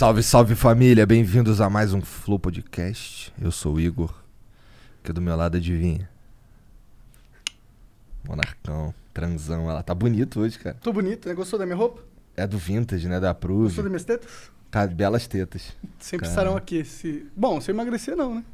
Salve, salve família, bem-vindos a mais um Flow Podcast. Eu sou o Igor, que do meu lado adivinha. Monarcão, transão, ela tá bonito hoje, cara. Tô bonito, né? Gostou da minha roupa? É do vintage, né? Da Gostou das minhas tetas? Cara, belas tetas. Sempre Cara. estarão aqui. Se... Bom, se eu emagrecer, não, né?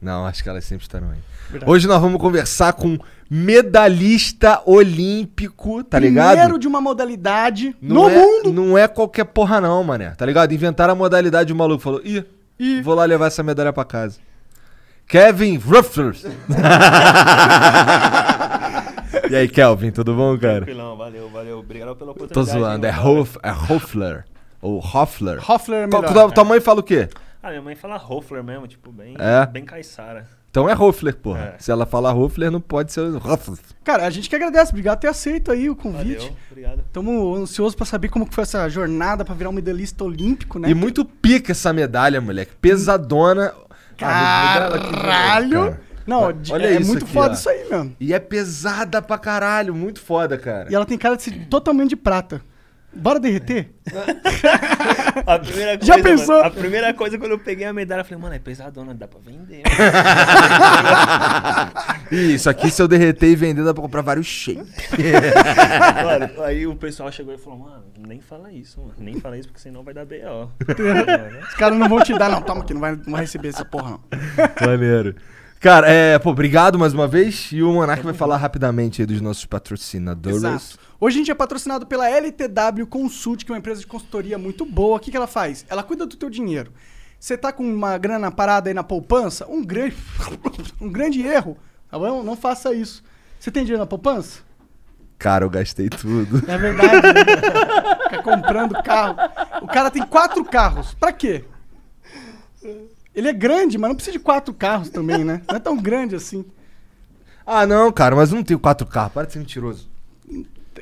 Não, acho que elas sempre estarão aí. Verdade. Hoje nós vamos conversar com medalhista olímpico, tá ligado? Primeiro de uma modalidade Não no é, mundo. Não é qualquer porra não, mané. Tá ligado? Inventaram a modalidade, o maluco falou, ih, E vou lá levar essa medalha pra casa. Kevin Ruffler. e aí, Kelvin, tudo bom, cara? Tranquilão, valeu, valeu. Obrigado pela Tô oportunidade. zoando, é, Hoff, é Hoffler. Ou Hoffler. Hoffler é melhor. tua, tua mãe fala o quê? Ah, minha mãe fala Hoffler mesmo, tipo, bem, É? bem caiçara. Então é Hoffler, porra. É. Se ela falar Hoffler, não pode ser Hoffler. Cara, a gente que agradece. Obrigado por ter aceito aí o convite. Valeu, obrigado. Estamos ansiosos pra saber como que foi essa jornada pra virar um medalhista olímpico, né? E muito pica essa medalha, moleque. Pesadona. Ah, Caralho! cara. Não, Olha é isso muito aqui, foda ó. isso aí, mano. E é pesada pra caralho. Muito foda, cara. E ela tem cara de ser totalmente de prata. Bora derreter? A primeira Já coisa, pensou? mano, a primeira coisa quando eu peguei a medalha, eu falei, mano, é pesadona, dá pra vender. Isso aqui, se eu derreter e vender, dá pra comprar vários shapes. mano, aí o pessoal chegou e falou, mano, nem fala isso, mano. Nem fala isso, porque senão vai dar B.O. Os caras não vão te dar, não. Toma aqui, não vai, não vai receber essa porra, não. Maneiro. Cara, é, pô, obrigado mais uma vez. E o Monark vai falar rapidamente aí dos nossos patrocinadores. Exato. Hoje a gente é patrocinado pela LTW Consult, que é uma empresa de consultoria muito boa. O que, que ela faz? Ela cuida do teu dinheiro. Você tá com uma grana parada aí na poupança? Um grande, um grande erro. Tá bom? Não faça isso. Você tem dinheiro na poupança? Cara, eu gastei tudo. É verdade. né? Fica comprando carro. O cara tem quatro carros. Pra quê? Ele é grande, mas não precisa de quatro carros também, né? Não é tão grande assim. Ah, não, cara, mas eu não tenho quatro carros. Para de ser mentiroso.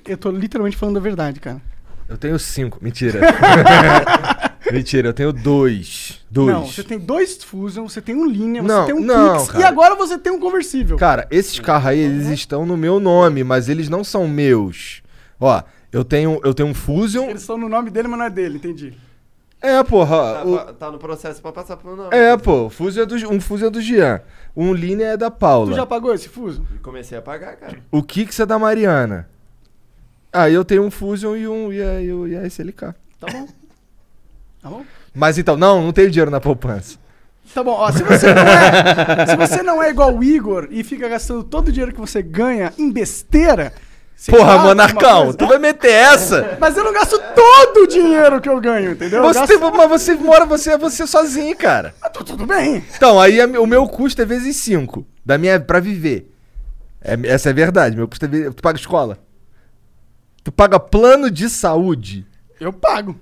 Eu tô literalmente falando a verdade, cara. Eu tenho cinco. Mentira. Mentira, eu tenho dois. Dois. Não, você tem dois Fusion, você tem um Linha, Não, você tem um não, Kicks cara. e agora você tem um conversível. Cara, esses carros aí, eles estão no meu nome, mas eles não são meus. Ó, eu tenho, eu tenho um Fusion. Eles estão no nome dele, mas não é dele, entendi. É, porra. Tá, o- tá no processo pra passar pro nome. É, pô, o Fusion é do, um Fusion é do Jean. Um Linha é da Paula. Tu já pagou esse Fusion? Comecei a pagar, cara. O Kicks é da Mariana. Aí eu tenho um Fusion e um e a, e o- e a SLK. Tá bom. Tá bom? Mas então, não, não tenho dinheiro na poupança. Tá bom, ó, se você não é, se você não é igual o Igor e fica gastando todo o dinheiro que você ganha em besteira... você Porra, Monarcão, tu vai meter essa? Mas eu não gasto todo o dinheiro que eu ganho, entendeu? Eu Você gasto- tem- mas você mora você é você sozinho, cara. Ah, tu- tudo bem. Então, aí a- o meu custo é vezes 5 da minha para viver. É- essa é verdade, meu custo é vezes, tu paga escola. Tu paga plano de saúde. Eu pago.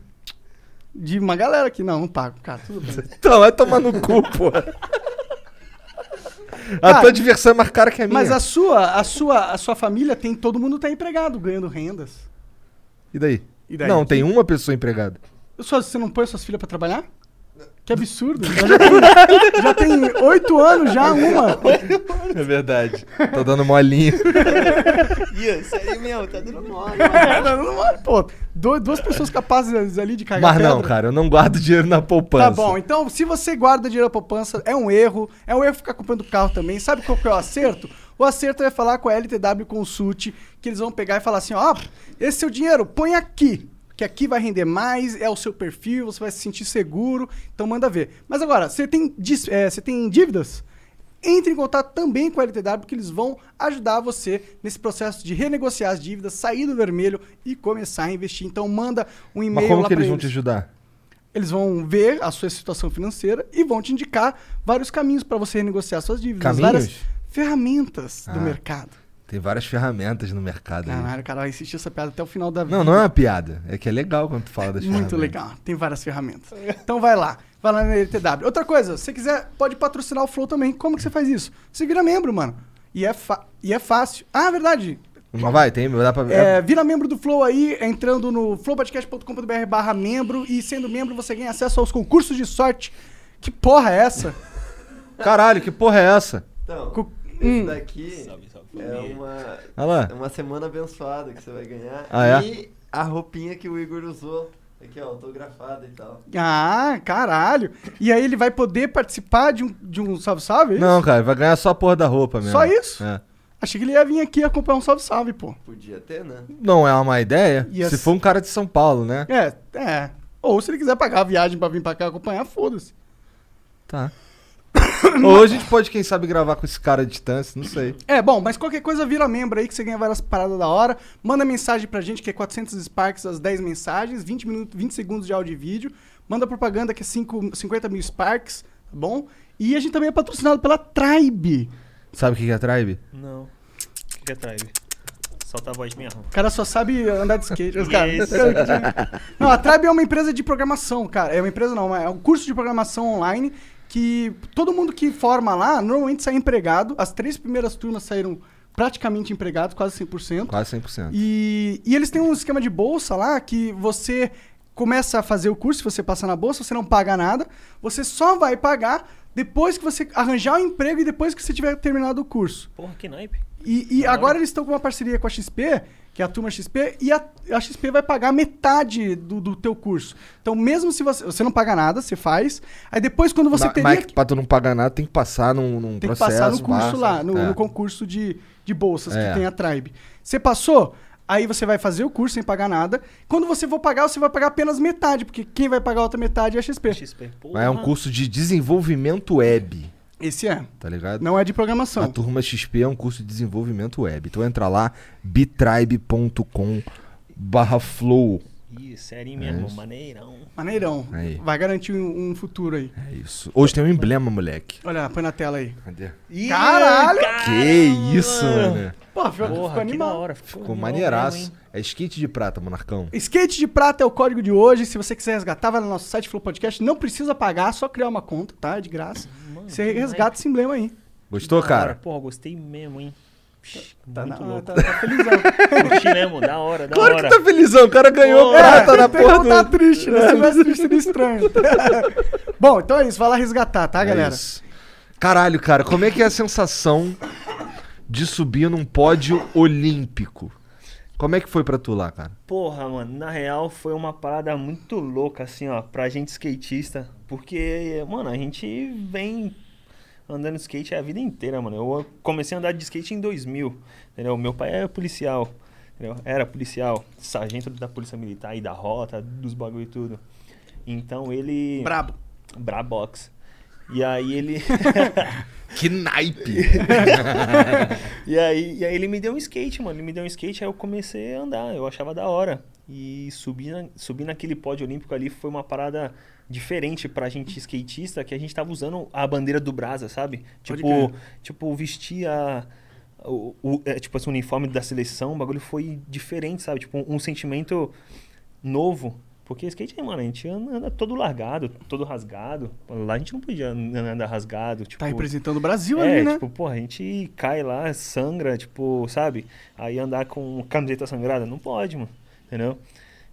De uma galera aqui. Não, não pago, cara, tudo bem. Então, vai tomar no cu, porra. A Cara, tua diversão é mais cara que a minha. Mas a sua, a sua, a sua família tem, todo mundo tá empregado, ganhando rendas. E daí? E daí? Não, tem uma pessoa empregada. Sua- você não põe suas filhas pra trabalhar? Que absurdo. Já tem, já tem oito anos já, uma. É verdade. Tô dando molinho. Ih, sério mesmo, tá dando mole. Não, não, não, Pô, do- duas pessoas capazes ali de cagar Mas não, pedra. cara, eu não guardo dinheiro na poupança. Tá bom, então se você guarda dinheiro na poupança, é um erro. É um erro ficar comprando carro também. Sabe qual que é o acerto? O acerto é falar com a LTW Consult, que eles vão pegar e falar assim, ó, esse seu dinheiro, põe aqui. Que aqui vai render mais, é o seu perfil, você vai se sentir seguro, então manda ver. Mas agora, você tem, é, você tem dívidas? Entre em contato também com a LTW, porque eles vão ajudar você nesse processo de renegociar as dívidas, sair do vermelho e começar a investir. Então manda um Mas e-mail como lá que eles pra vão te ajudar? eles vão ver a sua situação financeira e vão te indicar vários caminhos para você renegociar suas dívidas. Caminhos? Várias ferramentas do Ah. mercado. Tem várias ferramentas no mercado aí. Caralho, cara, vai insistir essa piada até o final da vida. Não, não é uma piada. É que é legal quando tu fala das Muito ferramentas. legal. Tem várias ferramentas. Então vai lá. Vai lá na LTW. Outra coisa, se você quiser, pode patrocinar o Flow também. Como que você faz isso? Você vira membro, mano. E é, e é fácil. Ah, verdade. Mas vai, tem, dá pra ver. É, vira membro do Flow aí, entrando no flowpodcast.com.br barra membro. E sendo membro, você ganha acesso aos concursos de sorte. Que porra é essa? Caralho, que porra é essa? Então, Co- esse hum. daqui é uma, é uma semana abençoada que você vai ganhar. Ah, é? E a roupinha que o Igor usou. Aqui, ó, autografada e tal. Ah, caralho. E aí ele vai poder participar de um, de um salve-salve? é isso? Não, cara, vai ganhar só a porra da roupa mesmo. Só isso? É. Achei que ele ia vir aqui acompanhar um salve-salve, pô. Podia ter, né? Não é uma má ideia. Yes. Se for um cara de São Paulo, né? É, é. Ou se ele quiser pagar a viagem pra vir pra cá acompanhar, foda-se. Tá. Ou a gente pode, quem sabe, gravar com esse cara à distância, não sei. É, bom, mas qualquer coisa vira membro aí que você ganha várias paradas da hora. Manda mensagem pra gente que é 400 Sparks, as 10 mensagens, 20, minutos, 20 segundos de áudio e vídeo. Manda propaganda que é 5, 50 mil Sparks, tá bom? E a gente também é patrocinado pela Tribe. Sabe o que que é Tribe? Não. O que é Tribe? Solta a voz minha. O cara só sabe andar de skate. Os caras- Isso. Não, a Tribe é uma empresa de programação, cara. É uma empresa não, é um curso de programação online que todo mundo que forma lá normalmente sai empregado. As três primeiras turmas saíram praticamente empregados, quase 100%. Quase 100%. E, e eles têm um esquema de bolsa lá que você começa a fazer o curso, se você passar na bolsa, você não paga nada. Você só vai pagar depois que você arranjar o emprego e depois que você tiver terminado o curso. Porra, que naipe. E, e agora eles estão com uma parceria com a XP, que é a turma XP, e a, a XP vai pagar metade do, do teu curso. Então, mesmo se você. Você não paga nada, você faz. Aí depois, quando você teria. Mas pra tu não pagar nada, tem que passar num, num Tem que processo. passar no curso passa. lá, no, É. no concurso de, de bolsas É. que tem a Tribe. Você passou, aí você vai fazer o curso sem pagar nada. Quando você for pagar, você vai pagar apenas metade, porque quem vai pagar a outra metade é a XP. XP. Porra. É um curso de desenvolvimento web, Esse é. tá ligado? Não é de A programação. turma XP é um curso de desenvolvimento web. Então entra lá, bitribe.com barra flow. Ih, sério mesmo, isso. maneirão. Maneirão. Aí. Vai garantir um, um futuro aí. É isso. Hoje tem um emblema, moleque. Olha, põe na tela aí. Cadê? Ih, Caralho! Que isso, mano. Pô, ficou, Porra, ficou animal. hora. Ficou animal maneiraço. mesmo? É skate de prata, monarcão. Skate de prata é o código de hoje. Se você quiser resgatar, vai no nosso site Flow Podcast. Não precisa pagar, só criar uma conta, tá? É de graça. Você resgata esse emblema aí. Gostou, cara? Porra, gostei mesmo, hein? Psh, Tá, muito na, louco. tá, tá felizão. Curti mesmo, da hora, da Claro hora. que tá felizão, o cara ganhou Porra, prata na tem que porra não tá do... triste, né? Se tivesse triste, seria estranho. Bom, então é isso. Vai lá resgatar, tá, É galera? isso. Caralho, cara, como é que é a sensação de subir num pódio olímpico? Como é que foi pra tu lá, cara? Porra, mano, na real foi uma parada muito louca, assim, ó, pra gente skatista. Porque, mano, a gente vem andando skate a vida inteira, mano. Eu comecei a andar de skate em 2000, entendeu? Meu pai é policial, entendeu? Era policial, sargento da Polícia Militar e da rota, dos bagulho e tudo. Então ele... Brabo. Brabox. E aí ele... Que naipe! E aí, e aí ele me deu um skate, mano. Ele me deu um skate, aí eu comecei a andar. Eu achava da hora. E subir, na- subir naquele pódio olímpico ali foi uma parada diferente pra gente skatista, que a gente tava usando a bandeira do Brasa, sabe? Pode Tipo, crer. tipo vestir a, o, o- é, tipo assim, o uniforme da seleção, o bagulho foi diferente, sabe? Tipo, um, um sentimento novo. Porque skate, mano, a gente anda, todo largado, todo rasgado. Lá a gente não podia andar rasgado. Tipo, Tá representando o Brasil é, ali, né? tipo, pô, a gente cai lá, sangra, tipo, sabe? Aí andar com camiseta sangrada, não pode, mano. Entendeu?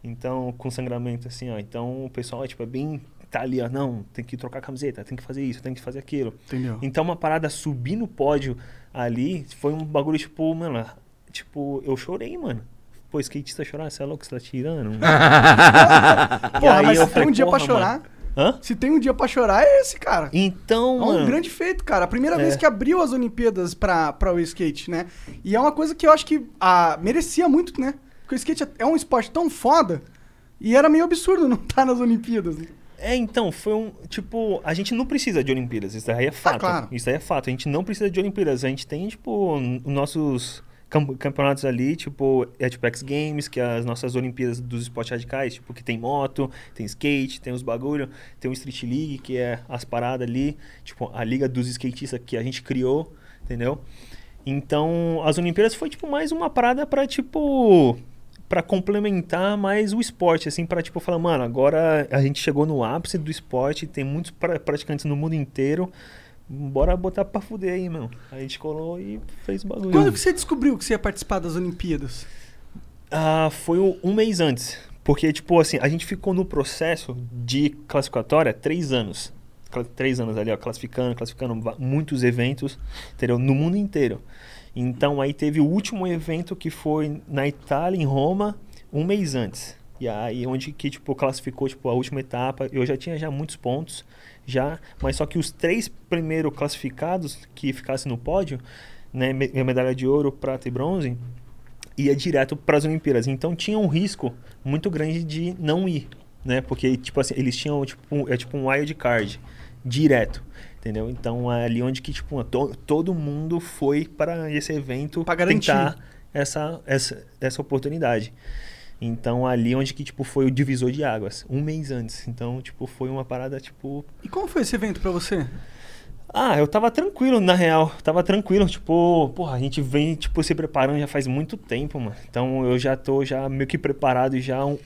Então, com sangramento assim, ó. Então, o pessoal, tipo, é bem... Tá ali, ó. Não, tem que trocar a camiseta, tem que fazer isso, tem que fazer aquilo. Entendeu? Então, uma parada subir no pódio ali foi um bagulho, tipo, mano... Tipo, eu chorei, mano. Pô, skatista chorar, você é louco, você tá tirando? Porra, aí mas eu se tem um dia pra chorar. Hã? se tem um dia pra chorar, é esse, cara. Então, É um mano... grande feito, cara. A primeira É. vez que abriu as Olimpíadas pra, pra o skate, né? E é uma coisa que eu acho que ah, merecia muito, né? Porque o skate é um esporte tão foda e era meio absurdo não estar nas Olimpíadas. né? É, então, foi um. Tipo, a gente não precisa de Olimpíadas, isso aí é fato. claro. Isso aí é fato. A gente não precisa de Olimpíadas. A gente tem, tipo, nossos campeonatos ali, tipo, é tipo X Games, que é as nossas Olimpíadas dos esportes radicais, tipo, que tem moto, tem skate, tem os bagulho, tem o Street League, que é as paradas ali, tipo, a liga dos skatistas que a gente criou, entendeu? Então, as Olimpíadas foi, tipo, mais uma parada pra, tipo... Pra complementar mais o esporte, assim, pra, tipo, falar, mano, agora a gente chegou no ápice do esporte, tem muitos pra- praticantes no mundo inteiro, bora botar pra fuder aí, meu. Aí a gente colou e fez o bagulho. Quando que você descobriu que você ia participar das Olimpíadas? Ah, foi um, um mês antes. Porque, tipo assim, a gente ficou no processo de classificatória três anos. Cla- Três anos ali, ó, classificando, classificando muitos eventos, entendeu? No mundo inteiro. Então, aí teve o último evento que foi na Itália, em Roma, um mês antes. E aí, onde que, tipo, classificou, tipo, a última etapa. Eu já tinha já muitos pontos, já. Mas só que os três primeiros classificados que ficassem no pódio, né, me- medalha de ouro, prata e bronze, ia direto para as Olimpíadas. Então tinha um risco muito grande de não ir, né? Porque tipo assim, eles tinham tipo um- é tipo um wild card direto, entendeu? Então é ali onde que tipo to- todo mundo foi para esse evento Pra garantir. tentar essa essa essa oportunidade. Então ali onde que tipo foi o divisor de águas, um mês antes. Então tipo foi uma parada tipo E como foi esse evento pra você? ah, eu tava tranquilo, na real. Tava tranquilo, tipo, porra, a gente vem, tipo, se preparando já faz muito tempo, mano. Então eu já tô já meio que preparado já um,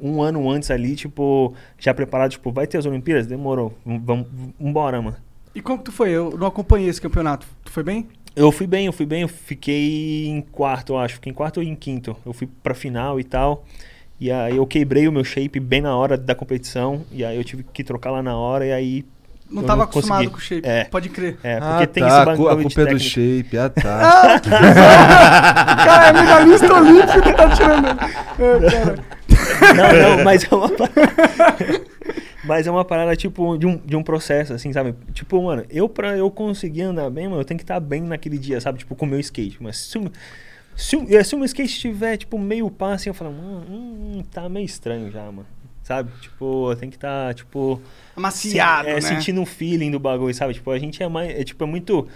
um, ano antes ali, tipo, já preparado, tipo, vai ter as Olimpíadas? Demorou. Vamos, vamos, vambora, mano. E como que tu foi? Eu não acompanhei esse campeonato. Tu foi bem? Eu fui bem, eu fui bem, eu fiquei em quarto, eu acho. Fiquei em quarto ou em quinto. Eu fui pra final e tal. E aí eu quebrei o meu shape bem na hora da competição. E aí eu tive que trocar lá na hora e aí. Não Eu tava não acostumado consegui. com o shape. É. Pode crer. É, porque ah, tem tá, esse a culpa é do shape, ah tá. Cara, é medalhista olímpico que tá tirando. É, cara. Não, não, mas é uma. mas é uma parada, tipo, de um, de um processo, assim, sabe? Tipo, mano, eu pra eu conseguir andar bem, mano, eu tenho que estar bem naquele dia, sabe? Tipo, com o meu skate. Mas se se eh, se o meu skate estiver, tipo, meio pá, assim, eu falo, hum, hum, tá meio estranho já, mano. Sabe? Tipo, tem que estar, tipo. Amaciado, é, né? sentindo o feeling do bagulho, sabe? Tipo, a gente é mais. É, tipo, é muito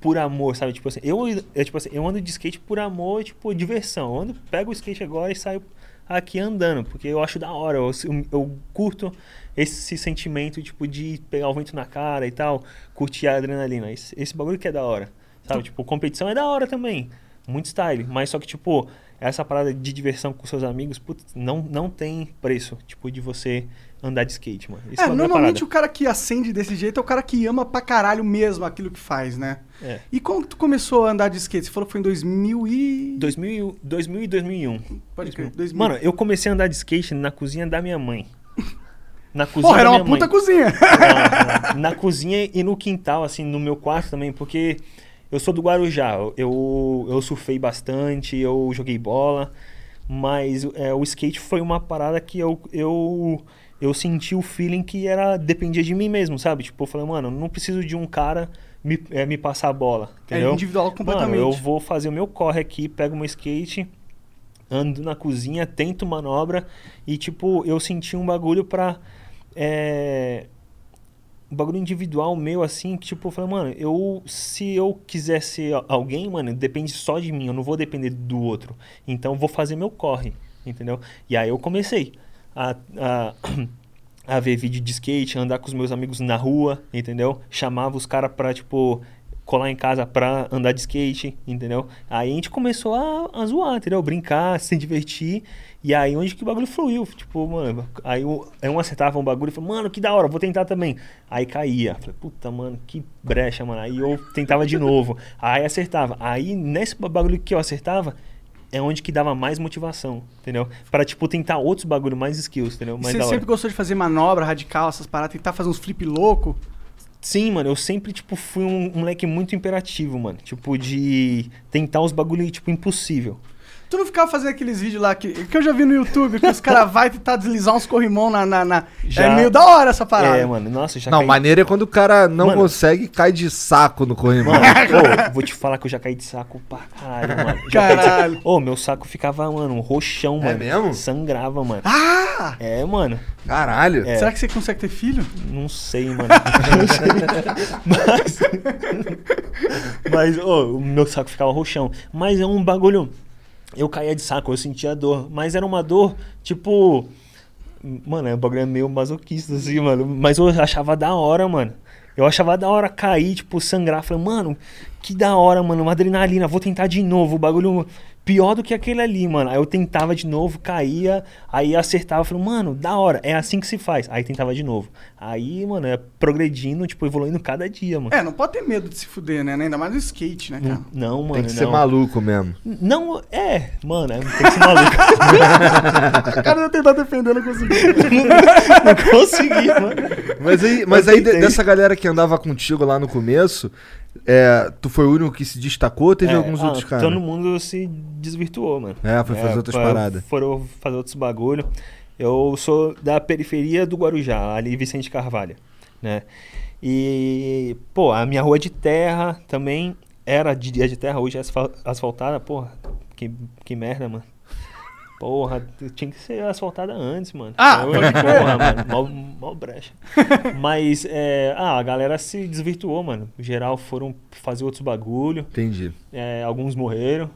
por amor, sabe? Tipo assim, eu, é, tipo assim, eu ando de skate por amor, tipo, diversão. Eu ando, pego o skate agora e saio aqui andando, porque eu acho da hora. Eu, eu curto esse sentimento, tipo, de pegar o vento na cara e tal, curtir a adrenalina. Esse, esse bagulho que é da hora, sabe? Tipo, competição é da hora também. Muito style. Mas só que, tipo, essa parada de diversão com seus amigos, putz, não, não tem preço, tipo, de você andar de skate, mano. Esse É, bagulho normalmente o cara que acende desse jeito é o cara que ama pra caralho mesmo aquilo que faz, né? É. E que tu começou a andar de skate? Você falou que foi em 2000 e... 2000, 2000 e 2001. Pode crer, 2000. Mano, eu comecei a andar de skate na cozinha da minha mãe. Na cozinha Porra, era uma puta mãe. cozinha. Não, não. Na cozinha e no quintal, assim, no meu quarto também, porque eu sou do Guarujá. Eu, eu surfei bastante, eu joguei bola, mas é, o skate foi uma parada que eu, eu, eu senti o feeling que era dependia de mim mesmo, sabe? Tipo, eu falei, mano, eu não preciso de um cara me, é, me passar a bola, É entendeu? individual completamente. Mano, eu vou fazer o meu corre aqui, pego meu skate, ando na cozinha, tento manobra e, tipo, eu senti um bagulho pra. É, um bagulho individual meu, assim, que, tipo, eu falei, mano, eu, se eu quiser ser alguém, mano, depende só de mim, eu não vou depender do outro. Então, eu vou fazer meu corre, entendeu? E aí eu comecei a, a, a ver vídeo de skate, andar com os meus amigos na rua, entendeu? Chamava os caras pra, tipo, colar em casa pra andar de skate, entendeu? Aí a gente começou a, a zoar, entendeu? Brincar, se divertir. E aí onde que o bagulho fluiu. Tipo, mano, aí eu- um acertava um bagulho e falou, mano, que da hora, vou tentar também. Aí caía. Falei, puta, mano, que brecha, mano. Aí eu tentava de novo. Aí acertava. Aí nesse bagulho que eu acertava, é onde que dava mais motivação, entendeu? Pra, tipo, tentar outros bagulho, mais skills, entendeu? Mais você sempre gostou de fazer manobra radical, essas paradas, tentar fazer uns flip louco? Sim, mano, eu sempre, tipo, fui um, moleque muito imperativo, mano. Tipo, de tentar os bagulho, tipo, impossível. Tu não ficava fazendo aqueles vídeos lá que, que eu já vi no YouTube, que os caras vai tentar deslizar uns corrimão na, na, na- Já. É meio da hora essa parada. É, mano, nossa, já Não, caí... maneiro é quando o cara não Mano. consegue e cai de saco no corrimão. Mano, ô, vou te falar que eu já caí de saco pra caralho, mano. Já de. Caralho. Ô, meu saco ficava, mano, um roxão, É mano. mesmo? Sangrava, mano. Ah! É, mano. Caralho. É. Será que você consegue ter filho? Não sei, mano. Não sei. Mas. Mas, ô, o meu saco ficava roxão. Mas é um bagulho. Eu caía de saco, eu sentia dor. Mas era uma dor, tipo. Mano, é um bagulho meio masoquista, assim, mano. Mas eu achava da hora, mano. Eu achava da hora cair, tipo, sangrar. Falei, mano, que da hora, mano, uma adrenalina, vou tentar de novo. O bagulho pior do que aquele ali, mano. Aí eu tentava de novo, caía, aí acertava. Falei, mano, da hora, é assim que se faz. Aí tentava de novo. Aí, mano, é progredindo, tipo, evoluindo cada dia, mano. É, não pode ter medo de se fuder, né? Ainda mais no skate, né, cara? Não, mano, Tem que não. ser maluco mesmo. Não, é, mano, é, tem que ser maluco. O cara ia tentar defender, não conseguiu. não consegui, mano. Mas aí, mas aí tentei. dessa galera que andava contigo lá no começo, é, tu foi o único que se destacou ou teve É, alguns ah, outros caras? Todo mundo se desvirtuou, mano. É, foi fazer outras foi- paradas. Foram fazer outros bagulho. Eu sou da periferia do Guarujá, ali Vicente Carvalho, né? E, pô, a minha rua de terra também era de de terra, hoje é asfal- asfaltada, porra, que, que merda, mano. Porra, tinha que ser asfaltada antes, mano. Ah, Eu- porra, mano, mó, mó brecha. Mas, é, ah, a galera se desvirtuou, mano. No geral, foram fazer outros bagulho. Entendi. É, alguns morreram.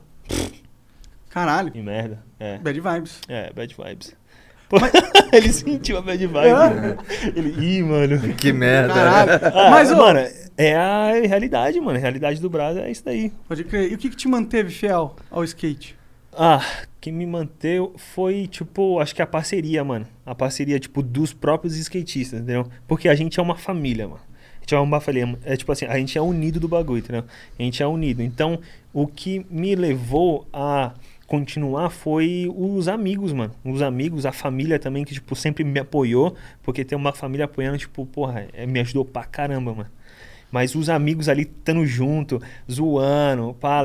Caralho. Que merda. É, Bad vibes. é bad vibes. Pô, ele sentiu a bad vibe. É? né? Ele, ih, mano. Que merda. Caralho. Ah, Mas, ô, mano, é a realidade, mano. A realidade do Brasil é isso daí. pode crer. E o que, que te manteve fiel ao skate? Ah, quem me manteve foi, tipo, acho que a parceria, mano. A parceria, tipo, dos próprios skatistas, entendeu? Porque a gente é uma família, mano. A gente é uma. É tipo assim, a gente é unido do bagulho, entendeu? A gente é unido. Então, o que me levou a continuar foi os amigos, mano. Os amigos, a família também, que, tipo, sempre me apoiou. Porque tem uma família apoiando, tipo, porra, é, me ajudou pra caramba, mano. Mas os amigos ali estando junto, zoando, pá,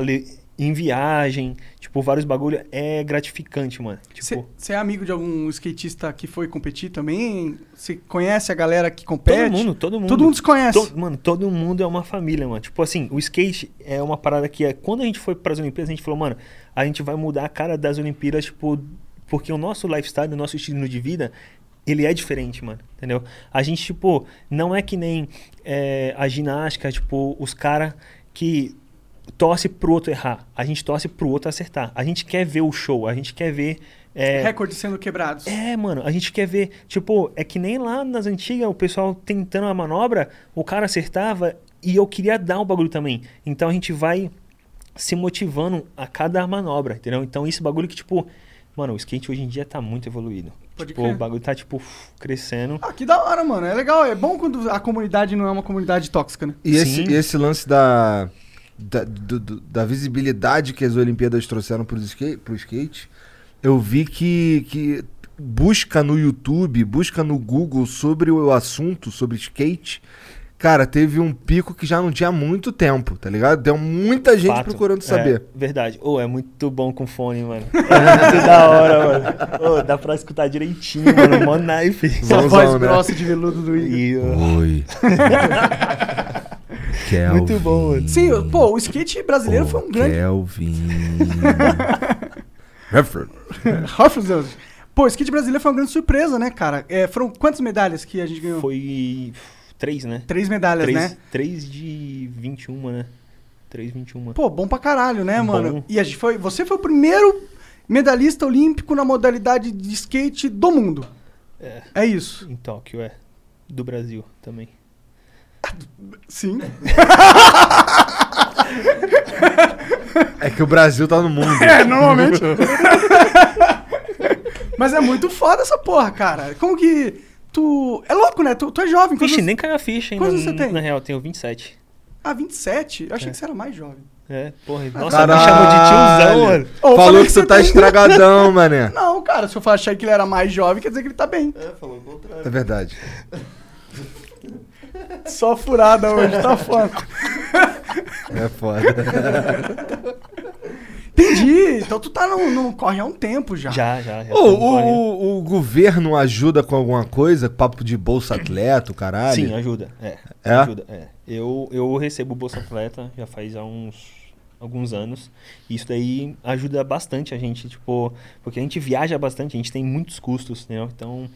em viagem, tipo, vários bagulho, é gratificante, mano. Tipo, Você é amigo de algum skatista que foi competir também? Você conhece a galera que compete? todo mundo, todo mundo. Todo mundo se conhece. To- mano, todo mundo é uma família, mano. Tipo assim, o skate é uma parada que é. Quando a gente foi pras Olimpíadas, a gente falou, mano, a gente vai mudar a cara das Olimpíadas, tipo, porque o nosso lifestyle, o nosso estilo de vida, ele é diferente, mano. Entendeu? A gente, tipo, não é que nem é, a ginástica, tipo, os caras que torce pro outro errar. A gente torce pro outro acertar. A gente quer ver o show, a gente quer ver. é, Recordes sendo quebrados. é, mano, a gente quer ver, tipo, é que nem lá nas antigas, o pessoal tentando a manobra, o cara acertava e eu queria dar o bagulho também. Então a gente vai se motivando a cada manobra, entendeu? Então esse bagulho que, tipo, mano, o skate hoje em dia tá muito evoluído. Pode tipo, crer. o bagulho tá, tipo, crescendo. Ah, que da hora, mano. É legal. É bom quando a comunidade não é uma comunidade tóxica, né? E esse, Sim. e esse lance da, da, do- do- da visibilidade que as Olimpíadas trouxeram pro skate, pro skate eu vi que, que busca no YouTube, busca no Google sobre o assunto, sobre skate. Cara, teve um pico que já não tinha muito tempo, tá ligado? Deu muita gente Fato. procurando É, saber. verdade. Ô, é muito bom com fone, mano. É muito da hora, mano. Ô, dá pra escutar direitinho, mano. Mó knife. Essa voz né? grossa de veludo do Igor. Oi. Kelvin. Muito bom, mano. Sim, pô, o skate brasileiro foi um grande. Kelvin. Redford. Pô, o skate brasileiro foi uma grande surpresa, né, cara? É, foram quantas medalhas que a gente ganhou? Foi três, né? Três medalhas, Três, né? três de 21, né? Três 21. Pô, bom pra caralho, né, Bom. mano? E a gente foi. Você foi o primeiro medalhista olímpico na modalidade de skate do mundo. É, É isso. em Tóquio, é. Do Brasil também. Sim. É que o Brasil tá no mundo. É, normalmente. Mas é muito foda essa porra, cara. Como que. Tu. É louco, né? Tu, tu é jovem. Vixe, nem caiu a ficha ainda. quantos você tem? Na real, eu tenho 27. Ah, 27? Eu achei É. que você era mais jovem. É, porra. Nossa, Caralho. me chamou de tiozão, mano. Ô, Falou falei que você tá tem- estragadão, mané. Não, cara, se eu achar que ele era mais jovem, quer dizer que ele tá bem. É, falou o contrário. É verdade. Só furada hoje, tá foda. É foda. Entendi. Então tu tá no, no corre há um tempo já. Já, já. já Ô, tamo o, o, o governo ajuda com alguma coisa? Papo de bolsa atleta, caralho? Sim, ajuda. É. É? Ajuda, é. Eu, eu recebo o Bolsa Atleta já faz há uns alguns anos. E isso daí ajuda bastante a gente, tipo, porque a gente viaja bastante, a gente tem muitos custos, né? Então,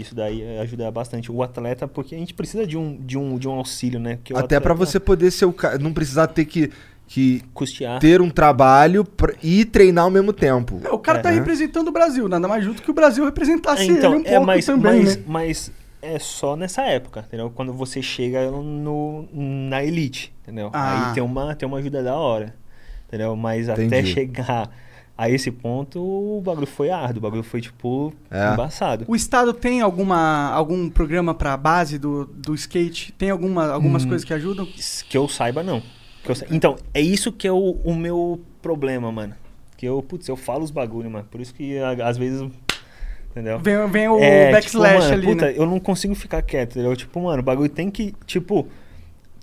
isso daí ajuda bastante o atleta, porque a gente precisa de um, de um, de um auxílio, né? Até pra atleta você poder ser o cara. Não precisar ter que, que custear. ter um trabalho pra- e treinar ao mesmo tempo. É, O cara É. tá representando o Brasil, nada mais justo que o Brasil representasse É, então, ele um é, pouco mas, também, mas, né? mas é só nessa época, entendeu? Quando você chega no, na elite, entendeu? Ah. Aí tem uma, tem uma ajuda da hora, entendeu? Mas até Entendi. chegar a esse ponto, o bagulho foi árduo, o bagulho foi, tipo, É. embaçado. O Estado tem alguma, algum programa pra base do, do skate? Tem alguma, algumas Hum. coisas que ajudam? Que eu saiba, não. Que eu sa- Então, é isso que é o, o meu problema, mano. Que eu, putz, eu falo os bagulho, mano. Por isso que às vezes. Entendeu? Vem, vem o É, backslash tipo, mano, ali, puta, né? eu não consigo ficar quieto, entendeu? Tipo, mano, o bagulho tem que, tipo,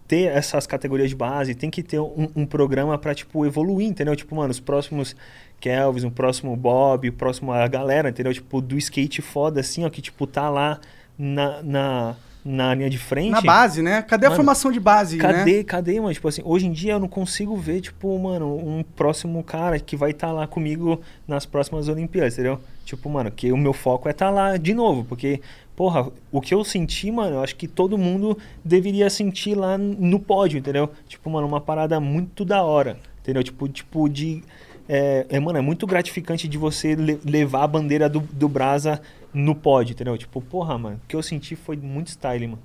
ter essas categorias de base, tem que ter um, um programa pra, tipo, evoluir, entendeu? Tipo, mano, os próximos Kelvins, o próximo Bob, o próximo a galera, entendeu? Tipo, do skate foda, assim, ó, que, tipo, tá lá na, na, na linha de frente. Na base, né? Cadê a Mano, formação de base, né? Cadê, cadê, mano? Tipo assim, hoje em dia eu não consigo ver, tipo, mano, um próximo cara que vai estar lá comigo nas próximas Olimpíadas, entendeu? Tipo, mano, que o meu foco é estar lá de novo, porque, porra, o que eu senti, mano, eu acho que todo mundo deveria sentir lá no pódio, entendeu? Tipo, mano, uma parada muito da hora, entendeu? Tipo, tipo de. É, é, mano, é muito gratificante de você le- levar a bandeira do, do Brasa no pódio, entendeu? Tipo, porra, mano, o que eu senti foi muito style, mano.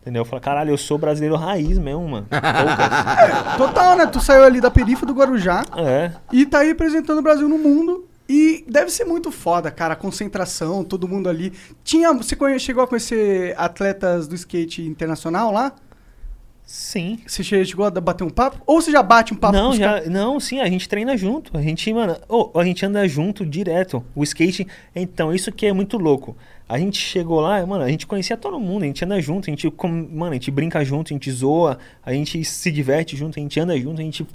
Entendeu? Eu falei, caralho, eu sou brasileiro raiz mesmo, mano. Total, né? Tu saiu ali da perifa do Guarujá é. e tá aí representando o Brasil no mundo. E deve ser muito foda, cara, a concentração, todo mundo ali. Tinha, você chegou a conhecer atletas do skate internacional lá? Sim. Você che- chegou a bater um papo? Ou você já bate um papo não, já, caras? não, sim, a gente treina junto. A gente, mano, ô, a gente anda junto direto. O skate, então, isso que é muito louco. A gente chegou lá, mano, a gente conhecia todo mundo, a gente anda junto, a gente, mano, a gente brinca junto, a gente zoa, a gente se diverte junto, a gente anda junto, a gente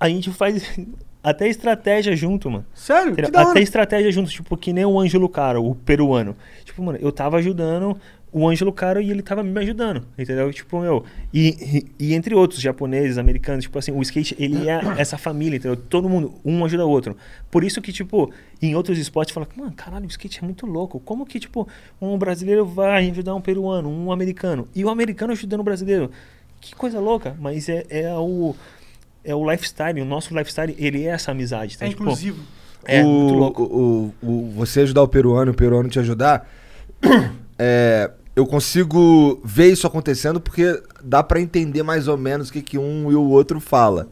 a gente faz até estratégia junto, mano. Sério? Até estratégia junto, tipo, que nem o Ângelo Caro, o peruano. Tipo, mano, eu tava ajudando o Ângelo Caro e ele tava me ajudando, entendeu? Tipo, meu, e, e, e entre outros, japoneses, americanos, tipo assim, o skate, ele é essa família, entendeu? Todo mundo, um ajuda o outro. Por isso que, tipo, em outros esportes, fala, mano, caralho, o skate é muito louco. Como que, tipo, um brasileiro vai ajudar um peruano, um americano, e o americano ajudando o brasileiro? Que coisa louca, mas é, é o... É o lifestyle, o nosso lifestyle, ele é essa amizade. tá? É Tipo, inclusivo. é, o, muito louco. O, o- o- você ajudar o peruano o peruano te ajudar, é, eu consigo ver isso acontecendo porque dá pra entender mais ou menos o que, que um e o outro fala.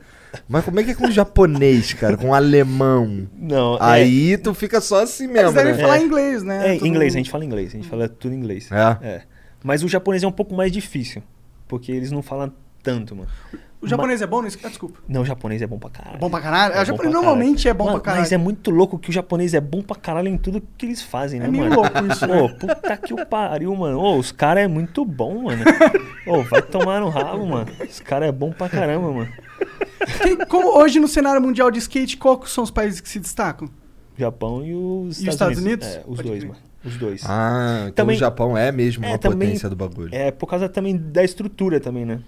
Mas como é que é com o japonês, cara? Com o alemão? Não, é- Aí tu fica só assim mesmo, Eles devem né? falar É. inglês, né? É, Todo inglês, a gente fala inglês, a gente fala tudo em inglês. É? Mas o japonês é um pouco mais difícil, porque eles não falam tanto, mano. O japonês é bom nisso? Ah, desculpa. Não, o japonês é bom pra caralho. É bom pra caralho? É o bom japonês normalmente caralho. é bom Mano, pra caralho. Mas é muito louco que o japonês é bom pra caralho em tudo que eles fazem, né, É meio mano? louco isso, né? Ô, puta que o pariu, mano. Ô, os caras é muito bom, mano. Ô, vai tomar no rabo, mano. Os caras é bom pra caramba, mano. Quem- como hoje no cenário mundial de skate, quais são os países que se destacam? Japão e os E os Estados Unidos? É, os Pode dois, crer. mano. Os dois. Ah, então Também- o Japão é mesmo É, uma também- potência do bagulho. É, por causa também da estrutura também, né?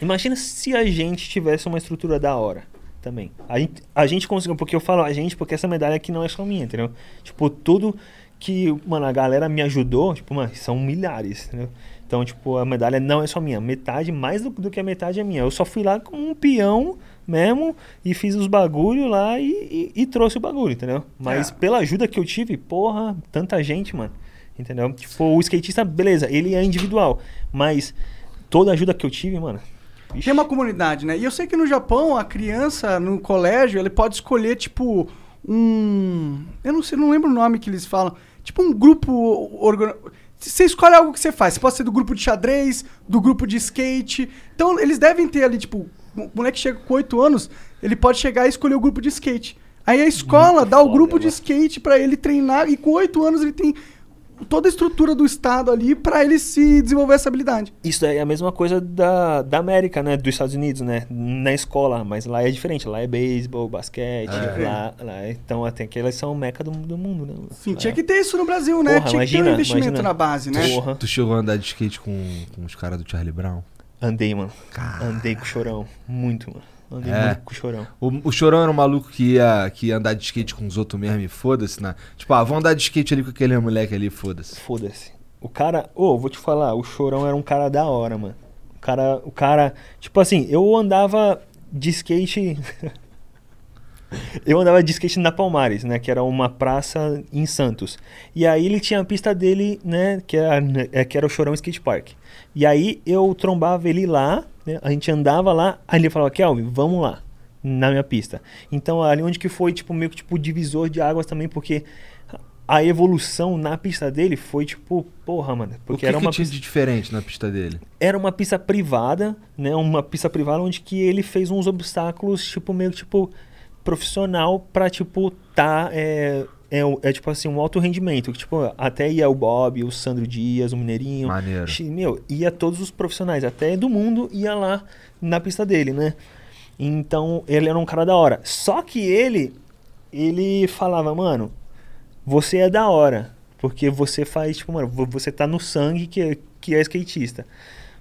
Imagina se a gente tivesse uma estrutura da hora também. A gente, a gente conseguiu, porque eu falo a gente, porque essa medalha aqui não é só minha, entendeu? Tipo, tudo que, mano, a galera me ajudou, tipo, mano, são milhares, entendeu? Então, tipo, a medalha não é só minha. Metade, mais do, do que a metade é minha. Eu só fui lá como um peão mesmo e fiz os bagulho lá e, e- e trouxe o bagulho, entendeu? Mas É. pela ajuda que eu tive, porra, tanta gente, mano. Entendeu? Tipo, o skatista, beleza, ele é individual. Mas toda a ajuda que eu tive, mano. Ixi, Tem uma comunidade, né? E eu sei que no Japão, a criança no colégio, ele pode escolher, tipo, um. Eu não sei, não lembro o nome que eles falam. Tipo um grupo. organ- Você escolhe algo que você faz. Você pode ser do grupo de xadrez, do grupo de skate. Então, eles devem ter ali, tipo, o moleque chega com 8 anos, ele pode chegar e escolher o grupo de skate. Aí a escola Muito dá o foda, grupo de mano. skate pra ele treinar, e com 8 anos ele tem toda a estrutura do estado ali pra ele se desenvolver essa habilidade. Isso é a mesma coisa da, da América, né? Dos Estados Unidos, né? Na escola, mas lá é diferente. Lá é beisebol, basquete, É. lá, lá. Então, até que elas são meca do, do mundo, né? Sim, Lá tinha é- que ter isso no Brasil, né? Porra, tinha que ter um imagina, investimento imagina. na base, né? Porra. Tu chegou a andar de skate com, com os caras do Charlie Brown? Andei, mano. Andei com o chorão. Muito, mano. Andei É. muito com o chorão. O, o Chorão era um maluco que ia, que ia andar de skate com os outros mesmo e foda-se, né? Tipo, ah, vamos andar de skate ali com aquele moleque ali, foda-se. Foda-se. O cara, ô, vou te falar, o Chorão era um cara da hora, mano. O cara, o cara, tipo assim, eu andava de skate Eu andava de skate na Palmares, né? Que era uma praça em Santos. E aí ele tinha a pista dele, né? Que era, é, que era o Chorão Skate Park. E aí eu trombava ele lá, né, a gente andava lá, aí ele falava, Kelvin, vamos lá, na minha pista. Então ali onde que foi, tipo, meio que tipo divisor de águas também, porque a evolução na pista dele foi tipo, porra, mano. Porque o que era que uma tinha pista, de diferente na pista dele? era uma pista privada, né? Uma pista privada onde que ele fez uns obstáculos, tipo, meio tipo profissional pra, tipo, tá. É, é, é tipo assim, um alto rendimento. que, Tipo, até ia o Bob, o Sandro Dias, o Mineirinho. Maneiro. Meu, ia todos os profissionais, até do mundo, ia lá na pista dele, né? Então, ele era um cara da hora. Só que ele, ele falava, mano, você é da hora. Porque você faz, tipo, mano, vo- você tá no sangue que é, que é skatista.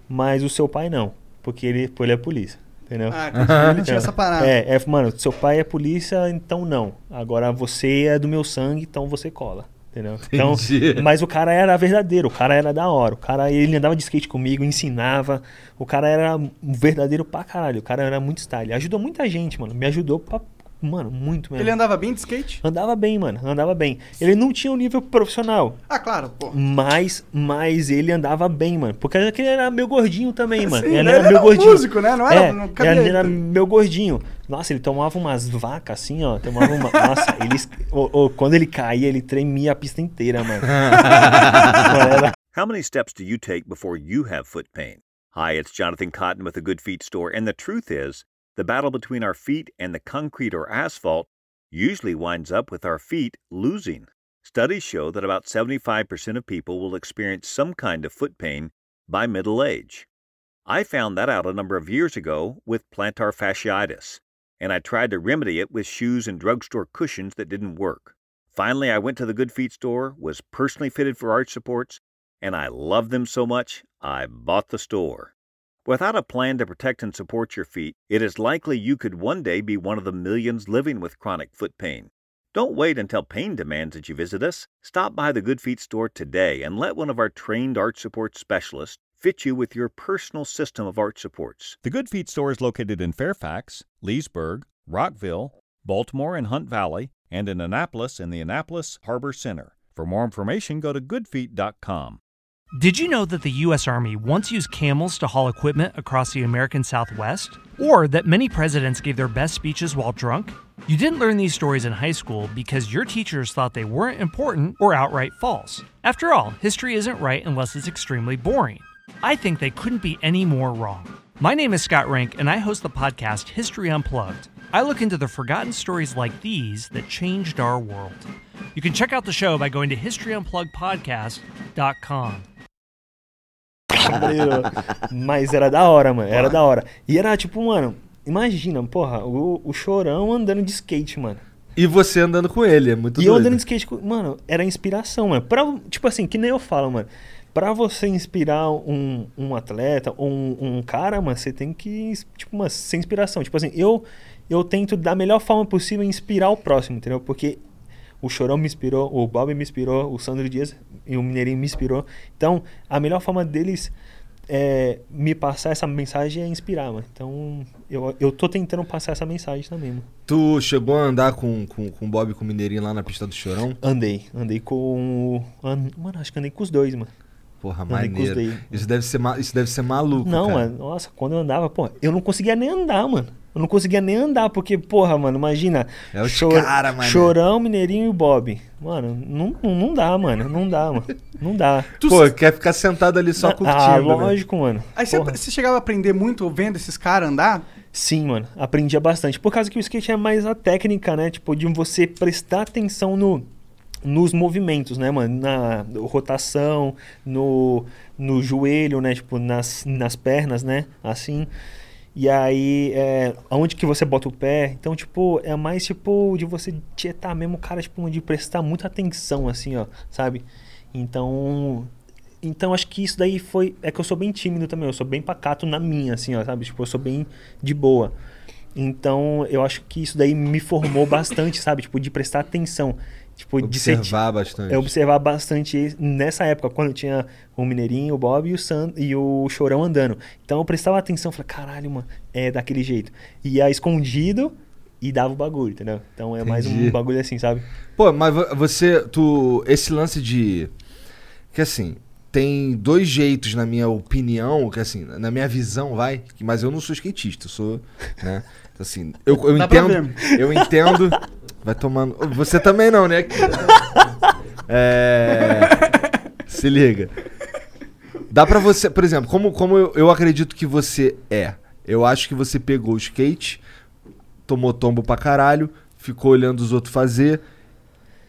Mas o seu pai não. Porque ele, ele é polícia. Entendeu? Ah, ele tinha essa parada. É, é, mano, seu pai é polícia, então não. Agora você é do meu sangue, então você cola. Entendeu? Então, mas o cara era verdadeiro, o cara era da hora. O cara, ele andava de skate comigo, ensinava. O cara era um verdadeiro pra caralho. O cara era muito style. Ajudou muita gente, mano. Me ajudou pra. Mano, muito mesmo. Ele andava bem de skate? Andava bem, mano. Andava bem. Ele não tinha um nível profissional. Ah, claro, pô. Mas, mas ele andava bem, mano. Porque ele era meio gordinho também, mano. Sim, ele ele era era meio um gordinho. músico, né? Não era- É, não cabia ele ele era meio gordinho. Nossa, ele tomava umas vacas assim, ó. Tomava uma... Nossa, ele... ô, ô, quando ele caía, ele tremia a pista inteira, mano. Mano, era- How many steps do you take before you have foot pain? Hi, it's Jonathan Cotton with the Good Feet Store, and the truth is, the battle between our feet and the concrete or asphalt usually winds up with our feet losing. Studies show that about 75% of people will experience some kind of foot pain by middle age. I found that out a number of years ago with plantar fasciitis, and I tried to remedy it with shoes and drugstore cushions that didn't work. Finally, I went to the Good Feet store, was personally fitted for arch supports, and I loved them so much, I bought the store. Without a plan to protect and support your feet, it is likely you could one day be one of the millions living with chronic foot pain. Don't wait until pain demands that you visit us. Stop by the Good Feet store today and let one of our trained arch support specialists fit you with your personal system of arch supports. The Good Feet store is located in Fairfax, Leesburg, Rockville, Baltimore and Hunt Valley, and in Annapolis in the Annapolis Harbor Center. For more information, go to goodfeet.com. Did you know that the U.S. Army once used camels to haul equipment across the American Southwest? Or that many presidents gave their best speeches while drunk? You didn't learn these stories in high school because your teachers thought they weren't important or outright false. After all, history isn't right unless it's extremely boring. I think they couldn't be any more wrong. My name is Scott Rank, and I host the podcast History Unplugged. I look into the forgotten stories like these that changed our world. You can check out the show by going to historyunpluggedpodcast.com. Mas era da hora, mano. Era da hora. E era tipo, mano, imagina, porra, o, o chorão andando de skate, mano. E você andando com ele, é muito E eu doido. andando de skate, com- mano, era inspiração, mano. Pra, tipo assim, que nem eu falo, mano. Pra você inspirar um, um atleta ou um, um cara, mano, você tem que, tipo, mano, ser inspiração. Tipo assim, eu, eu tento da melhor forma possível inspirar o próximo, entendeu? Porque o Chorão me inspirou, o Bob me inspirou, o Sandro Dias e o Mineirinho me inspirou. Então, a melhor forma deles é, me passar essa mensagem é inspirar, mano. Então, eu, eu tô tentando passar essa mensagem também, mano. Tu chegou a andar com, com, com o Bob e com o Mineirinho lá na pista do Chorão? Andei, andei com. o- an- Mano, acho que andei com os dois, mano. Porra, Andei maneiro. Isso deve ser, isso deve ser maluco, Não, cara. mano, nossa, quando eu andava, pô, eu não conseguia nem andar, mano. Eu não conseguia nem andar, porque, porra, mano, imagina. É os Chor- cara, mano. Chorão, Mineirinho e o Bob. Mano, não, não, dá, mano. Não dá, mano. Não dá. Pô, quer ficar sentado ali só curtindo, ah, né? lógico, mano. Aí você, você chegava a aprender muito vendo esses caras andar? Sim, mano, aprendia bastante. Por causa que o skate é mais a técnica, né? Tipo, de você prestar atenção no, nos movimentos, né, mano? Na rotação, no, no joelho, né? Tipo, nas, nas pernas, né? Assim. E aí, é, aonde que você bota o pé. Então, tipo, é mais tipo de você tietar mesmo, cara, tipo, de prestar muita atenção, assim, ó, sabe? Então, então acho que isso daí foi. É que eu sou bem tímido também, eu sou bem pacato na minha, assim, ó, sabe? Tipo, eu sou bem de boa. Então, eu acho que isso daí me formou bastante, sabe? Tipo, de prestar atenção. Tipo, de ser. Observar bastante. É observar bastante nessa época, quando tinha o Mineirinho, o Bob e o, San, e o Chorão andando. Então eu prestava atenção, falei, caralho, mano, é daquele jeito. Ia escondido, e dava o bagulho, entendeu? Então é mais Entendi. um bagulho assim, sabe? Pô, mas vo- você, tu, esse lance de, que assim, tem dois jeitos na minha opinião, que assim, na minha visão, vai, mas eu não sou skatista, eu sou, né, então, assim, eu, eu entendo, eu entendo, vai tomando, você também não, né? É, se liga. Dá pra você, por exemplo, como, como eu, eu acredito que você é, eu acho que você pegou o skate, tomou tombo pra caralho, ficou olhando os outros fazer,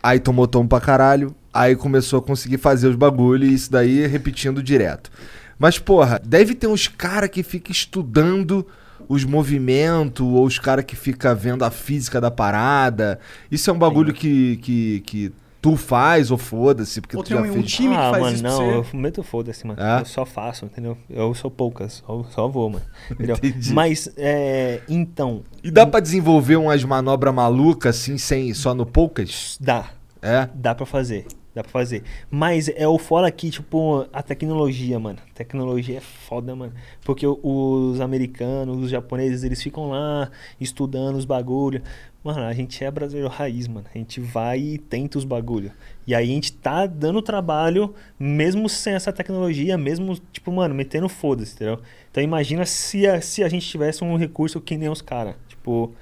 aí tomou tombo pra caralho, aí começou a conseguir fazer os bagulho e isso daí repetindo direto. Mas, porra, deve ter uns cara que fica estudando os movimentos, ou os cara que fica vendo a física da parada. Isso é um bagulho que, que, que tu faz, ou foda-se, porque Ou tu tem já um, um fez. time que ah, faz mano, isso pra não, você. eu meto foda-se, mano. É? Eu só faço, entendeu? Eu sou poucas, só, só vou, mano. Entendeu? Entendi. Mas, é, então, E dá pra desenvolver umas manobras malucas assim, sem, só no poucas? dá. É? Dá pra fazer. Dá pra fazer. Mas é o fora aqui, tipo, a tecnologia, mano. Tecnologia é foda, mano. Porque os americanos, os japoneses, eles ficam lá estudando os bagulho. Mano, a gente é brasileiro raiz, mano. A gente vai e tenta os bagulho. E aí a gente tá dando trabalho, mesmo sem essa tecnologia, mesmo, tipo, mano, metendo foda-se, entendeu? Então imagina se a, se a gente tivesse um recurso que nem os caras. Tipo.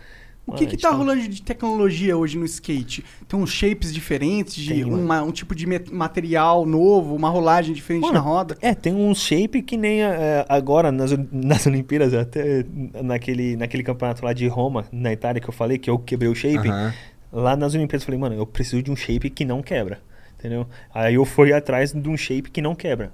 O que que gente tá rolando de tecnologia hoje no skate? Tem uns shapes diferentes, de Tem, uma- um tipo de material novo, uma rolagem diferente Mano, na roda? É, tem um shape que nem é, agora nas, nas Olimpíadas, até naquele, naquele campeonato lá de Roma, na Itália, que eu falei que eu quebrei o shape. Aham. Lá nas Olimpíadas eu falei, mano, eu preciso de um shape que não quebra. Entendeu? Aí eu fui atrás de um shape que não quebra.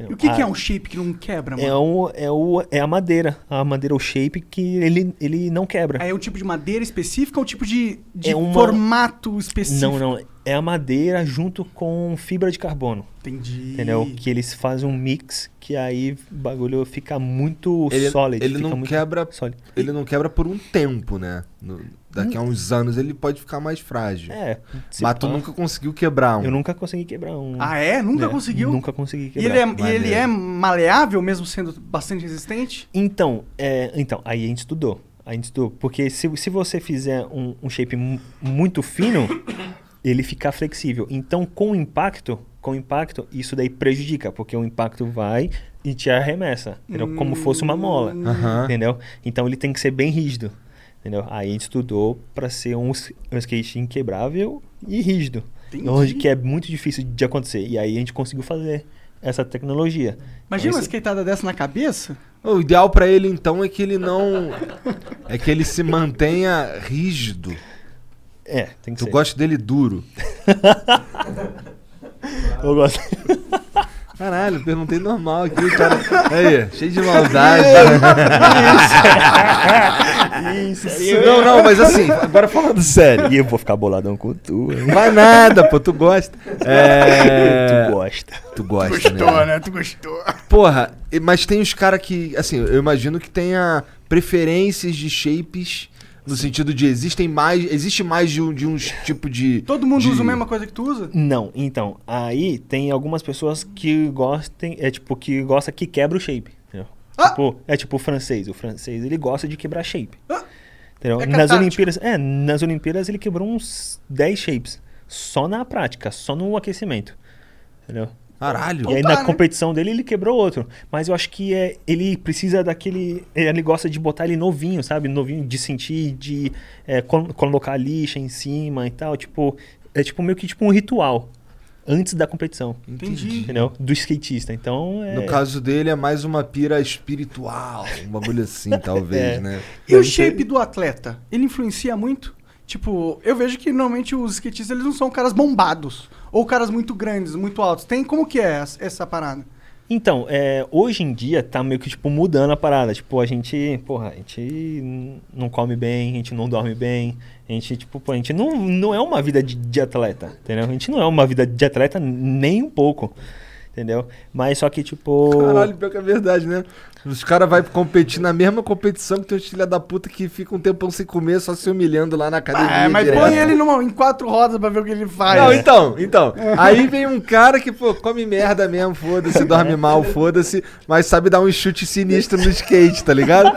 E o que, que é Ah, um shape que não quebra, mano? É, o, é, o, é a madeira. A madeira, o shape que ele, ele não quebra. Aí é um tipo de madeira específica ou um tipo de, de É uma- formato específico? Não, não. É a madeira junto com fibra de carbono. Entendi. Entendeu? Que eles fazem um mix que aí o bagulho fica muito Ele, sólido. ele fica não muito quebra. sólido. Ele não quebra por um tempo, né? No- daqui a uns anos ele pode ficar mais frágil. É. Mas tu pá, nunca conseguiu quebrar um. Eu nunca consegui quebrar um. Ah, é? Nunca É, conseguiu? Nunca consegui E quebrar. ele, é, e ele é maleável, mesmo sendo bastante resistente? Então, é, então, aí a gente estudou. A gente estudou. Porque se, se você fizer um, um shape mu- muito fino, ele fica flexível. Então, com o impacto, com o impacto, isso daí prejudica, porque o impacto vai e te arremessa. Entendeu? Como fosse uma mola. Entendeu? Então ele tem que ser bem rígido. Entendeu? Aí a gente estudou para ser um, um skate inquebrável e rígido. Entendi. Onde que é muito difícil de acontecer. E aí a gente conseguiu fazer essa tecnologia. Imagina uma Então, esse- skateada dessa na cabeça? O ideal pra ele então é que ele não. é que ele se mantenha rígido. É, tem que Tu ser. gosta dele duro. Eu gosto. Caralho, perguntei normal aqui, o cara. Aí, cheio de maldade. Isso, não, não, mas assim, agora falando sério. E eu vou ficar boladão com tu. hein? Vai nada, pô, tu gosta. É... Tu gosta. Tu gosta, né? né? Tu gostou. Porra, mas tem os caras que, assim, eu imagino que tenha preferências de shapes no sentido de existem mais, existe mais de um, de uns tipo de Todo mundo de- usa a mesma coisa que tu usa? Não, então, aí tem algumas pessoas que gostem, é tipo, que gosta que quebra o shape. entendeu? Ah! Tipo, é tipo o francês. O francês, ele gosta de quebrar shape. Ah! Entendeu? É nas. Olimpíadas, é, nas Olimpíadas ele quebrou uns 10 shapes. Só na prática, só no aquecimento. Entendeu? Caralho. E aí tá, na né? competição dele ele quebrou outro. Mas eu acho que é, ele precisa daquele. Ele gosta de botar ele novinho, sabe? Novinho de sentir, de é, col- colocar lixa em cima e tal. Tipo, é tipo meio que tipo um ritual. Antes da competição. Entendi. Entendeu? Do skatista. Então é. No caso dele é mais uma pira espiritual, um bagulho assim, talvez, É. né? E o shape do atleta? Ele influencia muito? Tipo, eu vejo que normalmente os skatistas eles não são caras bombados. Ou caras muito grandes, muito altos. Tem como que é essa, essa parada? Então, é, hoje em dia tá meio que, tipo, mudando a parada. Tipo, a gente, porra, a gente não come bem, a gente não dorme bem. A gente, tipo, pô, a gente não, não é uma vida de, de atleta, entendeu? A gente não é uma vida de atleta nem um pouco, entendeu? Mas só que, tipo... Caralho, pior que é verdade, né? Os caras vão competir na mesma competição que tem os filha da puta que fica um tempão sem comer, só se humilhando lá na academia. Ah, mas direto. põe ele numa, em quatro rodas pra ver o que ele faz. Não, então, então. Aí vem um cara que, pô, come merda mesmo, foda-se, dorme mal, foda-se, mas sabe dar um chute sinistro no skate, tá ligado?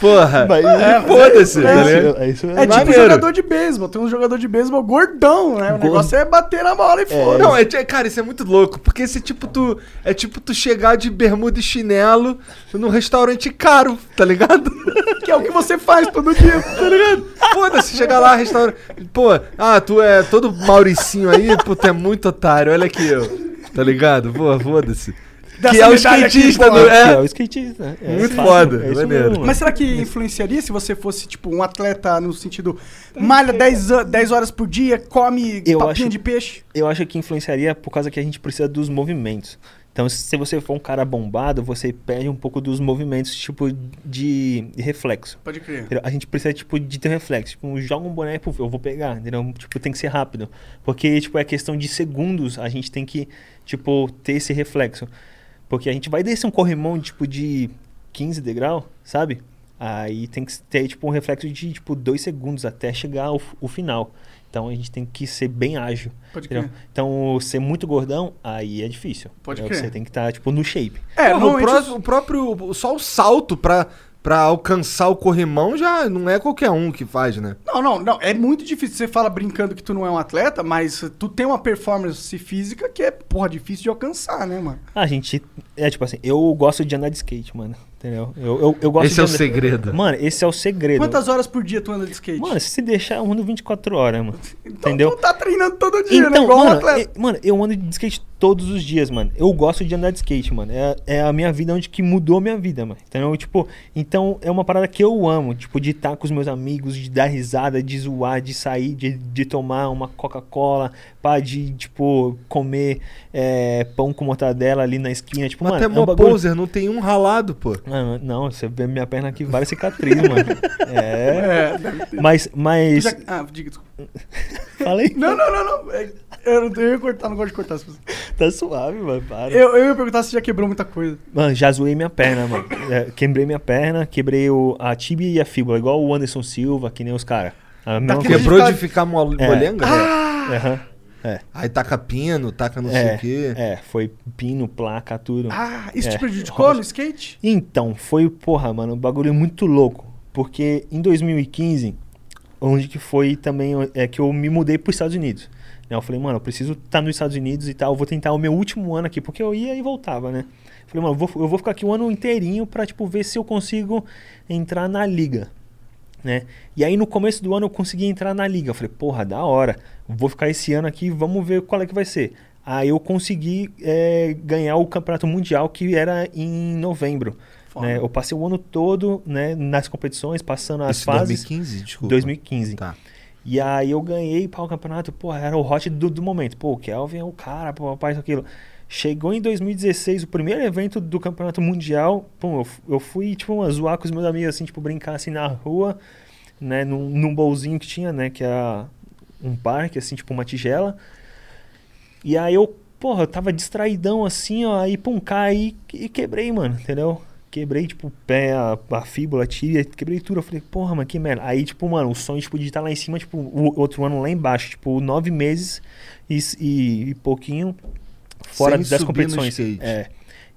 Porra. Mas- É, Foda-se, é, tá é, ligado? É isso É tipo Maneiro. jogador de beisebol. Tem um jogador de beisebol gordão, né? O Gordo. negócio é bater na bola e foda. Não, é, é- cara, isso é muito louco. Porque esse tipo tu. É tipo tu chegar de bermuda e chinelo num restaurante caro, tá ligado? Que é o que você faz todo dia. tá ligado? Foda-se, chegar lá, restaurante. Pô, ah, tu é todo Mauricinho aí, pô, tu é muito otário, olha aqui eu. Tá ligado? Pô, foda-se. Dessa Que é o skatista do. É, É, é o skatista. É, Muito fácil, foda, é isso maneiro. mesmo, Mas será que influenciaria se você fosse, tipo, um atleta no sentido malha 10, a- 10 horas por dia, come Eu papinha acho- de peixe? eu acho que influenciaria por causa que a gente precisa dos movimentos. Então, se você for um cara bombado, você perde um pouco dos movimentos, tipo, de, de reflexo. Pode crer. A gente precisa, tipo, de ter reflexo. Tipo, joga um boneco, eu vou pegar, entendeu? Tipo, tem que ser rápido. Porque, tipo, é questão de segundos, a gente tem que, tipo, ter esse reflexo. Porque a gente vai descer um corrimão, tipo, de 15 degrau, sabe? Aí tem que ter, tipo, um reflexo de, tipo, dois segundos até chegar ao, o final. Então, a gente tem que ser bem ágil. Pode crer. Então, ser muito gordão, aí é difícil. Pode entendeu? crer. Você tem que estar, tipo, no shape. É, Porra, o, pró- o próprio. Só o salto pra, pra alcançar o corrimão já não é qualquer um que faz, né? Não, não, não. É muito difícil. Você fala brincando que tu não é um atleta, mas tu tem uma performance física que é, porra, difícil de alcançar, né, mano? A gente, é tipo assim, eu gosto de andar de skate, mano. Entendeu? Eu, eu, eu gosto Esse de é o andar- segredo. Mano, esse é o segredo. Quantas horas por dia tu anda de skate? Mano, se deixar, eu ando 24 horas, mano. então entendeu? tu tá treinando todo dia, né? Então, Igual um mano, atleta. e- mano, eu ando de skate todos os dias, mano. Eu gosto de andar de skate, mano. É, é a minha vida onde que mudou a minha vida, mano. Entendeu? Tipo, então é uma parada que eu amo, tipo, de estar com os meus amigos, de dar risada, de zoar, de sair, de, de tomar uma Coca-Cola, pá, de, tipo, comer é, pão com mortadela ali na esquina. Tipo, Mas mano, até é um mó bagulho... poser, não tem um ralado, pô. Não, não, você vê minha perna aqui, várias cicatrizes, mano. É. É. Mas, mas. já- Ah, diga, desculpa. Falei? Não, não, não, não. É, Eu, não- eu ia cortar, não gosto de cortar as coisas. Tá suave, mano. Para. Eu, eu ia perguntar se já quebrou muita coisa. Mano, já zoei minha perna, mano. É, quebrei minha perna, quebrei o, a tibia e a fíbula, igual o Anderson Silva, que nem os caras. Coisa. Quebrou tá- de ficar É. molenga? Aham. Aí taca pino, taca não sei É, o quê. é, foi pino, placa, tudo. Ah, isso É, te prejudicou no skate? Então, foi, porra, mano, um bagulho muito louco. Porque em 2015, onde que foi também é que eu me mudei para os Estados Unidos. Né, Eu falei, mano, eu preciso estar nos Estados Unidos e tal. Eu vou tentar o meu último ano aqui, porque eu ia e voltava, né? Falei, mano, eu vou, eu vou ficar aqui o ano inteirinho pra, tipo, ver se eu consigo entrar na liga. Né? E aí no começo do ano eu consegui entrar na liga. Eu falei, porra, da hora. Vou ficar esse ano aqui, vamos ver qual é que vai ser. Aí eu consegui é, ganhar o campeonato mundial que era em novembro. Né? Eu passei o ano todo né, nas competições, passando as Isso fases. 2015, desculpa. 2015. Tá. E aí eu ganhei para o campeonato, pô, era o hot do, do momento. Pô, o Kelvin é o cara, pô, isso aquilo. Chegou em 2016, o primeiro evento do campeonato mundial, pô, eu, fu- eu fui, tipo, zoar com os meus amigos, assim, tipo, brincar, assim, na rua, né, num, num bolzinho que tinha, né, que era um parque, assim, tipo, uma tigela. E aí eu, porra, eu tava distraidão, assim, ó, aí, pum, caí e quebrei, mano, entendeu? Quebrei, tipo, o pé, a, a fíbula, a tíbia, quebrei tudo. Eu falei, porra, mano, que merda. Aí, tipo, mano, o sonho, tipo, de estar lá em cima, tipo, o outro ano lá embaixo. Tipo, nove meses e, e, e pouquinho fora Sem das competições. É.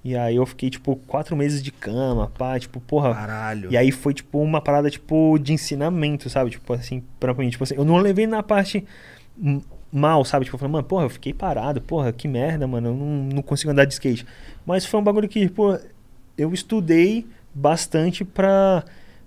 E aí eu fiquei, tipo, quatro meses de cama, pá, tipo, porra. Caralho. E aí foi, tipo, uma parada, tipo, de ensinamento, sabe? Tipo, assim, pra mim, tipo assim, eu não levei na parte mal, sabe? Tipo, eu falei, mano, porra, eu fiquei parado, porra, que merda, mano, eu não, não consigo andar de skate. Mas foi um bagulho que, pô, eu estudei bastante pra,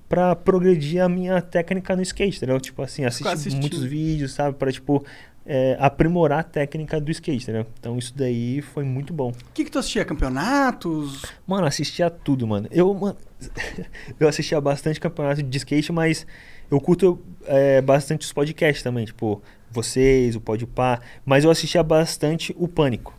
pra progredir a minha técnica no skate, entendeu? Tipo assim, assisti muitos vídeos, sabe? Pra, tipo, é, aprimorar a técnica do skate, entendeu? Então isso daí foi muito bom. O que, que tu assistia? Campeonatos? Mano, assistia tudo, mano. Eu, mano, eu assistia bastante campeonato de skate, mas eu curto é, bastante os podcasts também, tipo, vocês, o Podpah, mas eu assistia bastante o Pânico.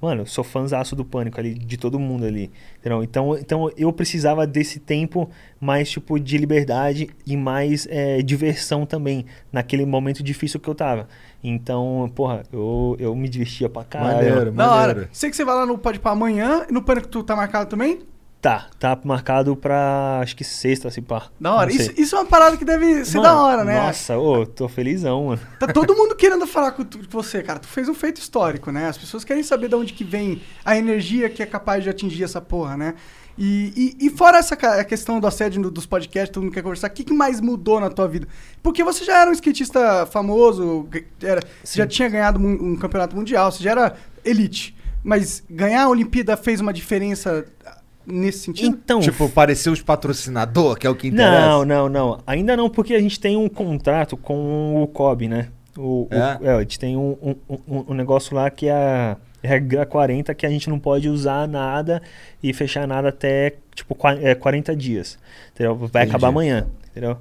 Mano, eu sou fãzaço do Pânico ali, de todo mundo ali, entendeu? Então, então eu precisava desse tempo mais, tipo, de liberdade e mais é, diversão também, naquele momento difícil que eu tava. Então, porra, eu, eu me divertia pra caralho. Maneiro, Da maneiro. hora. Sei que você vai lá no Pode Pá amanhã. E no Pânico tu tá marcado também? Tá, tá marcado pra acho que sexta, se pá. Da hora. Isso, isso é uma parada que deve ser Mano, da hora, né? Nossa, ô, tô felizão, mano. Tá todo mundo querendo falar com tu- com você, cara. Tu fez um feito histórico, né? As pessoas querem saber de onde que vem a energia que é capaz de atingir essa porra, né? E, e, e fora essa a questão do assédio dos podcasts, todo mundo quer conversar, o que, que mais mudou na tua vida? Porque você já era um skatista famoso, era, você já tinha ganhado um, um campeonato mundial, você já era elite. Mas ganhar a Olimpíada fez uma diferença ah, nesse sentido? Então, Tipo, parecer os patrocinador, que é o que interessa. Não, não, não. Ainda não, porque a gente tem um contrato com o COB, né? O, o- É? é, a gente tem um, um, um- um negócio lá que é a regra 40, que a gente não pode usar nada e fechar nada até, tipo, qua- é, 40 dias. Entendeu? Vai Entendi. acabar amanhã, entendeu?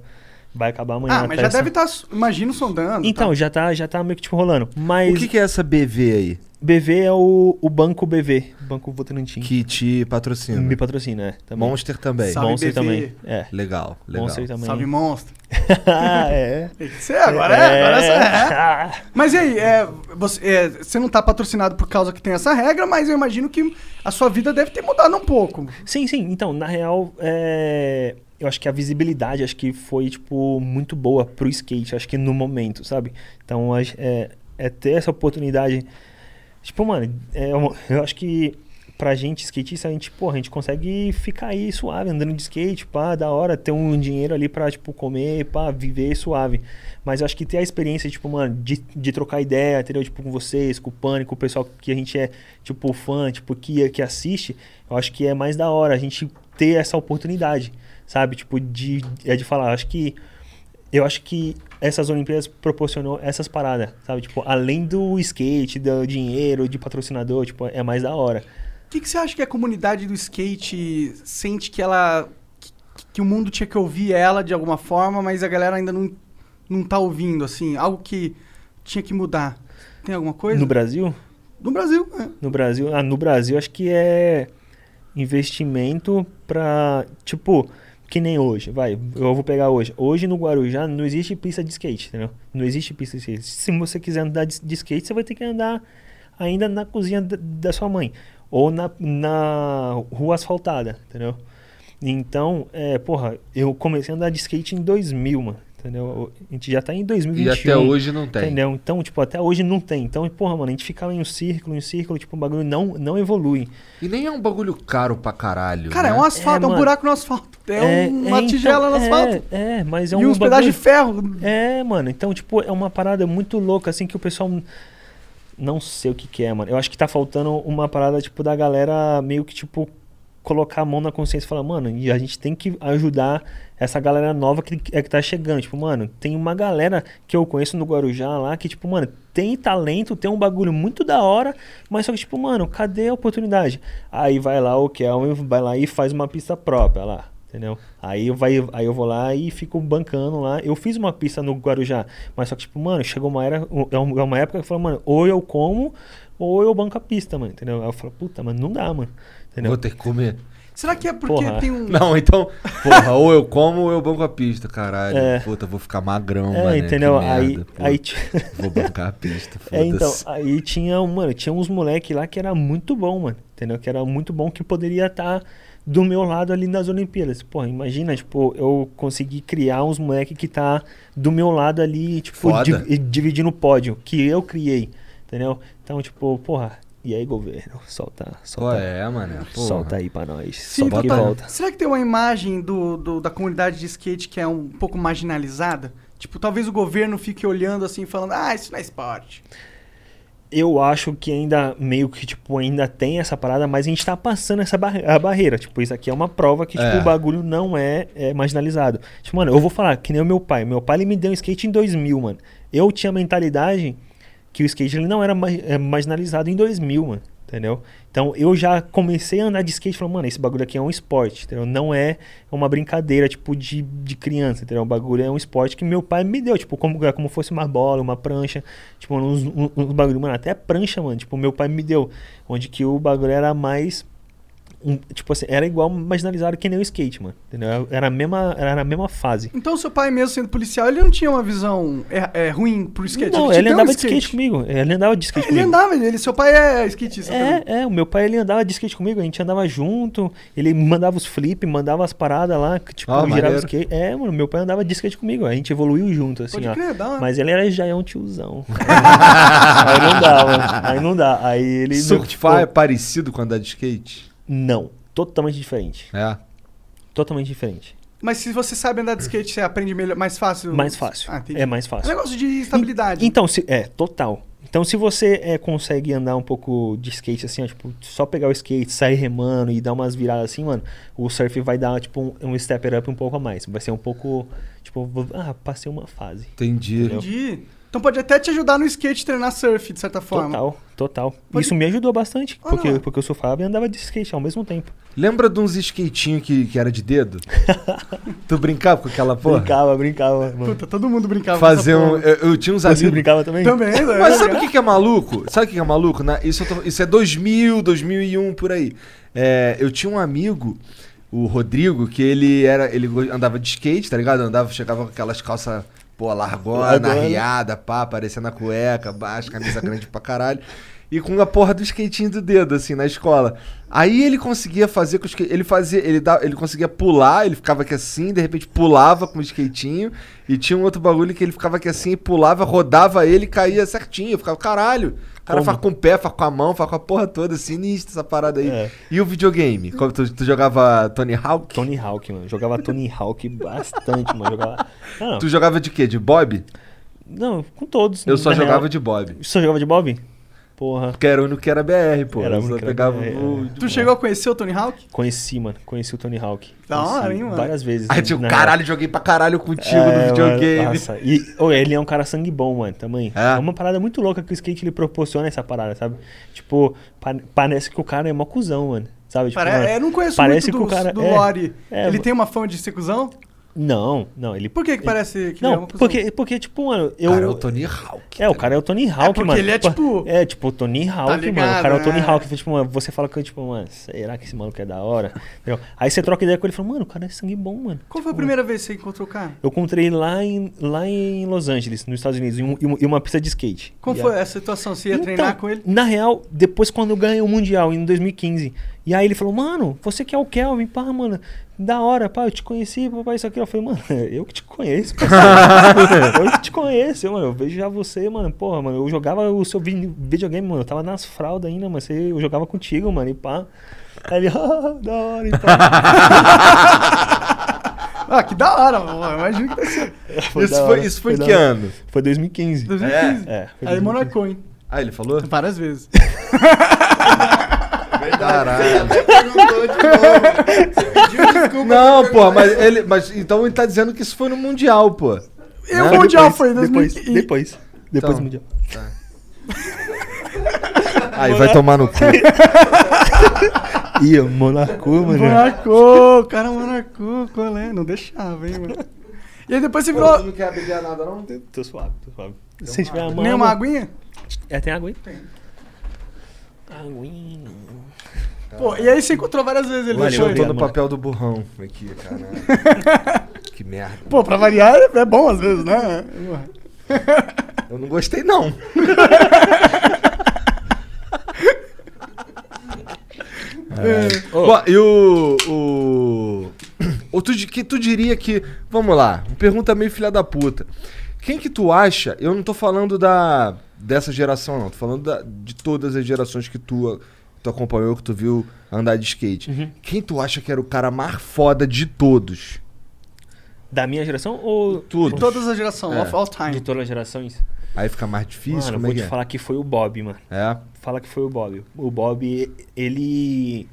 Vai acabar amanhã. ah, mas já essa- deve estar, imagino, sondando. Então, tá? já tá, já tá meio que tipo rolando. Mas O que, que é essa BV aí? BV é o, o Banco BV, Banco Votorantim. Que te patrocina? me patrocina, é. Também. Monster também. Salve, Monster BV. também. É. Legal, legal. Monster também. Salve, monstro. ah, é. Você agora é, agora é. Ah. Mas e aí, é, você, é, você não tá patrocinado por causa que tem essa regra, mas eu imagino que a sua vida deve ter mudado um pouco. Sim, sim. Então, na real, é, eu acho que a visibilidade acho que foi, tipo, muito boa pro skate, acho que no momento, sabe? Então, é, é ter essa oportunidade. Tipo, mano, é eu acho que pra gente, skatista, a gente, porra, a gente consegue ficar aí suave, andando de skate, pá, da hora, ter um dinheiro ali pra, tipo, comer, pá, viver suave. Mas eu acho que ter a experiência, tipo, mano, de, de trocar ideia, entendeu? Tipo, com vocês, com o Pânico, com o pessoal que a gente é, tipo, fã, tipo, que, que assiste, eu acho que é mais da hora a gente ter essa oportunidade, sabe? Tipo, de, é de falar, acho que eu acho que essas Olimpíadas proporcionou essas paradas, sabe? Tipo, além do skate, do dinheiro, de patrocinador, tipo, é mais da hora. O que, que você acha que a comunidade do skate sente que ela. Que, que o mundo tinha que ouvir ela de alguma forma, mas a galera ainda não, não tá ouvindo, assim? Algo que tinha que mudar. Tem alguma coisa? No Brasil? No Brasil, é. No Brasil, ah, no Brasil acho que é investimento pra, tipo, que nem hoje, vai, eu vou pegar hoje. Hoje no Guarujá não existe pista de skate, entendeu? Não existe pista de skate. Se você quiser andar de, skate, você vai ter que andar ainda na cozinha da, da sua mãe ou na, na rua asfaltada, entendeu? Então, é, porra, eu comecei a andar de skate em 2000, mano, entendeu? A gente já tá em E 2021. até hoje não tem. Entendeu? Então, tipo, até hoje não tem. Então, porra, mano, a gente ficava em um círculo, em um círculo, tipo, o bagulho não, não evolui. E nem é um bagulho caro pra caralho. Cara, né? é um asfalto, é, É, um mano. buraco no asfalto. É, uma é, tigela no então, asfalto. É, é, mas é e um uns pedaços de bagulho- ferro. É, mano, então, tipo, é uma parada muito louca, assim, que o pessoal. Não sei o que, que é, mano. Eu acho que tá faltando uma parada, tipo, da galera meio que, tipo, colocar a mão na consciência e falar, mano, e a gente tem que ajudar essa galera nova que é que tá chegando. Tipo, mano, tem uma galera que eu conheço no Guarujá lá que, tipo, mano, tem talento, tem um bagulho muito da hora, mas só que, tipo, mano, cadê a oportunidade? Aí vai lá o Kelvin, vai lá e faz uma pista própria lá. Entendeu? Aí eu, vai, aí eu vou lá e fico bancando lá. Eu fiz uma pista no Guarujá, mas só que, tipo, mano, chegou uma, era, é uma uma época que eu mano, ou eu como, ou eu banco a pista, mano, entendeu? Aí eu falo, puta, mano, não dá, mano. Entendeu? Vou ter que comer. Será que é porque Porra. tem um. Não, então, porra, ou eu como ou eu banco a pista, caralho. É. Puta, vou ficar magrão, É, mano. entendeu? aí, aí, ti- Vou bancar a pista, foda-se. é, então, aí tinha, um- mano, tinha uns moleque lá que era muito bom, mano, entendeu? Que era muito bom, que poderia estar do meu lado ali nas Olimpíadas. Porra, imagina, tipo, eu consegui criar uns moleque que tá do meu lado ali, tipo, di- dividindo o pódio, que eu criei, entendeu? Então, tipo, porra, e aí, governo? Solta, solta. é, mano? Porra. Solta aí pra nós. Sim, solta que volta. Será que tem uma imagem do, do- da comunidade de skate que é um pouco marginalizada? Tipo, talvez o governo fique olhando assim, falando, ah, isso não é esporte. Eu acho que ainda meio que, tipo, ainda tem essa parada, mas a gente tá passando essa barre- a barreira. Tipo, isso aqui é uma prova que, tipo, É. o bagulho não é, é marginalizado. Tipo, mano, eu vou falar, que nem o meu pai. Meu pai, ele me deu um skate em 2000, mano. Eu tinha a mentalidade que o skate, ele não era ma- é, marginalizado em 2000, mano. Entendeu? Então, eu já comecei a andar de skate falei, mano, esse bagulho aqui é um esporte, entendeu? Não é uma brincadeira, tipo, de, de criança, entendeu? O bagulho é um esporte que meu pai me deu, tipo, como, como fosse uma bola, uma prancha, tipo, uns, uns, uns bagulho, mano, até prancha, mano, tipo, meu pai me deu, onde que o bagulho era mais um- tipo assim, era igual marginalizado que nem o skate, mano. Entendeu? Era a mesma, era a mesma fase. Então, seu pai, mesmo sendo policial, ele não tinha uma visão é, é, ruim pro skate? não, tinha ele até um andava de skate comigo. Ele andava de skate Ele comigo. andava, ele, seu pai é skatista. também. É, é, o meu pai ele andava de skate comigo, a gente andava junto, ele mandava os flip, mandava as paradas lá, que, tipo, Ah, girava o skate. É, mano, meu pai andava de skate comigo, a gente evoluiu junto, assim, Pode ó. crer, hora. Mas ele era, já é um tiozão. aí não dá, mano. Aí não dá. Aí ele. Surfar é parecido com andar de skate? Não, totalmente diferente. É. Totalmente diferente. Mas se você sabe andar de skate, você aprende melhor, mais fácil? Mais fácil. Ah, é mais É um fácil. negócio de estabilidade. Então, se, é, total. Então, se você é, consegue andar um pouco de skate, assim, ó, tipo, só pegar o skate, sair remando e dar umas viradas assim, mano, o surf vai dar, tipo, um, um step up um pouco a mais. Vai ser um pouco, tipo, ah, passei uma fase. Entendi. Entendi. Então pode até te ajudar no skate treinar surf, de certa forma. Total, total. Pode- Isso me ajudou bastante, Ah, porque, não. porque eu surfava e andava de skate ao mesmo tempo. Lembra de uns skatinhos que, que era de dedo? tu brincava com aquela porra? Brincava, brincava, mano. Puta, todo mundo brincava Fazer com essa um. Eu, eu tinha uns Você amigos. brincava também? Também, né? Mas sabe o que, que é maluco? Sabe o que, que é maluco? Na- isso, eu tô- isso é 2000, 2001, por aí. É, eu tinha um amigo, o Rodrigo, que ele era. Ele andava de skate, tá ligado? Andava, chegava com aquelas calças, pô, largona, Largona. arriada, pá, parecendo a cueca, baixo, camisa grande pra caralho. E com a porra do skatinho do dedo, assim, na escola. Aí ele conseguia fazer com o skate. Ele fazia. Ele, dá, ele conseguia pular, ele ficava aqui assim, de repente pulava com o skatinho. E tinha um outro bagulho que ele ficava aqui assim, pulava, rodava ele e caía certinho. Eu ficava, caralho. O cara Como? faz com o pé, faz com a mão, faz com a porra toda, sinistro essa parada aí. É. E o videogame? Como tu, tu jogava Tony Hawk? Tony Hawk, mano. Jogava Tony Hawk bastante, mano. Jogava. Não, não. Tu jogava de quê? De Bob? Não, com todos. Eu só jogava real. de Bob. Só jogava de Bob? Porra. Porque era o único que era BR, pô. Era o único que pegava BR, o. Tu chegou a conhecer o Tony Hawk? Conheci, mano. Conheci o Tony Hawk. Da Conheci hora, hein, mano? Várias vezes. Aí, tipo, caralho, joguei pra caralho contigo real. É, no videogame. mano, nossa. E ô, ele é um cara sangue bom, mano, também. É? É uma parada muito louca que o skate ele proporciona essa parada, sabe? Tipo, pa- parece que o cara é mó cuzão, mano. Sabe? Tipo, Pare... mano, é, Eu não conheço parece muito do, que o cara do é- Lore. é, ele mano. tem uma fama de ser cuzão? Não, não, ele. Por que que ele- parece que ele é Não, uma porque, porque, tipo, mano, eu. Cara, é o Tony Hawk. É, o cara é o Tony Hawk, porque mano. ele é, tipo- É, tipo, o Tony Hawk, mano. ligado, O cara é o Tony né? Hawk. Tipo, mano, você fala que, tipo, mano, será que esse maluco é da hora? Entendeu? Aí você troca ideia com ele e fala, mano, o cara é sangue bom, mano. Qual foi a primeira vez que você encontrou o cara? Eu encontrei ele lá em, lá em Los Angeles, nos Estados Unidos, em, um- em uma- em uma pista de skate. Como E foi a- essa situação? Você ia Então, treinar com ele? Na real, depois quando eu ganhei o Mundial, em 2015. E aí ele falou, mano, você que é o Kelvin, pá, mano, da hora, pá, eu te conheci, papai, isso aqui. Eu falei, mano, eu que te conheço, eu que te conheço, mano, eu vejo já você, mano, porra, mano, eu jogava o seu vi- videogame, mano, eu tava nas fraldas ainda, mas você, eu jogava contigo, mano, e pá. Aí ele, ah, da hora, e pá. Ah, que da hora, mano. Imagina que sendo. Foi Isso foi, hora, isso foi em da que ano? Foi 2015. 2015. É, foi Aí 2015. Monaco, hein? Ah, ele falou? Várias vezes. Caralho. Até perguntou de novo. Você pediu desculpa. Não, pô, mas ele. Mas então ele tá dizendo que isso foi no Mundial, pô. E Né? o Mundial Depois, foi em depois, 2015. depois, depois Então. do Mundial. Aí vai tomar no cu. Ih, Monaco, mano. Monaco, cara, Monaco, qual é? Não deixava, hein, mano. E aí depois você virou. não quer beber nada, não? Tô suave, tô suave. Se tiver a mão. Nenhuma aguinha? É, tem água aí? Tem. Aguinha. Pô, e aí você encontrou várias vezes ele Valeu, deixou Eu aí. tô no mano. papel do burrão aqui, cara. que merda. Pô, pra variar é é bom às vezes, né? Eu não gostei, não. Ô, Bom, e o. O. o tu, que tu diria que. Vamos lá, pergunta meio filha da puta. Quem que tu acha? Eu não tô falando da dessa geração, não. Tô falando da- de todas as gerações que tu, tu acompanhou, que tu viu andar de skate. Uhum. Quem tu acha que era o cara mais foda de todos? Da minha geração ou. Tudo. De todas as gerações, É. of all De time. todas as gerações? Aí fica mais difícil? mano, eu como é vou que te é? falar que foi o Bob, mano. É. Fala que foi o Bob. O Bob, ele.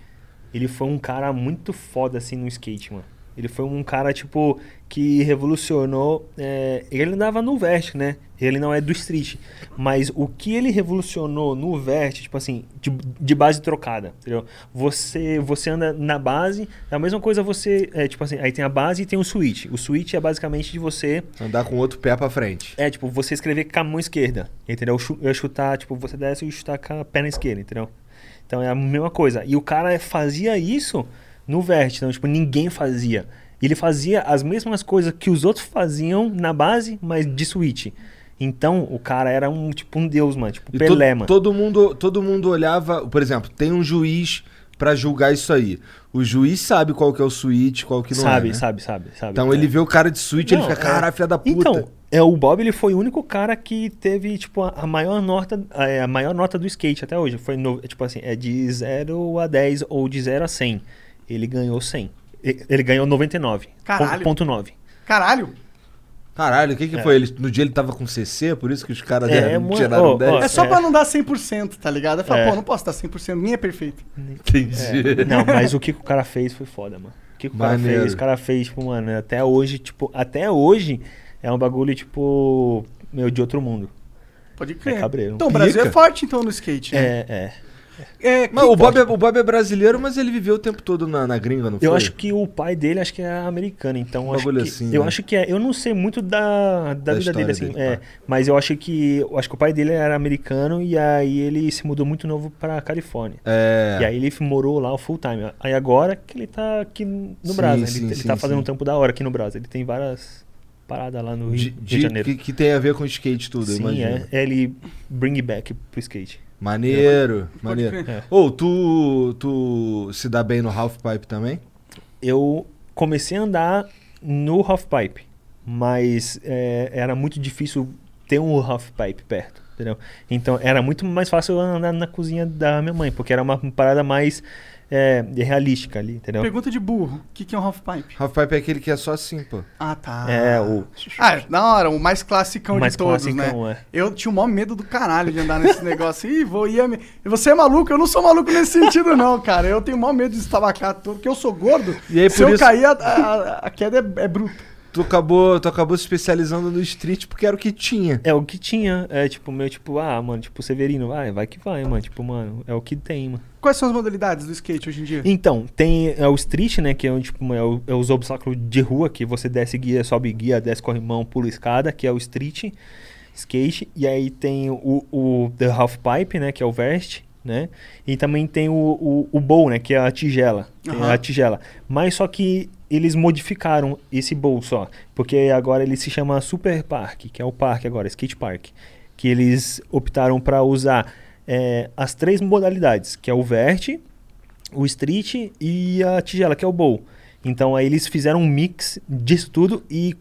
Ele foi um cara muito foda assim no skate, mano. Ele foi um cara, tipo, que revolucionou. é, ele andava no vert, né? Ele não é do street. Mas o que ele revolucionou no vert, tipo assim, de, de base trocada, entendeu? Você, você anda na base, a mesma coisa você. É, tipo assim, aí tem a base e tem o switch. O switch é basicamente de você. Andar com o outro pé pra frente. É, tipo, você escrever com a mão esquerda, entendeu? Eu chutar, tipo, você desce e chutar com a perna esquerda, entendeu? Então é a mesma coisa. E o cara fazia isso no vert, então, tipo, ninguém fazia. Ele fazia as mesmas coisas que os outros faziam na base, mas de switch. Então, o cara era um tipo um deus, mano, tipo E Pelé, to- mano. todo mundo, todo mundo olhava, por exemplo, tem um juiz pra julgar isso aí. O juiz sabe qual que é o switch, qual que não sabe, é, né? sabe, sabe, sabe. Então É. ele vê o cara de switch, ele fica, é- caralho, filha da puta. Então, é, o Bob ele foi o único cara que teve tipo a, a maior nota a, a maior nota do skate até hoje. Foi no- tipo assim, é de 0 a 10 ou de 0 a 100. Ele ganhou 100. E- Ele ganhou 99. Caralho. Ponto 9. Caralho. Caralho, o que que É. foi? Ele, no dia ele tava com CC, por isso que os caras É, deram- mano, tiraram ó, 10? ó, É só É. pra não dar 100%, tá ligado? Eu falo, É. pô, não posso dar 100%, minha é perfeita. Entendi. É, não, mas o que, que o cara fez foi foda, mano. O que, que o cara Maneiro. fez? O cara fez, tipo, mano, até hoje, tipo, até hoje é um bagulho, tipo, meu, de outro mundo. Pode crer. É cabreiro. Então, o Brasil Pica. é forte, então, no skate. né? É, é. É, Mas o Bob, é, o Bob é brasileiro, mas ele viveu o tempo todo na, na gringa, não foi? Eu acho que o pai dele acho que é americano, então Um acho que, assim, eu né? acho que é, eu não sei muito da, da, Da vida dele assim, dele, é, tá. mas eu acho que eu acho que o pai dele era americano e aí ele se mudou muito novo pra Califórnia. É. E aí ele morou lá full time. Aí agora que ele tá aqui no Sim, Brasil, sim, ele, ele sim, tá fazendo sim. um trampo da hora aqui no Brasil. Ele tem várias paradas lá no Rio de, Rio de- de Janeiro. que, que tem a ver com skate tudo, eu Sim, imagino. é, ele bring back pro skate. Maneiro, Pode maneiro. É. Ou tu, tu se dá bem no half pipe também? eu comecei a andar no half pipe, mas é, era muito difícil ter um half pipe perto, entendeu? Então era muito mais fácil andar na cozinha da minha mãe, porque era uma parada mais é, realística ali, entendeu? Pergunta de burro. O que, que é um half pipe? Half pipe é aquele que é só assim, pô. Ah, tá. É, o Ah, na hora, o mais classicão mais de todos, classicão, né? é. Eu tinha o maior medo do caralho de andar nesse negócio. Ih, vou ia me... Você é maluco? Eu não sou maluco nesse sentido, não, cara. Eu tenho o maior medo de estabacar todo, porque eu sou gordo. E aí, Se por eu isso- cair, a, a- a queda é, é bruta. Tu acabou, tu acabou se especializando no street porque era o que tinha. É o que tinha, é tipo, meu, tipo, ah, mano, tipo, Severino, vai, vai que vai, mano, tipo, mano, é o que tem, mano. Quais são as modalidades do skate hoje em dia? Então, tem é o street, né, que é, tipo, é, o- é os obstáculos de rua, que você desce guia, sobe guia, desce corrimão, pula escada, que é o street, skate, e aí tem o, o the half pipe, né, que é o vest, né, e também tem o, o, o bowl, né, que é a tigela, tem Aham. a tigela, mas só que eles modificaram esse bowl só, porque agora ele se chama Super Park, que é o parque agora, skate park, que eles optaram para usar é, as três modalidades, que é o vert, o street e a tigela, que é o bowl. Então aí eles fizeram um mix disso tudo e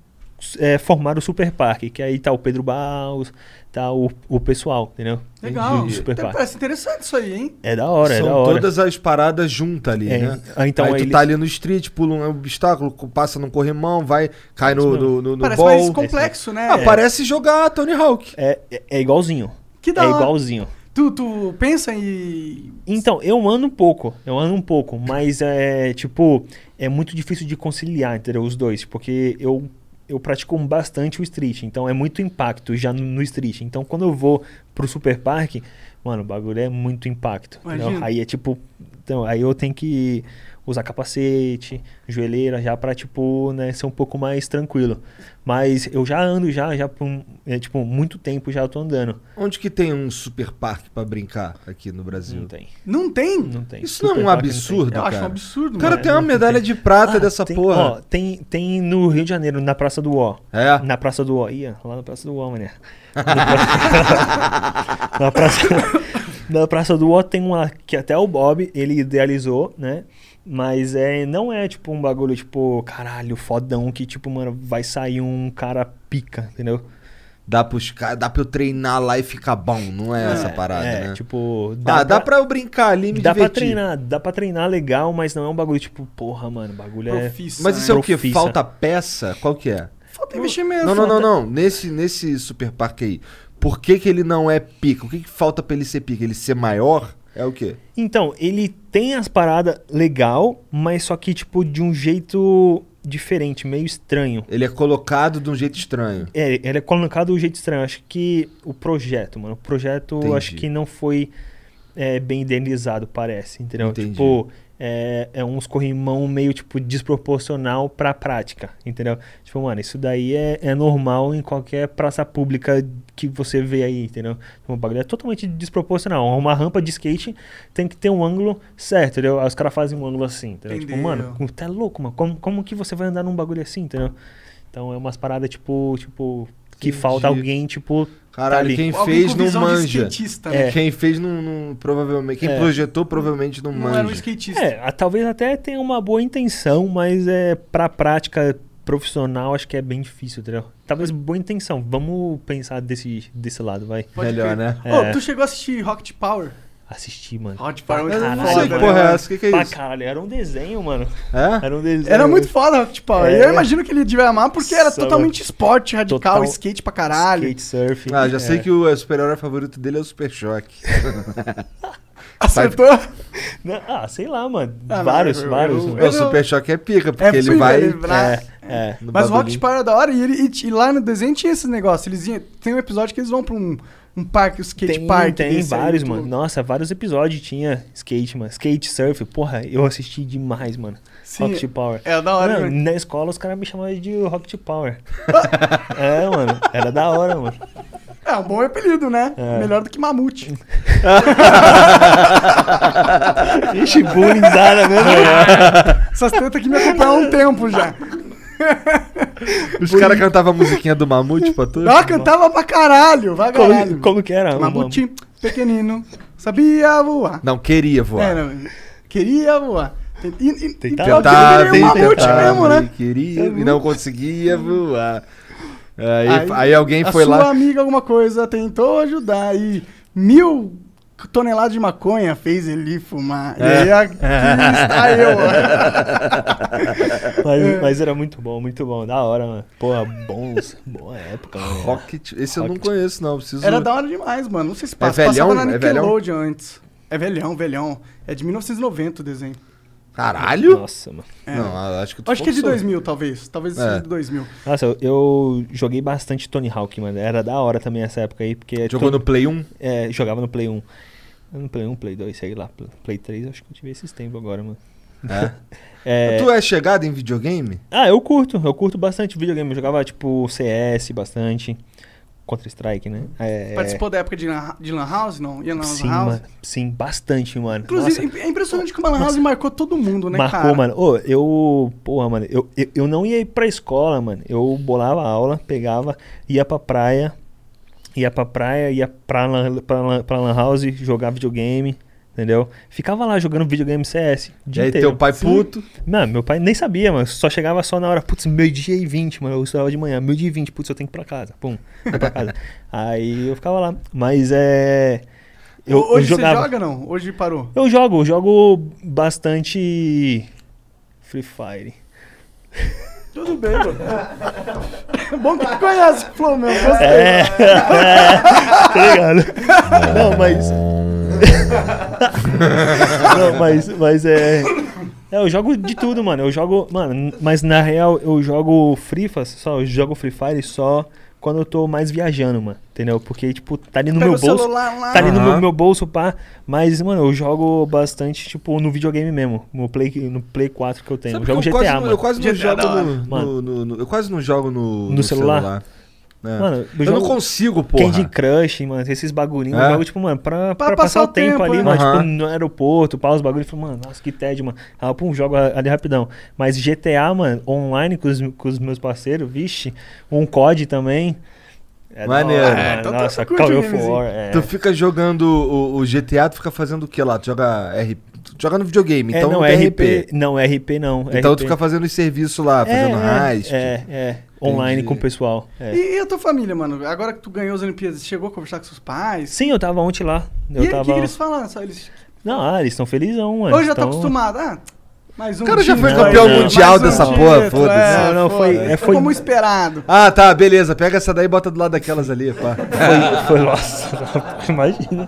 é, formaram o Super Parque, que aí tá o Pedro Baus, tá o, o pessoal, entendeu? Legal. Até Parque. Parece interessante isso aí, hein? É da hora, é São da hora. todas as paradas juntas ali, É, né? ah, então aí tu eles- tá ali no street, pula um obstáculo, passa num corrimão, vai, cai no, no, no, no Parece ball. mais complexo, né? Ah, parece jogar Tony Hawk. É, é, é igualzinho. Que da é hora. igualzinho. Tu, tu pensa em... Então, eu ando um pouco, eu ando um pouco, mas é tipo, é muito difícil de conciliar, entendeu? Os dois, porque eu, eu pratico bastante o street, então é muito impacto já no, no street. Então, quando eu vou pro super parque, mano, o bagulho é muito impacto. Aí é tipo, então, aí eu tenho que usar capacete, joelheira, já pra, tipo, né, ser um pouco mais tranquilo. Mas eu já ando já, já por, é, tipo, muito tempo já eu tô andando. Onde que tem um super parque pra brincar aqui no Brasil? Não tem, Não tem? não tem. Isso não é Super um tem. absurdo, Eu acho um cara. absurdo, O cara mano. tem uma medalha de prata Ah, dessa tem, porra. Ó, tem, tem no Rio de Janeiro, na Praça do Ó. É? Na Praça do Ó. Ia, lá na Praça do Ó, mané. na, praça, na Praça do Ó tem uma que até o Bob, ele idealizou, né? Mas é, não é tipo um bagulho, tipo, caralho, fodão, que tipo, mano, vai sair um cara pica, entendeu? Dá, pros, dá pra eu treinar lá e ficar bom, não é, essa parada, é, né? tipo... ah, dá pra eu brincar ali e me Dá pra divertir. treinar, dá pra treinar legal, mas não é um bagulho tipo, porra, mano, o bagulho é... Profissa, Mas isso é né? o que? Profissa. Falta peça? Qual que é? Falta investimento. Não, não, não, não. Nesse, nesse super parque aí, por que, que ele não é pica? O que, que falta pra ele ser pica? Ele ser maior? É o quê? Então, ele tem as paradas legal, mas só que, tipo, de um jeito diferente, meio estranho. Ele é colocado de um jeito estranho. É, ele é colocado de um jeito estranho. Acho que o projeto, mano, o projeto Entendi. acho que não foi é, bem idealizado, parece, entendeu? Entendi. Tipo, é, é uns corrimão meio, tipo, desproporcional pra prática, entendeu? Tipo, mano, isso daí é, é normal em qualquer praça pública que você vê aí, entendeu? Tipo, O bagulho é totalmente desproporcional. Uma rampa de skate tem que ter um ângulo certo, entendeu? Aí os caras fazem um ângulo assim, entendeu? Tipo, Entendeu. mano, tá louco, mano. Como, como que você vai andar num bagulho assim, entendeu? Então é umas paradas, tipo, tipo, que Entendi. falta alguém, tipo, Caralho, ali. quem fez não visão de manja. skatista, né? É. Quem fez não, não- provavelmente. Quem É. projetou provavelmente não, Não manja. era um skatista. É, a- talvez até tenha uma boa intenção, mas é pra prática profissional acho que é bem difícil, entendeu? Talvez boa intenção. Vamos pensar desse, desse lado, vai. Pode Melhor, né? Ô, É. tu chegou a assistir Rocket Power? Assistir, mano. Rocket Power é muito Eu Caralho, foda, sei que né, porra é essa. O que, que é Pra isso? caralho, era um desenho, mano. É? Era um desenho. Era muito foda Rocket Power. É. Eu imagino que ele devia amar porque era totalmente esporte radical, Total- skate pra caralho. Skate surf. Ah, já sei é. que o é, super-herói favorito dele é o Super Choque. Acertou? Não, Ah, sei lá, mano. Ah, não, vários, eu- vários. eu- mano. o Super Choque é pica, porque É ele vai. É, é. no Mas o. Rocket Power é da hora e, ele, e, e lá no desenho tinha esse negócio. Eles iam, tem um episódio que eles vão pra um, um parque, um skate Tem, park. tem aí, vários, mano. Nossa, vários episódios tinha skate, mano. Skate surf. Porra, eu assisti demais, mano. Sim, Rocket Power. É da hora, Mano, né? na escola os caras me chamavam de Rocket Power. é, mano. Era da hora, mano. É um bom apelido, né? É. Melhor do que Mamute. Ixi, bullyingzada mesmo. Essas tetas aqui me acompanham há um tempo já. Os caras cantavam a musiquinha do Mamute pra tu? Ela cantava pra caralho, vai caralho. Como, como que era? Mamute, pequenino, sabia voar. Não, queria voar. É, não, queria voar. E, e, Tentava. Tentava, é um mamute tentava, mesmo, né? e Queria e não conseguia voar. Aí, Aí, aí alguém foi sua lá. amiga alguma coisa tentou ajudar e mil toneladas de maconha fez ele fumar. E É. aí aqui está eu. Mas, mas era muito bom, muito bom. Da hora, mano. Porra, bons. Boa época, mano. Rocket. Esse eu não Rocket. conheço, não. Preciso. Era da hora demais, mano. Não sei se É passa. velhão? Passava na É velhão? Nickelodeon antes. É velhão, velhão. É de 1990 o desenho. Caralho? Nossa, mano. É. Não, acho que tu Acho que é de forçou. 2000, talvez. Talvez É. seja de 2000. Nossa, eu, eu joguei bastante Tony Hawk, mano. Era da hora também essa época aí, porque... Jogou Tony- no Play 1? É, jogava no Play 1. No Play 1, Play 2, sei lá. Play- Play 3, acho que eu tive esses tempos agora, mano. É. É, Tu é chegado em videogame? Ah, eu curto, eu curto bastante videogame. Eu jogava, tipo, CS bastante. Counter-Strike, né? É, Participou da época de, lan- de Lan House, não? Ia na Lan Sim, House? mano. Sim, bastante, mano. Inclusive, Nossa, é impressionante como a Lan House marcou todo mundo, né, marcou, cara? mano. Ô, eu... Porra, mano. Eu, eu, eu não ia ir pra escola, mano. Eu bolava aula, pegava, ia pra praia. Ia pra praia, ia pra lan, pra, lan, pra lan house, jogar videogame. Entendeu? Ficava lá jogando videogame CS. o E dia aí inteiro. teu pai puto. Mano, meu pai nem sabia, mano. Só chegava só na hora, putz, meio-dia e 20, mano. Eu estudava de manhã, meio-dia e 20, putz, eu tenho que ir pra casa. Pum, vou pra casa. Aí eu ficava lá. Mas é. Eu, eu Hoje jogava. você joga, não? Hoje parou. Eu jogo, eu jogo bastante. Free Fire. Tudo bem, mano. Bom que conhece o Flow mesmo. Gostei. É, é, tá ligado? Não, mas. Não, mas, mas é. É, eu jogo de tudo, mano. Eu jogo. Mano, mas na real eu jogo Free Fire só, eu jogo Free Fire só quando eu tô mais viajando, mano. Entendeu? Porque, tipo, tá ali no Pega meu bolso. celular lá. Tá ali no meu, meu bolso, pá. Mas, mano, eu jogo bastante, tipo, no videogame mesmo. No Play, no Play 4 que eu tenho. Sabe eu jogo que GTA, quase, não- mano. Eu quase não GTA jogo no, no- no- Eu quase não jogo no, No celular? É. Mano, eu, não consigo, porra. Candy Crush, mano, esses bagulhinhos. É? Eu jogo, tipo, mano, pra, pra, Pra passar, o tempo, ali, é. mano. Aham. Tipo, no aeroporto, pá, os bagulhos. Falei, mano, nossa, que tédio, mano. Ah, pum, jogo ali rapidão. Mas GTA, mano, online com os, com os meus parceiros, vixe. Um COD também. É Maneiro. hora, É, mano. então nossa, Call of. War. É. Tu fica jogando o, o GTA, tu fica fazendo o que lá? Tu joga R... tu joga no videogame, É, então não, não, tem RP. RP. Não, RP não. Então RP. tu fica fazendo os serviços lá, fazendo é, heist. É, é. Online Entendi. com o pessoal. é. E, e a tua família, mano? Agora que tu ganhou as Olimpíadas, chegou a conversar com seus pais? Sim, eu tava ontem lá. Eu e o tava. que, que eles falam? Só eles... Não, ah, eles estão felizão, mano. Hoje já tô Tão- acostumado. Ah, mais um O cara já foi campeão mais mundial um dessa título, porra, foda-se. é, Não, não, foi- é, foi- como esperado. Ah, tá, beleza. Pega essa daí e bota do lado daquelas ali, pá. Foi, foi nossa, imagina.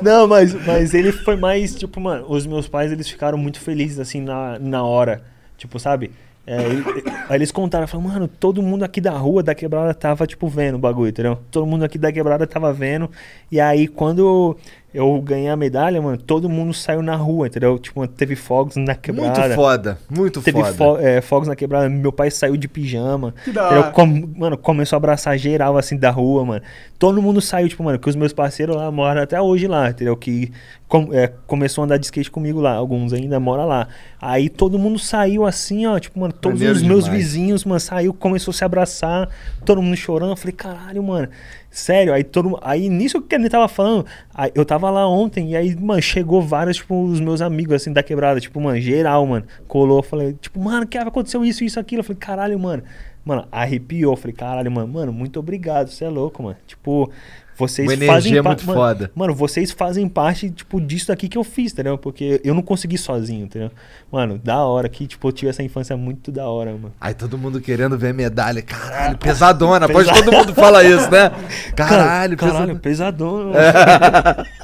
Não, mas, mas ele foi mais, tipo, mano, os meus pais, eles ficaram muito felizes, assim, na, na hora. Tipo, sabe? É, ele- aí eles contaram, falaram, mano, todo mundo aqui da rua, da quebrada, tava, tipo, vendo o bagulho, entendeu? Todo mundo aqui da quebrada tava vendo. E aí, quando eu ganhei a medalha, mano, todo mundo saiu na rua, entendeu? Tipo, teve fogos na quebrada. Muito foda, muito Teve foda. fo- é, fogos na quebrada, meu pai saiu de pijama. Que da hora. Com- mano, começou a abraçar geral assim da rua, mano. Todo mundo saiu, tipo, mano, que os meus parceiros lá moram até hoje lá, entendeu? Que com- é, começou a andar de skate comigo lá, alguns ainda moram lá. Aí todo mundo saiu assim, ó, tipo, mano, todos os meus demais. vizinhos, mano, saiu, começou a se abraçar, todo mundo chorando. Eu falei, caralho, mano. Sério, aí todo Aí nisso que ele tava falando, aí eu tava lá ontem, e aí, mano, chegou vários, tipo, os meus amigos, assim, da quebrada, tipo, mano, geral, mano. Colou, eu falei, tipo, mano, que aconteceu isso, isso, aquilo. Eu falei, caralho, mano. Mano, arrepiou. Falei, caralho, mano, mano, muito obrigado, você é louco, mano. Tipo, vocês Uma fazem energia pa- muito mano, foda. Mano, vocês fazem parte, tipo, disso daqui que eu fiz, entendeu? Porque eu não consegui sozinho, entendeu? Mano, da hora que, tipo, eu tive essa infância muito da hora, mano. Aí todo mundo querendo ver medalha. Caralho, pesadona. Pode Pesado. todo mundo fala isso, né? Caralho, caralho, pesadona. Ih, aí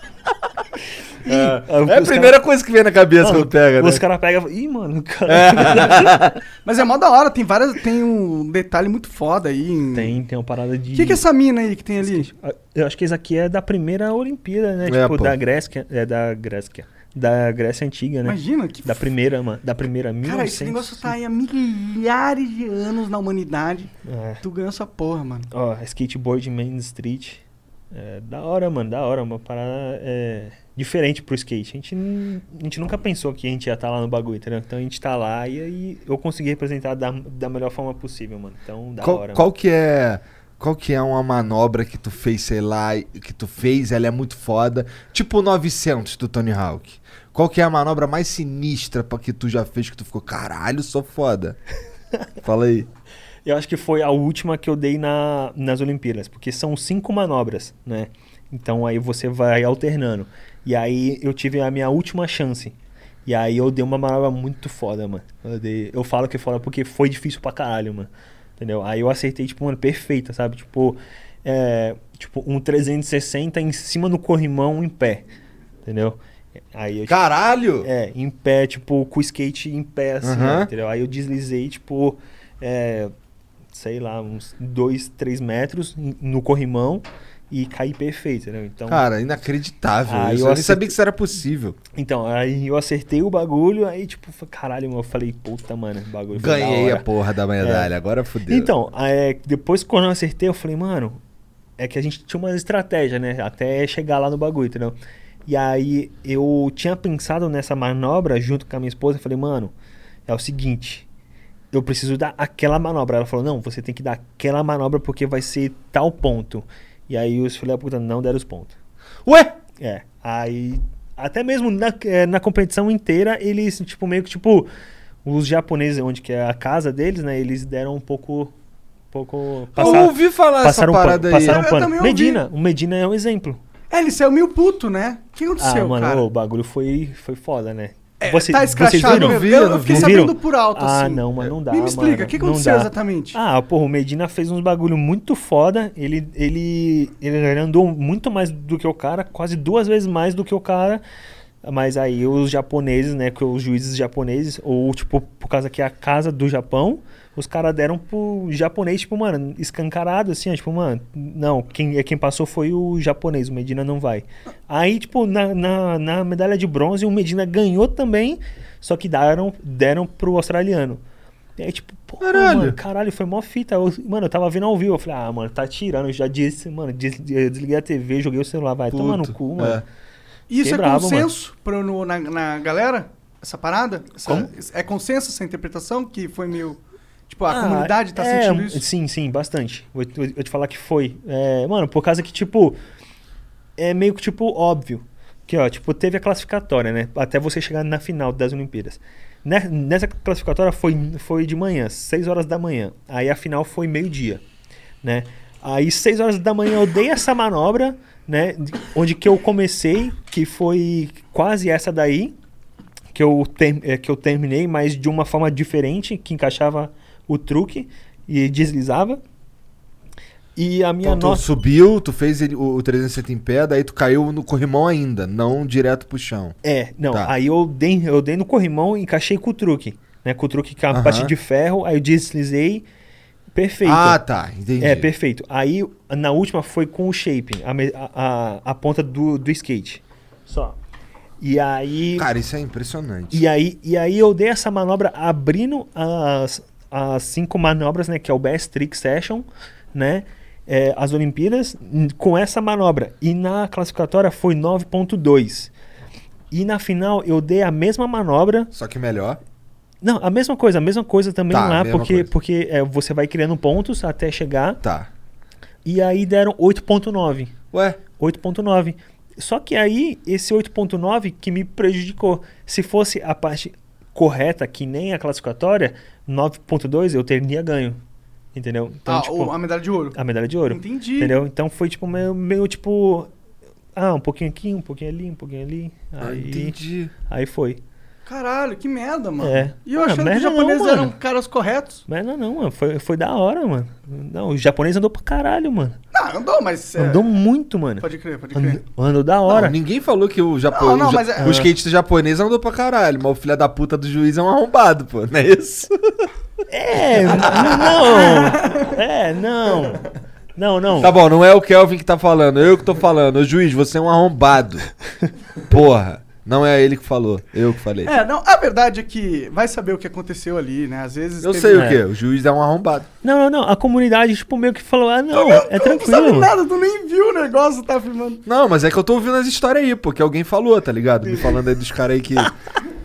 É a os primeira coisa que vem na cabeça cara- quando pega, né? Os caras pegam e falam, ih, mano, cara. Mas é mó da hora, tem várias. Tem um detalhe muito foda aí. em- Tem, tem uma parada de. O que, que é essa mina aí que tem ali? Eu acho que esse aqui é da primeira Olimpíada, né? É, tipo, pô. da Grécia. É da Grécia. Da Grécia Antiga, né? Imagina, que Da primeira, mano. Da primeira, Cara, 1900. esse negócio tá aí há milhares de anos na humanidade. É. Tu ganhou essa porra, mano. Ó, skateboard Main Street. É, da hora, mano, da hora. Uma parada é, diferente pro skate. A gente, a gente nunca pensou que a gente ia estar lá no bagulho, entendeu? Então a gente tá lá e aí eu consegui representar da, da melhor forma possível, mano. Então, da Qual, hora. qual que é. Qual que é uma manobra que tu fez, sei lá, e- que tu fez, ela é muito foda. Tipo o 900 do Tony Hawk. Qual que é a manobra mais sinistra pra que tu já fez que tu ficou, caralho, sou foda? Fala aí. Eu acho que foi a última que eu dei na, nas Olimpíadas, porque são cinco manobras, né? Então aí você vai alternando. E aí eu tive a minha última chance. E aí eu dei uma manobra muito foda, mano. Eu, dei- eu falo que é foda porque foi difícil pra caralho, mano. Entendeu? Aí eu acertei, tipo, mano, perfeita, sabe? Tipo, é, tipo um 360 em cima do corrimão em pé. Entendeu? Aí eu, Caralho! é, em pé, tipo, com o skate em pé, assim, Aham. ó, entendeu? Aí eu deslizei, tipo, é, sei lá, uns 2, 3 metros no corrimão e caí perfeito, entendeu? Então, Cara, inacreditável. Ah, isso. eu Eu nem sabia que isso era possível. então, aí eu acertei o bagulho, aí, tipo, caralho, mano, eu falei, puta, mano, o bagulho Ganhei a porra da medalha, agora fudeu. Então, é, depois quando eu acertei, eu falei, mano, é que a gente tinha uma estratégia, né? Até chegar lá no bagulho, entendeu? E aí eu tinha pensado nessa manobra junto com a minha esposa, eu falei, mano, é o seguinte, eu preciso dar aquela manobra. Ela falou, não, você tem que dar aquela manobra porque vai ser tal ponto. E aí os filha da puta não deram os pontos. Ué? É, aí até mesmo na, eh, na competição inteira, eles, tipo, meio que, tipo, os japoneses, onde que é a casa deles, né, eles deram um pouco, um pouco, eu ouvi falar essa um pano, parada aí. passaram um pano. Medina, o Medina é um exemplo. É, ele saiu meio puto, né? O que aconteceu, ah, mano, cara? o bagulho foi, foi foda, né? É, Você- tá vocês escrachado viram? mesmo. Eu eu, fiquei sabendo Viram? por alto, Ah, assim. não, mas não dá, Me, me explica, o que aconteceu exatamente? Ah, porra, o Medina fez uns bagulho muito foda. Ele, ele, ele andou muito mais do que o cara, quase duas vezes mais do que o cara. Mas aí os japoneses, né, que os juízes japoneses, ou tipo, por causa que é a casa do Japão, os caras deram pro japonês, tipo, mano, escancarado, assim, ó, tipo, mano, não, quem, é quem passou foi o japonês, o Medina não vai. Aí, tipo, na, na, na medalha de bronze, o Medina ganhou também, só que deram, deram pro australiano. E aí, tipo, pô, Caralho. mano, caralho, foi mó fita. Eu- mano, eu tava vendo ao vivo, eu falei, ah, mano, tá tirando, eu já disse, mano, des- eu desliguei a TV, joguei o celular, vai tomar no Puto, cu, mano. é. Isso Fiquei é bravo, consenso pro, no- na, na galera? Essa parada? Essa-? É consenso essa interpretação que foi meio... Tipo, a Ah, comunidade tá é, sentindo isso? Sim, sim, bastante. Vou, vou- vou te falar que foi. É, mano, por causa que, tipo, é meio que, tipo, óbvio. Que, ó, tipo, teve a classificatória, né? Até você chegar na final das Olimpíadas. Ne- Nessa classificatória foi, foi de manhã, 6 horas da manhã. Aí a final foi meio-dia, né? Aí 6 horas da manhã eu dei essa manobra, né? de- Onde que eu comecei, que foi quase essa daí, que eu, ter- é, que eu terminei, mas de uma forma diferente, que encaixava o truque e deslizava. E a minha Então tu nota. subiu, tu fez ele- o, o 360 em pé, daí tu caiu no corrimão ainda, não direto pro chão. É, não, Tá. aí eu dei, eu dei no corrimão e encaixei com o truque. Né, com o truque que é uma Aham. parte de ferro, aí eu deslizei. Perfeito. Ah, tá, entendi. É, perfeito. Aí, na última, foi com o shaping, a, a, a, a ponta do, do skate. Só. E aí. Cara, isso é impressionante. E aí, e aí eu dei essa manobra abrindo as, as cinco manobras, né? Que é o Best Trick Session, né? é, as Olimpíadas com essa manobra. E na classificatória foi 9.2. E na final eu dei a mesma manobra. Só que melhor. Não, a mesma coisa, a mesma coisa também Tá, lá, porque, coisa. porque é, você vai criando pontos até chegar. Tá. E aí deram 8.9. Ué, 8.9. Só que aí, esse 8.9 que me prejudicou. Se fosse a parte correta, que nem a classificatória, 9.2 eu teria ganho. Entendeu? Então, ah, tipo, a medalha de ouro. a medalha de ouro. Entendi. Entendeu? Então foi tipo meio, meio tipo. Ah, um pouquinho aqui, um pouquinho ali, um pouquinho ali. ah, Aí, entendi. aí foi. Caralho, que merda, mano. É. E eu Ah, achando que os merda não, japoneses eram caras corretos. Mas não, não, mano. Foi, foi da hora, mano. Não, o japonês andou pra caralho, mano. Não, andou, mas. é, Andou muito, mano. Pode crer, pode crer. Andou, andou da hora. Não, ninguém falou que o, Japo... Não, não, mas é- o skatista japonês andou pra caralho, mas o filho da puta do juiz é um arrombado, pô, não é isso? É, não. É, não. Não, não. Tá bom, não é o Kelvin que tá falando, eu que tô falando. Ô juiz, você é um arrombado. Porra, não é ele que falou, eu que falei. É, não, a verdade é que vai saber o que aconteceu ali, né? Às vezes. Eu teve- sei o É. que, o juiz é um arrombado. Não, não, não. A comunidade, tipo, meio que falou: ah, não, Tu é não tranquilo. sabe mano. nada, tu nem viu o negócio, tá filmando. Não, mas é que eu tô ouvindo as histórias aí, pô, que alguém falou, tá ligado? Me falando aí dos caras aí que.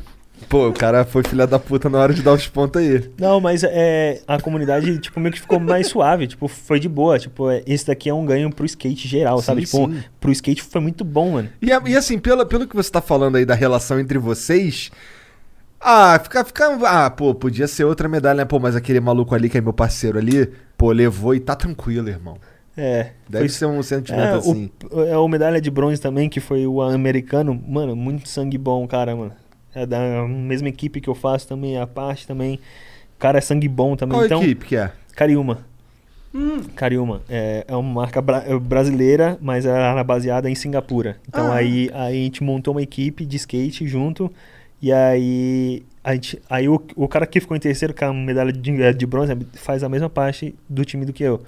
Pô, o cara foi filha da puta na hora de dar os pontos aí. Não, mas é, a comunidade, tipo, meio que ficou mais suave, tipo, foi de boa. Tipo, é, esse daqui é um ganho pro skate geral, Sim, sabe? Tipo, sim. pro skate foi muito bom, mano. E, e assim, pelo, pelo que você tá falando aí da relação entre vocês. Ah, fica, fica. Ah, pô, podia ser outra medalha, né? Pô, mas aquele maluco ali que é meu parceiro ali, pô, levou e tá tranquilo, irmão. É. Deve foi- ser um sentimento é, assim. o, é o medalha de bronze também, que foi o americano. Mano, muito sangue bom, cara, mano. É da mesma equipe que eu faço também, a parte também. O cara é sangue bom também. Qual então, equipe que é? Cariúma. Hum, Cariúma. É, é uma marca bra- é brasileira, mas ela era baseada em Singapura. Então Ah. aí, aí a gente montou uma equipe de skate junto. E aí, a gente, aí o, o cara que ficou em terceiro com a medalha de, eh, de bronze faz a mesma parte do time do que eu.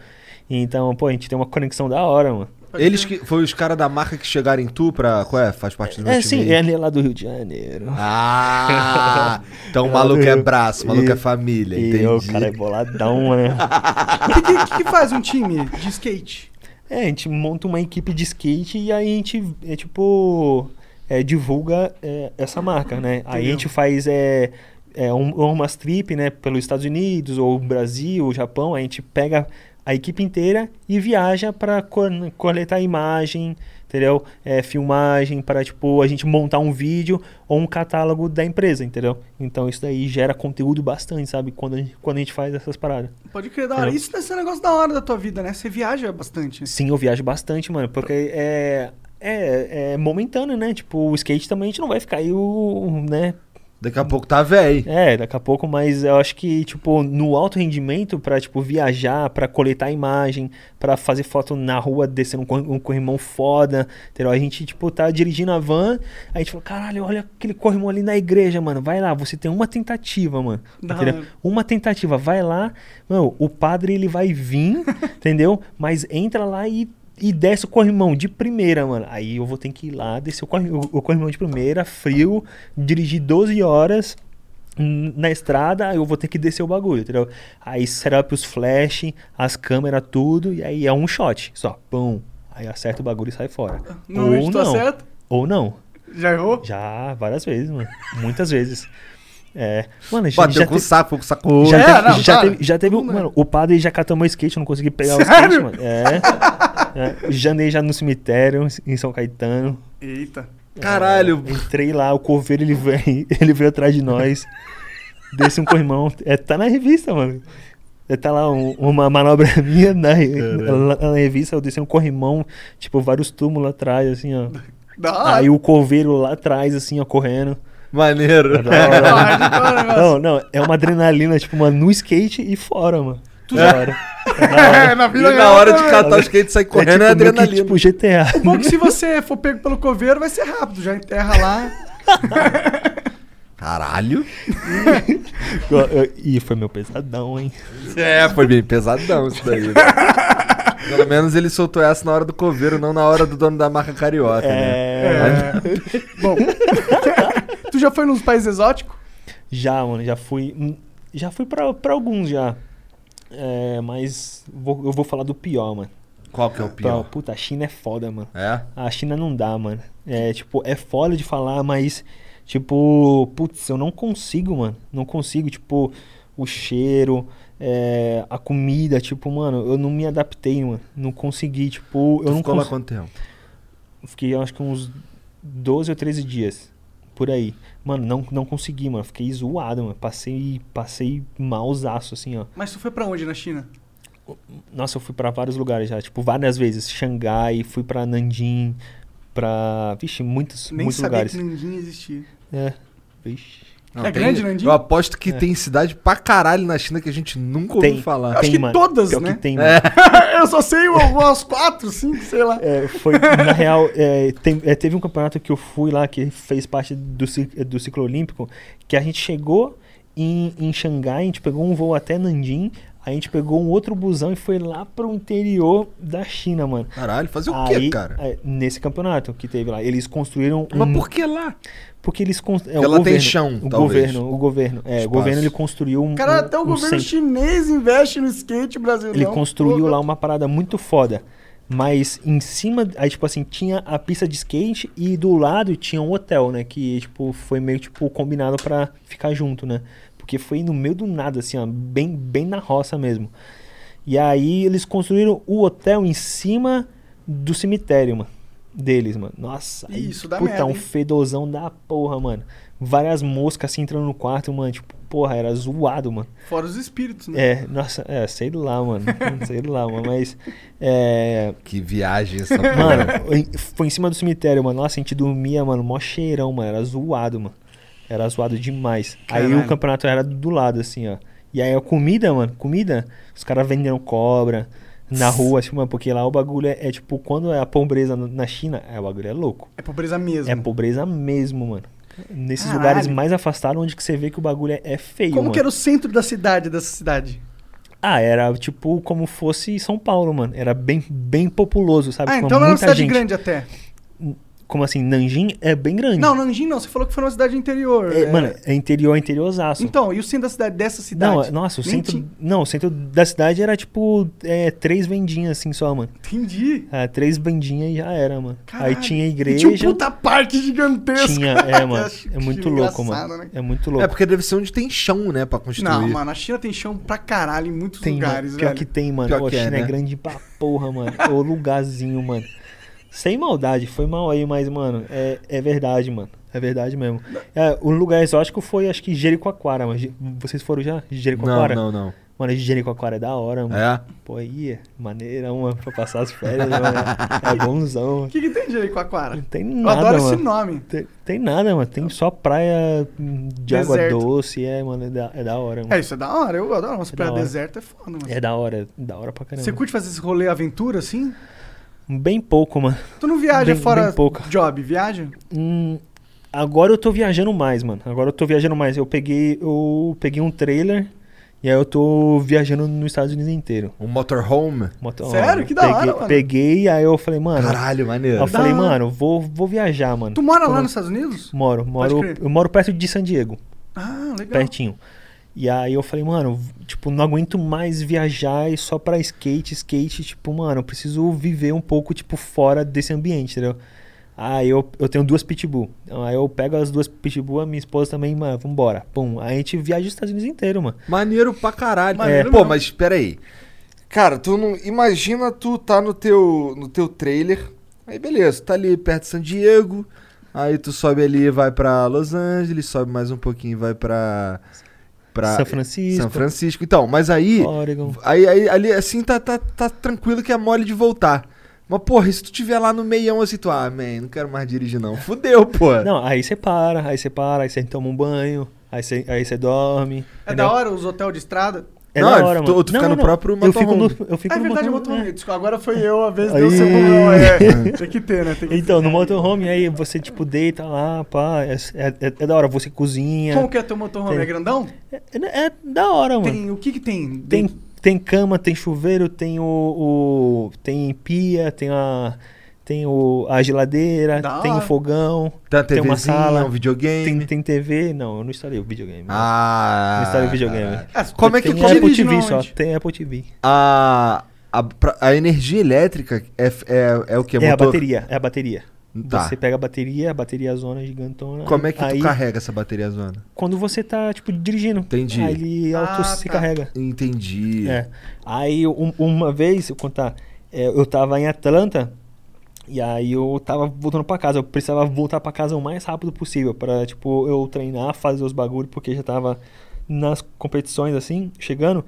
Então, pô, a gente tem uma conexão da hora, mano. Eles que. Foi os caras da marca que chegaram em tu pra. Qual é? Faz parte do meu É, time sim, aí? ele é lá do Rio de Janeiro. Ah! Então o maluco é braço, o maluco é família, E entendi. o cara é boladão, né? O que, que- que faz um time de skate? É, a gente monta uma equipe de skate e aí a gente, é, tipo, é, divulga é, essa marca, né? Aí a gente faz é, é, um, umas trip, né, pelos Estados Unidos, ou Brasil, ou Japão, a gente pega a equipe inteira e viaja para coletar imagem, entendeu? É, filmagem, para, tipo, a gente montar um vídeo ou um catálogo da empresa, entendeu? Então isso daí gera conteúdo bastante, sabe? Quando a gente, quando a gente faz essas paradas. Pode crer, da hora. Isso deve ser um negócio da hora da tua vida, né? Você viaja bastante. Sim, eu viajo bastante, mano, porque é, é, é momentâneo, né? Tipo, o skate também a gente não vai ficar aí, o, né? Daqui a pouco tá velho. É, daqui a pouco, mas eu acho que, tipo, no alto rendimento, pra, tipo, viajar, pra coletar imagem, pra fazer foto na rua, descendo um, um corrimão foda, entendeu? A gente, tipo, tá dirigindo a van, a gente falou, caralho, olha aquele corrimão ali na igreja, mano, vai lá, você tem uma tentativa, mano, entendeu? hora. Uma tentativa, vai lá, mano, o padre, ele vai vir, entendeu? Mas entra lá e e desce o corrimão de primeira, mano. Aí eu vou ter que ir lá, descer o, corri- o- o corrimão de primeira, frio, dirigir 12 horas na estrada, aí eu vou ter que descer o bagulho, entendeu? Aí setup os flash, as câmeras, tudo, e aí é um shot, só, pum. Aí acerta o bagulho e sai fora. Normalmente Ou tu não. acerta? Ou não. Já errou? Já, várias vezes, mano. Muitas vezes. É. Mano, já, Bateu já com o te- saco, foi com o saco. já, É, teve, não, já teve, já teve, né? mano, o padre já catou meu skate, eu não consegui pegar o Sério? skate, mano. É. é. Janei já no cemitério, em São Caetano. Eita. Caralho. Entrei lá, o coveiro ele veio, ele veio atrás de nós. Desce um corrimão. É, tá na revista, mano. É, Tá lá um- uma manobra minha na, lá na revista, eu desci um corrimão, tipo, vários túmulos atrás, assim, ó. Aí o coveiro lá atrás, assim, ó, correndo. Maneiro. Negócio. Não, não, é uma adrenalina, tipo, mano, no skate e fora, mano. Da hora. É. É, na E vida na real hora de também. catar o skate e sair correndo é, meio que, adrenalina. tipo GTA. Bom que se você for pego pelo coveiro, vai ser rápido. Já enterra lá. Caralho. Ih, foi meu pesadão, hein? É, foi bem pesadão isso daí. né? Pelo menos ele soltou essa na hora do coveiro, não na hora do dono da marca carioca, né? É. Bom, tu já foi nos países exóticos? Já, mano, já fui. Já fui pra, pra alguns já. É, mas vou- eu vou falar do pior, mano. Qual que é o Pra- pior? puta, a China é foda, mano. É? A China não dá, mano. É, tipo, é foda de falar, mas, tipo, putz, eu não consigo, mano. Não consigo, tipo, o cheiro, é, a comida, tipo, mano, eu não me adaptei, mano. Não consegui, tipo, eu Tu não ficou lá quanto tempo? Fiquei, acho que uns 12 ou 13 dias. Por aí. Mano, não, não consegui, mano. Fiquei zoado, mano. Passei, passei malzaço, assim, ó. Mas tu foi pra onde na China? Nossa, eu fui pra vários lugares já. Tipo, várias vezes. Xangai, fui pra Nanjing, pra... Vixe, muitos, Nem muitos sabia lugares. que Nanjing existia. É. Vixe. É grande, Nanjing? Eu aposto que É. tem cidade pra caralho na China que a gente nunca ouviu Tem. falar. Acho Tem, que mano. todas, Pior né? que tem, mano. eu só sei umas quatro, cinco, sei lá. É, foi, na real, é, tem- é, teve um campeonato que eu fui lá, que fez parte do, do ciclo olímpico, que a gente chegou em, em Xangai, a gente pegou um voo até Nanjing, a gente pegou um outro busão e foi lá pro interior da China, mano. Caralho, fazer o quê, cara? é, nesse campeonato que teve lá, eles construíram um... Mas por que lá? Porque eles cons- é, o ela tem governo, chão, o talvez. governo, o governo, é, o Espaço. governo ele construiu um, Cara, um- até o um governo centro. chinês investe no skate brasileiro. Ele construiu lá uma parada muito foda. Mas em cima, aí tipo assim, tinha a pista de skate e do lado tinha um hotel, né? Que tipo, foi meio tipo combinado pra ficar junto, né? Porque foi no meio do nada, assim, ó, bem, bem na roça mesmo. E aí eles construíram o hotel em cima do cemitério, mano. Deles, mano. Nossa, aí, Isso dá puta, merda, um fedozão da porra, mano. Várias moscas assim entrando no quarto, mano. Tipo, porra, era zoado, mano. Fora os espíritos, né? É, nossa, é, sei lá, mano. sei lá, mano. Mas. É. Que viagem essa Mano, foi em cima do cemitério, mano. Nossa, a gente dormia, mano, mó cheirão, mano. Era zoado, mano. Era zoado demais. Aí Caralho. o campeonato era do lado, assim, ó. E aí a comida, mano, comida, os caras vendendo cobra na rua, assim, mano, porque lá o bagulho é, é tipo, quando é a pobreza na- na China, é, o bagulho é louco. É pobreza mesmo. É pobreza mesmo, mano. Nesses Caralho. lugares mais afastados, onde que você vê que o bagulho é, é feio, Como mano. que era o centro da cidade, dessa cidade? Ah, era tipo como fosse São Paulo, mano. Era bem, bem populoso, sabe? Ah, então era uma cidade gente. grande até. Como assim? Nanjing é bem grande. Não, Nanjing não. Você falou que foi uma cidade interior. É, é. Mano, é interior, interiorzaço. Então, e o centro da cidade, dessa cidade? não, é- nossa, o Nem centro. tinha- Não, o centro da cidade era tipo é, três vendinhas assim só, mano. Entendi. É, três vendinhas e já era, mano. Caralho. Aí tinha E igreja. tinha um puta parque gigantesco. tinha- é, mano. É muito louco, mano. né? É muito louco. É porque deve ser onde tem chão, né, pra construir. Não, mano, a China tem chão pra caralho em muitos Tem, lugares, mano. Pior velho. que tem, mano. Pior Pô, que é, China é, né? grande pra porra, mano. Ô lugarzinho, mano. Sem maldade, foi mal aí, mas, mano, é, é verdade, mano. É verdade mesmo. É, o lugar exótico foi, acho que Jericoacoara, mas vocês foram já? Não, Jericoacoara? não, não. Mano, Jericoacoara é da hora, mano. É? Pô, aí, é maneira, uma pra passar as férias, mano. É bonzão. O que, que tem de Jericoacoara? Não tem Eu nada, adoro mano. esse nome. Tem, tem nada, mano. Tem só praia de água Deserto. doce, é, mano. É da, é da hora, mano. É, isso é da hora. Eu adoro umas É hora. desertas, é foda, mano. É da hora, é da hora pra caramba. Você curte fazer esse rolê aventura, assim? Bem pouco, mano. Tu não viaja Bem- fora bem pouco. job, viaja? Hum, agora eu tô viajando mais, mano. Agora eu tô viajando mais. Eu peguei, eu peguei um trailer e aí eu tô viajando nos Estados Unidos inteiro. Um motorhome. Motorhome. Sério? Que da peguei, hora, mano. Peguei, aí eu falei, mano. Caralho, maneiro. eu Da falei, hora. mano, vou, vou viajar, mano. Tu mora Tipo, lá nos Estados Unidos? Moro, moro. Eu moro perto de San Diego, Ah, legal. pertinho. E aí eu falei, mano, tipo, não aguento mais viajar e só pra skate, skate, tipo, mano, eu preciso viver um pouco, tipo, fora desse ambiente, entendeu? Aí eu, eu tenho duas pitbull. Então, Aí eu pego as duas pitbull, a minha esposa também, mano, vambora. Pum. Aí a gente viaja os Estados Unidos inteiro, mano. Maneiro pra caralho. Maneiro É, Pô, mas espera aí. Cara, tu não. Imagina tu tá no teu, no teu trailer. Aí beleza, tá ali perto de San Diego. Aí tu sobe ali e vai pra Los Angeles, sobe mais um pouquinho e vai pra. Pra São Francisco. São Francisco. Então, mas aí. Oregon. Aí, aí ali assim tá, tá, tá tranquilo que é mole de voltar. Mas, porra, e se tu tiver lá no meião assim, tu, ah, man, não quero mais dirigir não. Fudeu, pô. Não, aí você para, aí você para, aí você toma um banho, aí você, aí você dorme. É entendeu? da hora os hotéis de estrada? É Não, da hora, tu- mano. tu fica no próprio eu fico no, eu fico é no verdade, motorhome, motorhome. é. Desculpa, agora foi eu, a vez Aí. deu cebulão. É. Tem que ter, né? Tem que Então, no motorhome, aí você, tipo, deita lá, pá, é, é, é da hora, você cozinha. Como que é teu motorhome? Tem. É grandão? É, é- é da hora, mano. Tem, o que que tem? Tem, tem cama, tem chuveiro, tem o, o- tem pia, tem a tem o, a geladeira, Da tem o fogão, Tem a tem uma TVzinha, sala, um videogame. tem, tem TV. Não, eu não instalei o videogame. Ah. Não instalei o videogame. Ah, Como é que tem Apple dirige TV só, tem Apple TV. A, a, pra- a energia elétrica é, é, é o que? É, a Motor? bateria, é a bateria. Tá. Você pega a bateria, a bateria zona gigantona. Como é que aí, tu carrega essa bateria zona? Quando você tá, tipo, dirigindo. Entendi. Aí ele auto Ah, se tá. carrega. Entendi. É. Aí um- uma vez, eu contar, é, eu tava em Atlanta e aí eu tava voltando pra casa. Eu precisava voltar pra casa o mais rápido possível pra, tipo, eu treinar, fazer os bagulhos, porque já tava nas competições assim, chegando.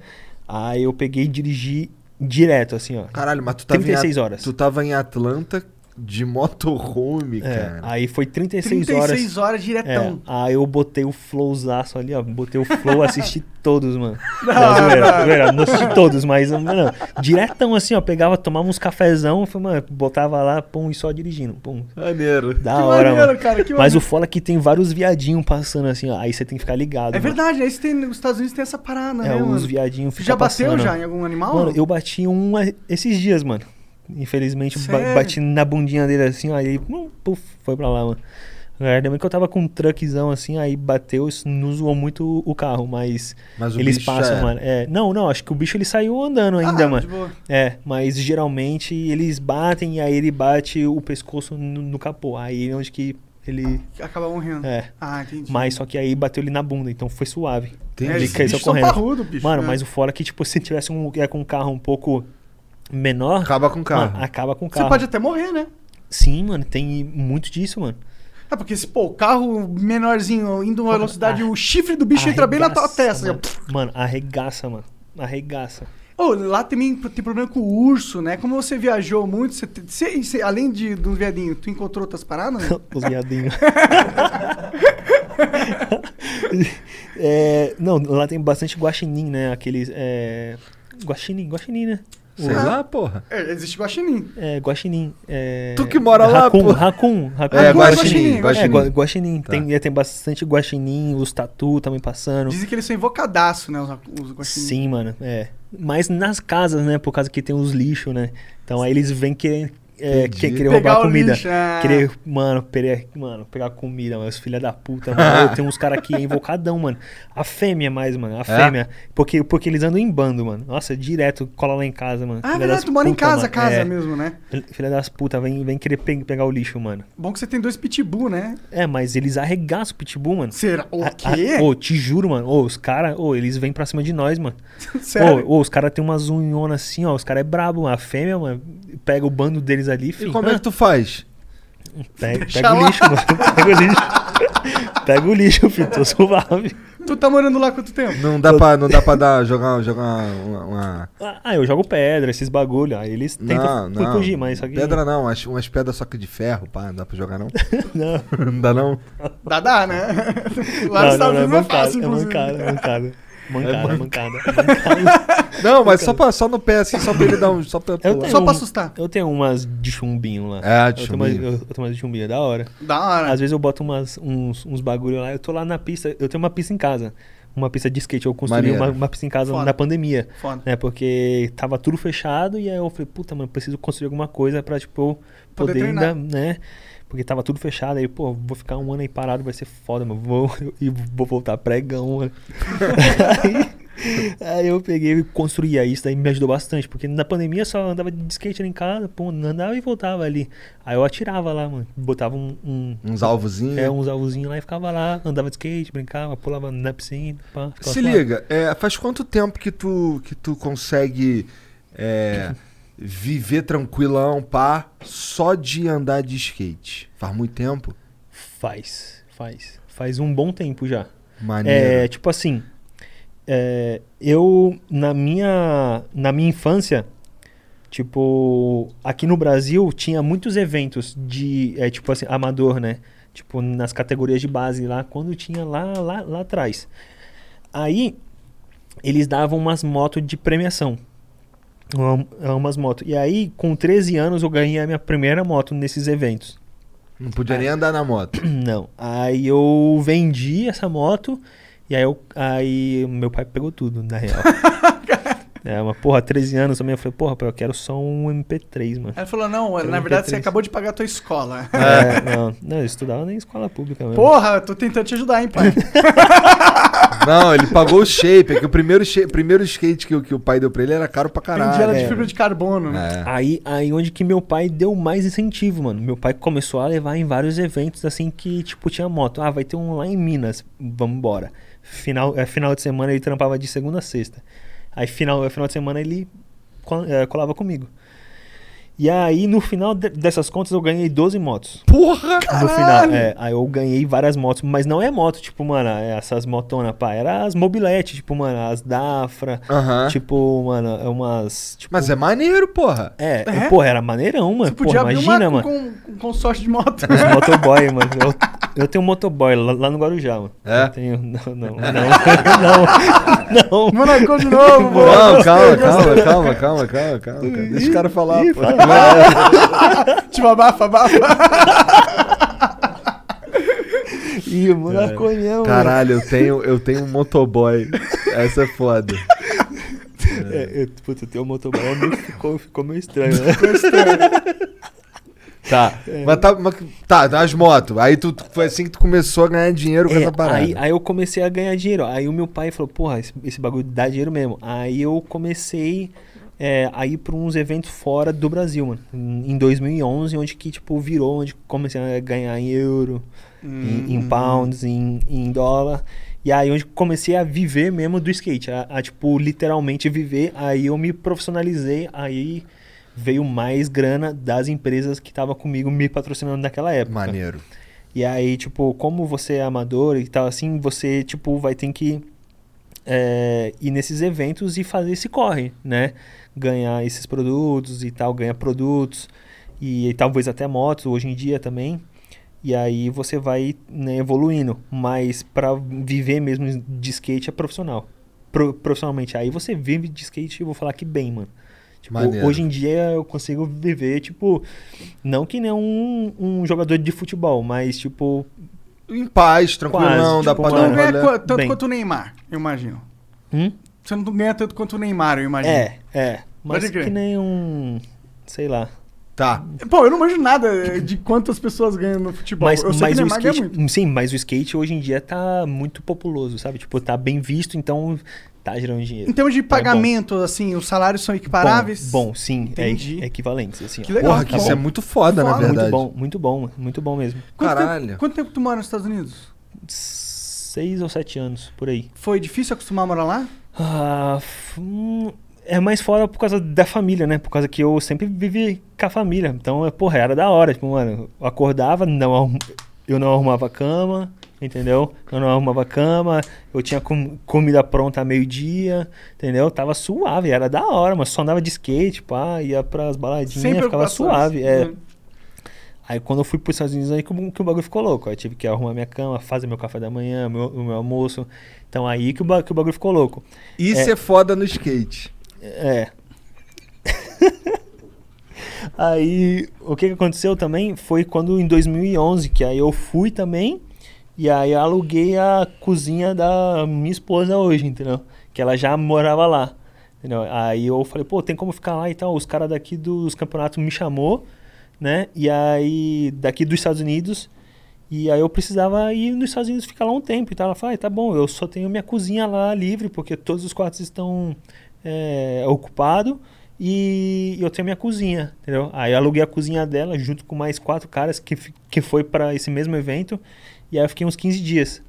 Aí eu peguei e dirigi direto, assim, ó. Caralho, mas tu tava, 36 em, horas. tu tava em Atlanta de motorhome, É, cara. aí foi 36, 36 horas. horas É, diretão. aí eu botei o flowzaço ali, ó. Botei o flow, assisti todos, mano. Não, Não, zoeira, não. zoeira, não assisti todos, mas, mano, diretão assim, ó. Pegava, tomava uns cafezão, foi, mano, botava lá, pum, e só dirigindo. Pum. Maneiro. Da Que hora, maneiro, mano. cara, que Mas maneiro. o foda é que tem vários viadinhos passando assim, ó. Aí você tem que ficar ligado. É mano. verdade, aí você tem, os Estados Unidos tem essa parada, É, né, os mano? viadinhos Você já bateu passando. já em algum animal? Mano, eu bati um esses dias, mano. Infelizmente, Sério? bati na bundinha dele assim, ó, aí pum, puf, foi pra lá, mano. Ainda bem que eu tava com um truckzão assim, aí bateu, isso não zoou muito o carro, mas, Mas o eles bicho passam, já- mano. É, não, não, acho que o bicho ele saiu andando ainda, Ah, mano. de boa. É, mas geralmente eles batem e aí ele bate o pescoço no, no capô. Aí é onde que ele. Acaba morrendo. É. Ah, entendi. Mas só que aí bateu ele na bunda, então foi suave. Entendi. é, ele caiu correndo. parrudo, bicho. Mano, né? mas o fora é que, tipo, se tivesse um, é, com um carro um pouco menor. Acaba com o carro. Mano, acaba com o Você carro. pode até morrer, né? Sim, mano, tem muito disso, mano. É porque se, pô, o carro menorzinho indo uma velocidade, o chifre do bicho entra bem na tua testa. Mano. assim, Mano, arregaça, mano. Arregaça. Ô, lá também tem problema com o urso, né? Como você viajou muito, você, você- você- além de dos viadinhos, tu encontrou outras paradas? né? Os viadinhos. É, não, lá tem bastante guaxinim, né? Aqueles. É, guaxinim, guaxinim, né? Sei lá, porra. É, existe guaxinim. É, guaxinim. É... Tu que mora lá, pô. Racun, racun. É, guaxinim, guaxinim, É, guaxinim. gua- guaxinim. Tá. Tem, é, tem bastante guaxinim, os tatu também passando. Dizem que eles são invocadaço, né? Os, os guaxinim. Sim, mano, é. Mas nas casas, né? Por causa que tem os lixos, né? Então aí eles vêm querer, é, que- querer Pegar roubar comida. lixo, ah. Querer, mano, querer, mano, pegar comida, mano. Os filha da puta, mano. Tem uns caras aqui é invocadão, mano. A fêmea mais, mano. A fêmea. Porque, porque eles andam em bando, mano. Nossa, direto cola lá em casa, mano. Ah, é Filha verdade, das tu mora em casa, mano. casa É. mesmo, né? Filha das putas, vem, vem querer pe- pegar o lixo, mano. Bom que você tem dois pitbull, né? É, mas eles arregaçam o pitbull, mano. Será? O quê? Ô, te juro, mano. Ô, os caras, ô, eles vêm pra cima de nós, mano. Sério? Ô, ô, os caras tem umas unhonas assim, ó. Os caras é brabo, mano. A fêmea, mano, pega o bando deles ali, E filho. como é que tu faz? Pega, pega o lixo, mano. Pega o lixo. pega o lixo, filho. Tô suave. Tu tá morando lá quanto tempo? Não dá pra, não dá pra dar, jogar, jogar uma. uma- Ah, eu jogo pedra, esses bagulho. Aí eles tentam Não, não. fugir, mas só que. Pedra não, umas, umas pedras só que de ferro, pá, não dá pra jogar não. Não, não dá não? Dá, dá, né? Lá não, nos Estados não, não, é Unidos é mancada, fácil, é mancada, é mancada. Mancada, É mancada. mancada. Não, mas só, pra, só no pé, assim, só pra ele dar um. Só pra Eu tenho Só pra um- assustar. Eu tenho umas de chumbinho lá. É, de eu tenho umas- chumbinho. eu, eu tenho umas de chumbinho, é da hora. Da hora. Às vezes eu boto umas, uns, uns bagulho lá. Eu tô lá na pista. Eu tenho uma pista em casa. Uma pista de skate. Eu construí uma, uma pista em casa Foda. na pandemia. Foda. Né? Porque tava tudo fechado. E aí eu falei, puta, mano, preciso construir alguma coisa pra, tipo, Poder poder, ainda, né? Porque tava tudo fechado. Aí, pô, vou ficar um ano aí parado, vai ser foda, mano. Vou, e vou voltar pregão, mano. aí, aí eu peguei e construí isso daí me ajudou bastante, porque na pandemia só andava de skate ali em casa, pô, andava e voltava ali. Aí eu atirava lá, mano, botava um, um- Uns alvozinhos. é, uns alvozinhos lá e ficava lá, andava de skate, brincava, pulava na piscina, pá, Se suave. liga, é, faz quanto tempo que tu, que tu consegue é, viver tranquilão, pá, só de andar de skate? Faz muito tempo? Faz, faz. Faz um bom tempo já. Maneiro. É, tipo assim, é, eu na minha na minha infância, tipo, aqui no Brasil tinha muitos eventos de, é, tipo assim, amador, né? Tipo, nas categorias de base lá, quando tinha lá lá, lá atrás. Aí eles davam umas motos de premiação. Uma- Umas motos. E aí, com 13 anos, eu ganhei a minha primeira moto nesses eventos. Não podia nem andar na moto. Não. Aí eu vendi essa moto e aí, eu, aí meu pai pegou tudo, na real. É, mas porra, 13 anos também. Eu falei, porra, pai, eu quero só um MP3, mano. Aí ele falou, não, Quero na um verdade você MP3. acabou de pagar a tua escola. É, não, não, eu estudava nem em escola pública mesmo. Porra, eu tô tentando te ajudar, hein, pai. Não, ele pagou o shape. É que o primeiro, shape, primeiro skate que, o- que o pai deu pra ele era caro pra caralho. ela de é. fibra de carbono, né? É. Aí, aí onde que meu pai deu mais incentivo, mano. Meu pai começou a levar em vários eventos assim que, tipo, tinha moto. Ah, vai ter um lá em Minas, vamos embora. Final, é, final de semana ele trampava de segunda a sexta. Aí final, final de semana ele é, colava comigo. E aí, no final de- dessas contas, eu ganhei 12 motos. Porra! No final, é. Aí eu ganhei várias motos, mas não é moto, tipo, mano, é essas motonas, pá. Era as mobiletes, tipo, mano, as Dafra. Aham. Tipo, mano, é umas. Tipo, Mas é maneiro, porra. é, É? porra, era maneirão, mano. Você podia Porra, abrir imagina, uma mano. com, com, com consórcio de moto. Os motoboy, mano. Eu, eu tenho um motoboy lá, lá no Guarujá, mano. É? Eu tenho. Não, não, não. não. não. Monacou de novo, pô. Não, calma, calma, calma, calma, calma, calma. Deixa o cara falar, Ih, pô. Tipo, abafa, abafa. Ih, monaconião, Caralho, eu tenho, eu tenho um motoboy. Essa é foda. mano. É, eu, puta, eu tenho um motoboy, meio- ficou, ficou meio estranho, né? Tá. Mas tá, mas, tá, das motos. Aí tu, foi assim que tu começou a ganhar dinheiro com É, essa parada. aí, aí eu comecei a ganhar dinheiro. Aí o meu pai falou, porra, esse, esse bagulho dá dinheiro mesmo. Aí eu comecei é, a ir pra uns eventos fora do Brasil, mano. Em em 2011, onde que, tipo, virou, onde comecei a ganhar em euro, em, em pounds, em, em dólar. E aí onde comecei a viver mesmo do skate. A, a, tipo, literalmente viver. Aí eu me profissionalizei, aí... Veio mais grana das empresas que estavam comigo me patrocinando naquela época. Maneiro. E aí, tipo, como você é amador e tal, assim, você, tipo, vai ter que é, ir nesses eventos e fazer esse corre, né? Ganhar esses produtos e tal, ganhar produtos e, talvez até motos hoje em dia também. E aí você vai né, evoluindo. Mas para viver mesmo de skate é profissional. Pro- profissionalmente. Aí você vive de skate, eu vou falar que bem, mano. Maneiro. hoje em dia eu consigo viver, tipo, não que nem um, um jogador de futebol, mas tipo, Em paz, tranquilão, dá tipo, pra dar não um rolê. tanto Bem. quanto o Neymar, eu imagino. hum? Você não ganha tanto quanto o Neymar, eu imagino. É, é. Mas Pode crer. que nem um. Sei lá. Tá. Pô, eu não manjo nada de quantas pessoas ganham no futebol. Mas, eu sei mas que o skate. muito. Sim, mas o skate hoje em dia tá muito populoso, sabe? Tipo, tá bem visto, então tá gerando dinheiro. Em termos de pagamento, assim, os salários são equiparáveis? Bom, bom, sim, é, Entendi. é equivalentes. Assim, Que legal. Porra, que Tá isso bom. é muito foda, na Foda. verdade. Muito bom, muito bom, muito bom mesmo. Quanto Caralho. Tempo, quanto tempo tu mora nos Estados Unidos? Seis ou sete anos, por aí. Foi difícil acostumar a morar lá? Ah, hum, é mais fora por causa da família, né? Por causa que eu sempre vivi com a família. Então, é, porra, era da hora. Tipo, mano, eu acordava, não eu não arrumava cama, entendeu? Eu não arrumava cama, eu tinha com- comida pronta a meio-dia, entendeu? Tava suave, era da hora, mas só andava de skate, pá, ia pras baladinhas, ficava suave. É. Uhum. Aí quando eu fui pros Estados Unidos aí que, o- bagulho ficou louco. Aí tive que arrumar minha cama, fazer meu café da manhã, meu, o meu almoço. Então aí que o, que o bagulho ficou louco. Isso é. foda no skate. É. aí, o que aconteceu também foi quando em 2011, que aí eu fui também e aí aluguei a cozinha da minha esposa hoje, entendeu? Que ela já morava lá, entendeu? Aí eu falei, pô, tem como ficar lá e tal. Os caras daqui dos campeonatos me chamou, né? E aí, daqui dos Estados Unidos, e aí eu precisava ir nos Estados Unidos ficar lá um tempo e tal. Ela falou, ah, tá bom, eu só tenho minha cozinha lá livre, porque todos os quartos estão é, ocupados e eu tenho minha cozinha, entendeu? Aí eu aluguei a cozinha dela junto com mais quatro caras que, que foi para esse mesmo evento e aí eu fiquei uns 15 dias.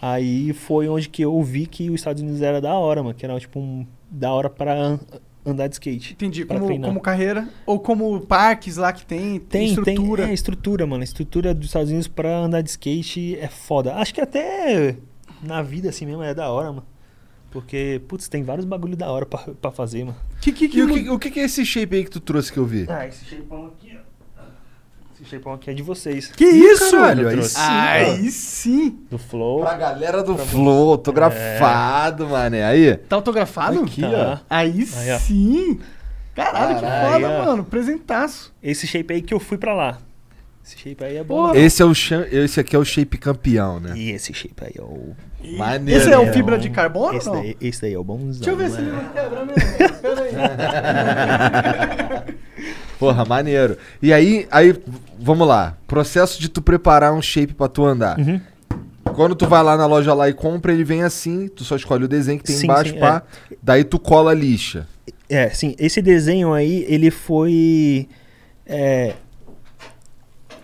Aí foi onde que eu vi que os Estados Unidos era da hora, mano, que era tipo um da hora para an- andar de skate. Entendi. Como, treinar. como carreira? Ou como parques lá que tem? Tem, estrutura? tem. É, estrutura, mano. A estrutura dos Estados Unidos pra andar de skate é foda. Acho que até na vida assim mesmo é da hora, mano. Porque, putz, tem vários bagulho da hora pra, pra fazer, mano. Que, que, que, E o que, o que que é esse shape aí que tu trouxe que eu vi? Ah, esse shapeão aqui, ó. Esse shapeão aqui é de vocês. que isso? eu aí sim, Aí sim. Do Flow. Pra galera do Flow, autografado, mané. Aí. Tá autografado? Aqui, Tá. Aí, Aí, ó. sim. Caralho, que Caralho, foda, ó. mano. Presentaço. Esse shape aí que eu fui pra lá. Esse shape aí é bom. Porra. Esse, é o chan- esse aqui é o shape campeão, né? E esse shape aí é o. Maneiro. Esse é o né? fibra de carbono Esse ou não? daí, esse daí é o bonzão. Deixa eu ver se ele né? não quebra mesmo. Pera aí. Porra, maneiro. E aí, aí, vamos lá. Processo de tu preparar um shape pra tu andar. Uhum. Quando tu vai lá na loja lá e compra, ele vem assim, tu só escolhe o desenho que tem Sim, embaixo, sim, pá. Daí tu cola a lixa. É, sim, esse desenho aí, ele foi é,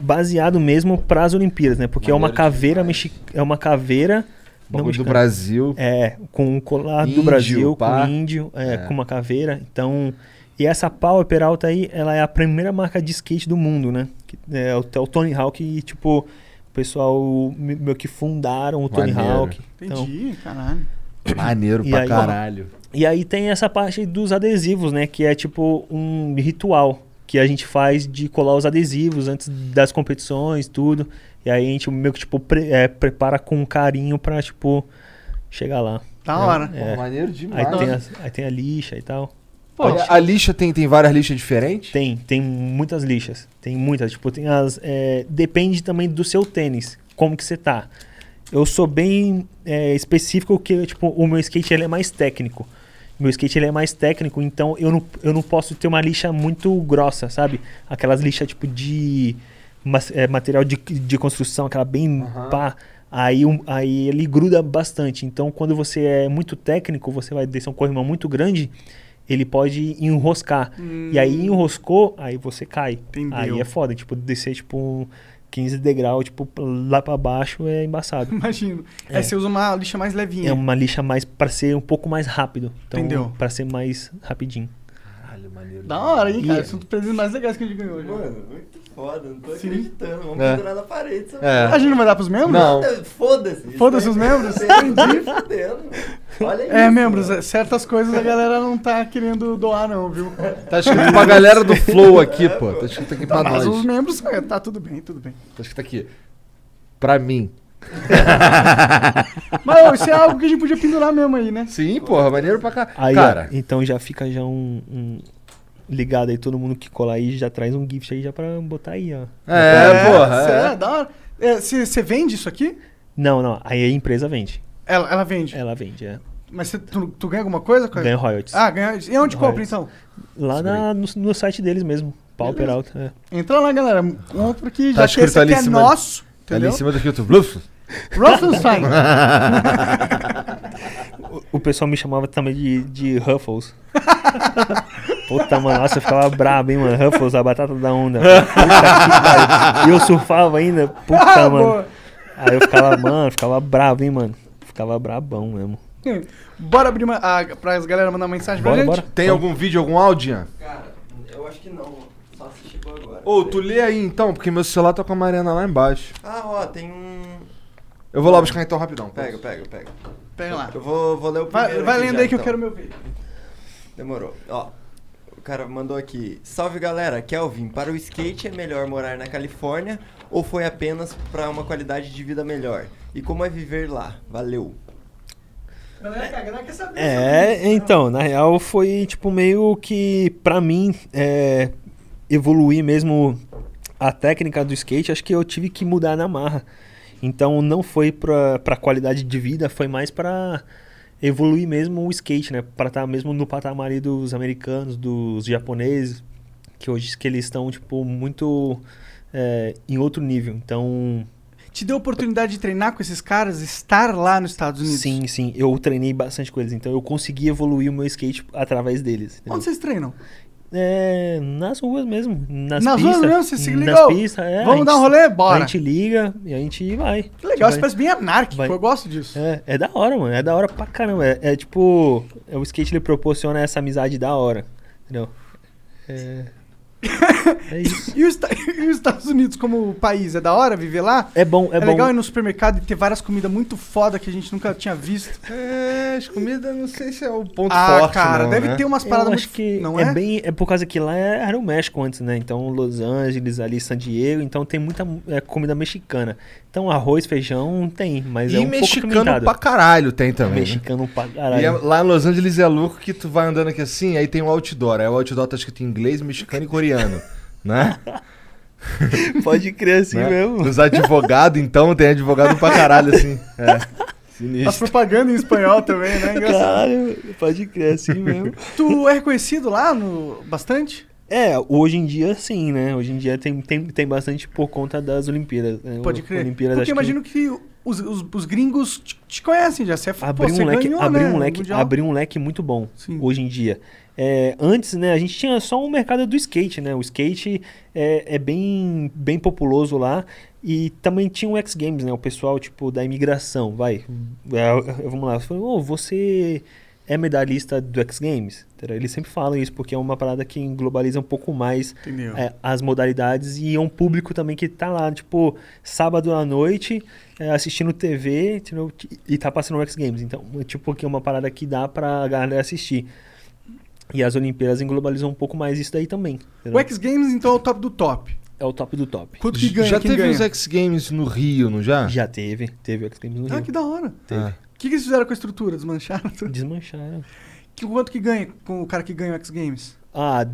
baseado mesmo para as Olimpíadas, né? Porque é uma Maneiro caveira mexi é uma caveira não do. Brasil. É, com um colar Índio, do Brasil, pá. com índio, é, É. com uma caveira. Então, e essa Power Peralta aí, ela é a primeira marca de skate do mundo, né? Que, é, o, é o Tony Hawk e, tipo, o pessoal me- meio que fundaram o Tony Maneiro. Hawk. Então, Entendi, caralho. Maneiro pra aí, caralho. E aí tem essa parte dos adesivos, né? Que é tipo um ritual que a gente faz de colar os adesivos antes das competições, tudo. E aí a gente meio que tipo pre- é, prepara com carinho pra, tipo, chegar lá. Da hora. É. Pô, maneiro Aí demais. tem, as- aí tem a lixa e tal. Pô, Olha, a lixa tem, tem várias lixas diferentes? Tem, tem muitas lixas. Tem muitas. Tipo, tem as. é, depende também do seu tênis. Como que você tá. Eu sou bem é, específico que, tipo, o meu skate ele é mais técnico. Meu skate ele é mais técnico, então eu não, eu não posso ter uma lixa muito grossa, sabe? Aquelas lixas tipo de mas- é, material de, de construção, aquela bem Aham. pá. Aí, um- aí ele gruda bastante. Então, quando você é muito técnico, você vai descer um corrimão muito grande, ele pode enroscar. E aí enroscou, aí você cai. Entendeu. Aí é foda, tipo, descer tipo 15 degrau, tipo, lá pra baixo é embaçado. Imagino. É. Aí você usa uma lixa mais levinha. É uma lixa mais pra ser um pouco mais rápido. Então, Entendeu. Pra ser mais rapidinho. Caralho, maneiro. Da hora, hein, cara? E- São os presentes mais legais que a gente ganhou hoje. Mano, muito foda, não tô Sim. acreditando. Vamos É. pendurar na parede. É. A gente não vai dar pros membros? Não. merda. Foda-se. Foda-se os membros? tá Entendi, fudendo. Olha isso. É, membros, mano. é, certas coisas a galera não tá querendo doar, não, viu? Tá escrito pra galera do Flow aqui, pô. Tá escrito aqui pra Mas nós. os membros, é, tá tudo bem, tudo bem. Tá escrito aqui. Pra mim. Mas ó, isso é algo que a gente podia pendurar mesmo aí, né? Sim, porra, maneiro pra cá. Aí, Cara, ó, então já fica já um, um- ligado aí, todo mundo que colar aí já traz um gift aí já pra botar aí, ó. é, porra. É. é, da hora. Você vende isso aqui? Não, não, aí a empresa vende. Ela, ela vende. Ela vende, é. Mas cê- tu, tu ganha alguma coisa? com a- Ganha royalties. Ah, ganha. E onde compra Royalties. então? Lá na- no, no site deles mesmo. Pau Peralta. É. Entra lá, galera. Compra que Tá já que escrito esse ali aqui em é cima- nosso. Ali Entendeu? em cima daqui, tu. Bluf. O, o pessoal me chamava também de, de Ruffles. Puta, mano, nossa, eu ficava brabo, hein, mano. Ruffles, a batata da onda. E eu surfava ainda. Puta, Ah, mano. boa. Aí eu ficava, mano, ficava bravo, hein, mano. Ficava brabão mesmo. Bora abrir uma, a, pra as galera mandar mensagem pra Bora, gente? bora. Tem algum vídeo, algum áudio, Ian? Cara, eu acho que não. Só se chegou agora. Ô, tu lê aí então, porque meu celular tá com a Mariana lá embaixo. Ah, ó, tem um. Eu vou lá buscar então rapidão. Pega, pega, pega. Pega lá. Eu vou, vou ler o Vai, primeiro. vai aqui lendo já, aí que eu então. quero meu vídeo. Demorou. Ó, o cara mandou aqui. Salve galera, Kelvin, para o skate é melhor morar na Califórnia ou foi apenas para uma qualidade de vida melhor? E como é viver lá? Valeu. Galera, a galera quer saber. É, então, na real foi tipo meio que pra mim é, evoluir mesmo a técnica do skate, acho que eu tive que mudar na marra. Então não foi pra, pra qualidade de vida, foi mais pra evoluir mesmo o skate, né? Pra estar mesmo no patamar dos americanos, dos japoneses, que hoje que eles estão tipo muito é, em outro nível. Então Te deu a oportunidade de treinar com esses caras, estar lá nos Estados Unidos? Sim, sim. Eu treinei bastante com eles. Então eu consegui evoluir o meu skate através deles. entendeu? Onde vocês treinam? É, nas ruas mesmo. Nas, Nas pistas. ruas mesmo? Você se Nas ligou? pistas, é. Vamos a dar um gente- rolê? Bora. A gente liga e a gente vai. Que legal, isso Vai. parece bem anárquico, eu gosto disso. É, é da hora, mano. É da hora pra caramba. É, é tipo. é, o skate ele proporciona essa amizade da hora. Entendeu? É. É isso. E os, e os Estados Unidos como país, é da hora viver lá? É bom, é, É, bom. legal ir no supermercado e ter várias comidas muito foda que a gente nunca tinha visto. É, as comidas não sei se é o ponto ah, forte, cara, não, deve né? ter umas Eu paradas acho muito... que não é, é? bem. É por causa que lá é- era o México antes, né? Então Los Angeles, ali San Diego, então tem muita é, comida mexicana. Então arroz, feijão tem, mas E é um pouco mexicano apimentado. pra caralho tem também. né? Mexicano pra E é- caralho. lá em Los Angeles é louco que tu vai andando aqui assim, aí tem um outdoor. Aí o outdoor tá escrito em inglês, mexicano e coreano, né? Pode crer assim né? mesmo. Os advogados, então, tem advogado pra caralho, assim. É. As Sinistro. propagandas em espanhol também, né? Engraçado. Caralho, pode crer assim mesmo. Tu é reconhecido lá no bastante? É, hoje em dia sim, né? Hoje em dia tem, tem, tem bastante por conta das Olimpíadas. né? Pode crer. Olimpíadas, Porque acho que imagino que, os, os, os gringos te, te conhecem já. Você é abriu pô, você um leque, ganhou, abriu né, um leque, abriu um leque muito bom Sim. hoje em dia. É, antes, né, a gente tinha só um mercado do skate, né? O skate é, é bem, bem populoso lá. E também tinha o X Games, né? O pessoal, tipo, da imigração, vai. É, vamos lá. Falei, "Ô, você é medalhista do X Games? Entendeu? Eles sempre falam isso, porque é uma parada que globaliza um pouco mais é, as modalidades e é um público também que tá lá, tipo, sábado à noite, é, assistindo TV, entendeu? E tá passando o X Games. Então, é, tipo, que é uma parada que dá pra galera assistir. E as Olimpíadas globalizam um pouco mais isso daí também. entendeu? O X Games, então, é o top do top. É o top do top. Quanto que ganha? já Quem teve ganha? os X Games no Rio, não já? Já teve, teve o X Games no Ah, Rio. que da hora. Teve. Ah. O que, que eles fizeram com a estrutura? Desmancharam tudo? Desmancharam. Que, quanto que ganha com o cara que ganha o X Games? Ah,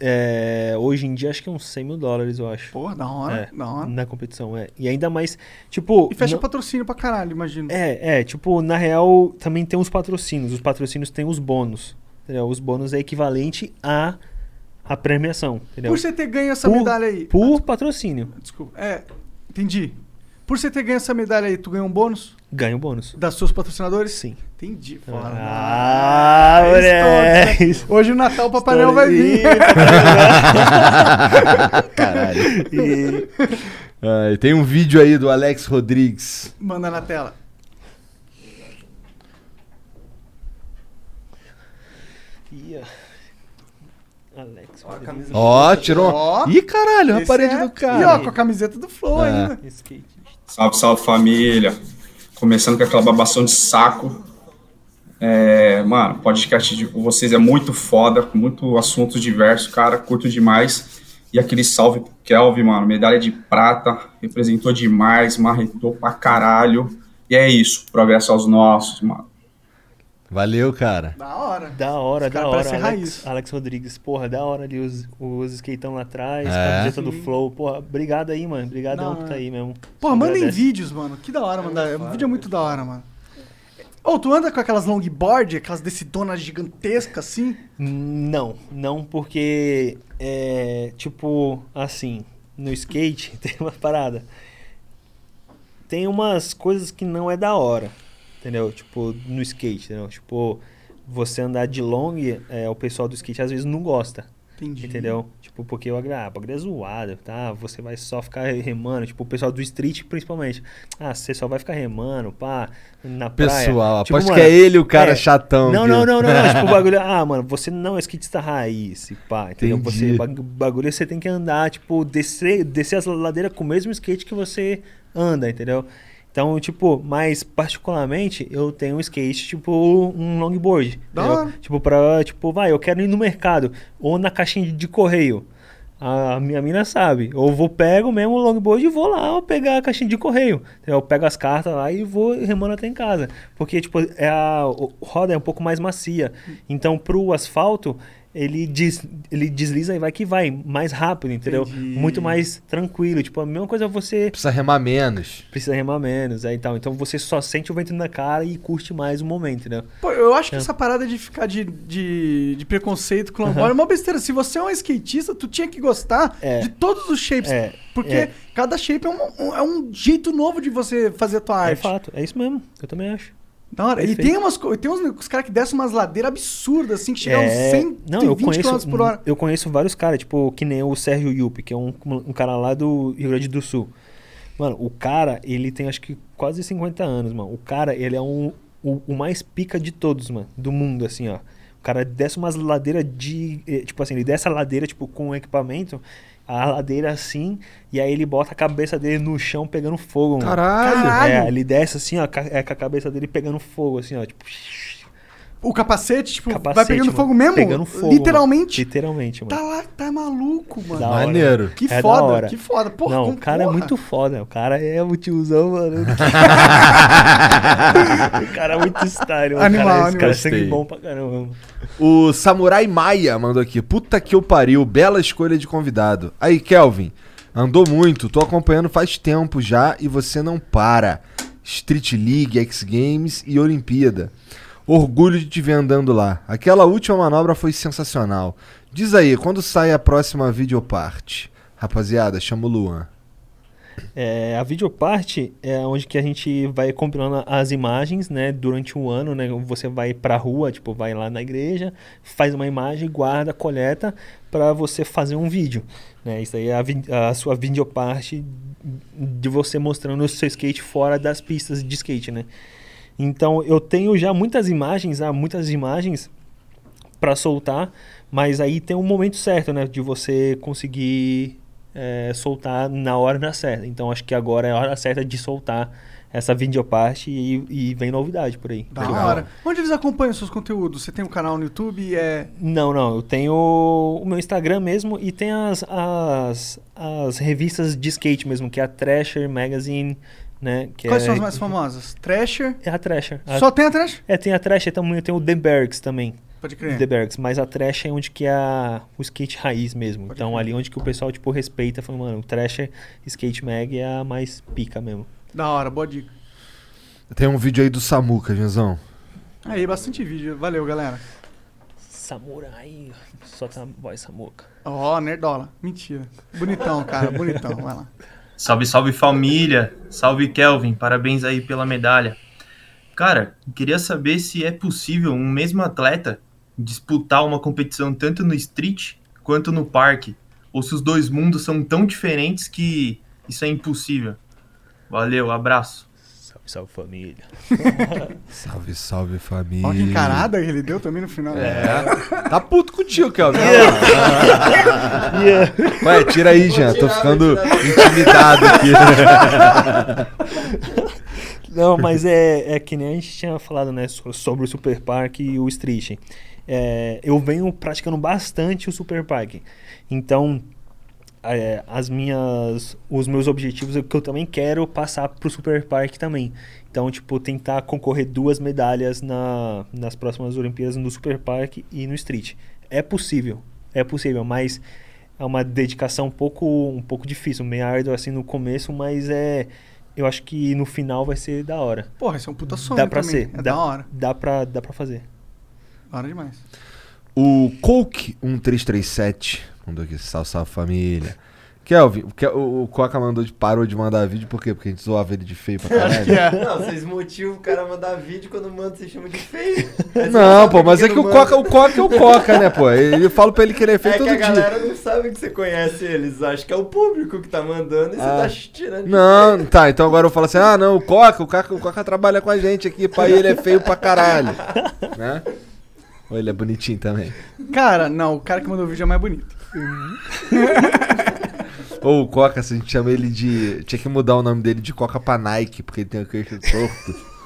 é, hoje em dia acho que é uns 100 mil dólares, eu acho. Porra, da hora, É, da hora. Na competição, é. E ainda mais, tipo... E fecha não- patrocínio pra caralho, imagino. É, é, tipo, na real também tem os patrocínios. Os patrocínios têm os bônus. Entendeu? Os bônus é equivalente à, à premiação. Entendeu? Por você ter ganho essa Por- medalha aí. Por patrocínio. Desculpa. É, entendi. Por você ter ganho essa medalha aí, tu ganhou um bônus Ganha o bônus. das seus patrocinadores? Sim. Entendi. Ah, É moleque. estouro, né? Hoje o Natal o Papai Noel vai vir. Caralho. E- Ah, tem um vídeo aí do Alex Rodrigues. Manda na tela. Ih, ó. Alex. Ó, a camisa Ó, tirou. Ó. Ih, caralho, a parede é- do E ó, cara. com a camiseta do Flow É. ainda. Skate. Salve, salve família. Começando com aquela babação de saco. É, mano, podcast de vocês é muito foda, com muito assuntos diversos, cara, curto demais. E aquele salve pro Kelvin, mano, medalha de prata, representou demais, marretou pra caralho. E é isso, progresso aos nossos, mano. Valeu, cara. Da hora. Da hora, da hora. Alex, raiz. Alex Rodrigues, porra, da hora ali os, os skateão lá atrás, É. camiseta do. Flow. Porra, obrigado aí, mano. Obrigadão Não, por é. tá aí mesmo. Porra, Só mandem agradece. vídeos, mano. Que da hora mandar. O vídeo é muito da hora, mano. Ô, tu anda com aquelas longboard, aquelas decidonas gigantescas assim? Não, não porque é tipo assim, no skate tem uma parada. Tem umas coisas que não é da hora, entendeu? Tipo, no skate, entendeu? Tipo, você andar de long, é, o pessoal do skate às vezes não gosta, Entendi. entendeu? Tipo, porque o ah, bagulho é zoado, tá? Você vai só ficar remando, tipo, o pessoal do street principalmente. Ah, você só vai ficar remando, pá, na praia. Pessoal, Tipo, aposto mano, que é ele o cara é, chatão. não, que- não, não, não, não. tipo, o bagulho. Ah, mano, você não é skatista raiz, pá, entendeu? Entendi. Você, bag- bagulho você tem que andar, tipo, descer, descer as ladeiras com o mesmo skate que você anda, entendeu? Então, tipo, mas particularmente eu tenho um skate, tipo, um longboard. Da. Tipo, pra, tipo, vai, eu quero ir no mercado ou na caixinha de, de correio. A minha mina sabe. Ou vou pego mesmo o longboard e vou lá pegar a caixinha de correio. Eu pego as cartas lá e vou remando até em casa. Porque, tipo, é a roda é um pouco mais macia. Então, pro asfalto, ele, des, ele desliza e vai que vai. Mais rápido, entendeu? Entendi. Muito mais tranquilo. Tipo, a mesma coisa você Precisa remar menos. precisa remar menos. Aí, tal. Então, você só sente o vento na cara e curte mais o momento, entendeu? Pô, eu acho que É. essa parada de ficar de, de, de preconceito com longboard é uma besteira. Se você é um skatista, tu tinha que gostar É. de todos os shapes. É, Porque é. cada shape é um, um- é um jeito novo de você fazer a tua É arte. fato. É isso mesmo. Eu também acho. Da hora. E Perfeito. tem umas tem uns, caras que descem umas ladeiras absurdas, assim, que chegam É, 120 não, eu conheço, km por hora. eu conheço vários caras, tipo, que nem o Sérgio Yupi, que é um, um cara lá do Rio Grande do Sul. Mano, o cara, ele tem acho que quase 50 anos, mano. O cara, ele é um, o, o mais pica de todos, mano, do mundo, assim, ó. O cara desce umas ladeiras de. eh, Tipo assim, ele desce a ladeira, tipo, com equipamento, a ladeira assim, e aí ele bota a cabeça dele no chão pegando fogo, mano. Caralho. Caralho. É, ele desce assim, ó, é, com a cabeça dele pegando fogo, assim, ó, tipo. O capacete, tipo, vai capacete, pegando mano. fogo mesmo? Pegando fogo. Literalmente? Mano. Literalmente, mano. Tá lá, tá maluco, mano. Da hora. Maneiro. Que É da foda, hora. que foda. Porra, não, como- o cara é porra. muito foda. O cara é o tiozão, mano. o cara é muito style, mano. Animal, o cara, esse animal. cara é sangue Gostei. bom pra caramba. mano. O Samurai Maia mandou aqui. Puta que eu pariu. Bela escolha de convidado. Aí, Kelvin. Andou muito, tô acompanhando faz tempo já e você não para. Street League, X Games e Olimpíada. Orgulho de te ver andando lá. Aquela última manobra foi sensacional. Diz aí, quando sai a próxima videoparte? Rapaziada, chama o Luan. É, a videoparte é onde que a gente vai compilando as imagens, né, durante um ano, né, você vai pra rua, tipo, vai lá na igreja, faz uma imagem, guarda, coleta para você fazer um vídeo, né, isso aí é a, a sua videoparte de você mostrando o seu skate fora das pistas de skate, né. Então, eu tenho já muitas imagens, há muitas imagens para soltar, mas aí tem um momento certo, né, de você conseguir é, soltar na hora certa. Então acho que agora é a hora certa de soltar essa videoparte e, e vem novidade por aí. Da hora. Onde eles acompanham seus conteúdos? Você tem um canal no YouTube? É... Não, não, eu tenho o meu Instagram mesmo e tem as, as, as revistas de skate mesmo, que é a Thrasher Magazine, né? Que Quais é, são as mais famosas? Thrasher? É a Thrasher. A- Só tem a Thrasher? É, tem a Thrasher também, tem o The Bergs também. Pode crer. The Bergs, mas a Thrasher é onde que é a- o skate raiz mesmo. então ali onde que o pessoal, tipo, respeita, fala, mano, o Thrasher Skate Mag é a mais pica mesmo. Da hora, boa dica. Tem um vídeo aí do Samuca, Genzão. Aí, bastante vídeo. Valeu, galera. Samurai, solta a voz, Samuca. Ó, nerdola. Mentira. Bonitão, cara. Bonitão. Vai lá. Salve, salve família. Salve Kelvin, parabéns aí pela medalha. Cara, queria saber se é possível um mesmo atleta disputar uma competição tanto no street quanto no parque, ou se os dois mundos são tão diferentes que isso é impossível. Valeu, abraço. Salve, salve família. Salve, salve família. Olha que encarada que ele deu também no final. É. Tá puto contigo, Kelvin. Ué, tira aí, Jean. Tô ficando intimidado aqui. Não, mas é, é que nem a gente tinha falado, né, so- sobre o Super Park e o Street. É, eu venho praticando bastante o Super Park. Então, é, as minhas, os meus objetivos é que eu também quero passar pro Super Park também. Então, tipo, tentar concorrer duas medalhas na, nas próximas Olimpíadas no Super Park e no Street. É possível, é possível, mas é uma dedicação um pouco, um pouco difícil, meio árdua assim no começo, mas é, eu acho que no final vai ser da hora. Porra, esse é um puta sonho Dá pra também. ser, É dá, da hora. Dá pra, dá pra fazer. Da hora demais. O Coke1337 mandou aqui, salve, salve família. Kelvin, o, Coca mandou de, parou de mandar vídeo, por quê? Porque a gente zoava ele de feio pra caralho. Não, vocês motivam o cara a mandar vídeo quando manda, vocês chamam de feio. Você Não, pô, mas é que o Coca, o Coca é o Coca, né, pô? Eu falo pra ele que ele é feio É que todo a dia. galera não sabe que você conhece eles, acha que é o público que tá mandando e você Ah. tá tirando. de Não, tá, então agora eu falo assim, ah, não, o Coca, o Coca, o Coca trabalha com a gente aqui, pai, ele é feio pra caralho, né? Ou ele é bonitinho também. Cara, não, o cara que mandou o vídeo é mais bonito. Ou o Coca, se a gente chama ele de... Tinha que mudar o nome dele de Coca pra Nike, porque ele tem o queixo torto.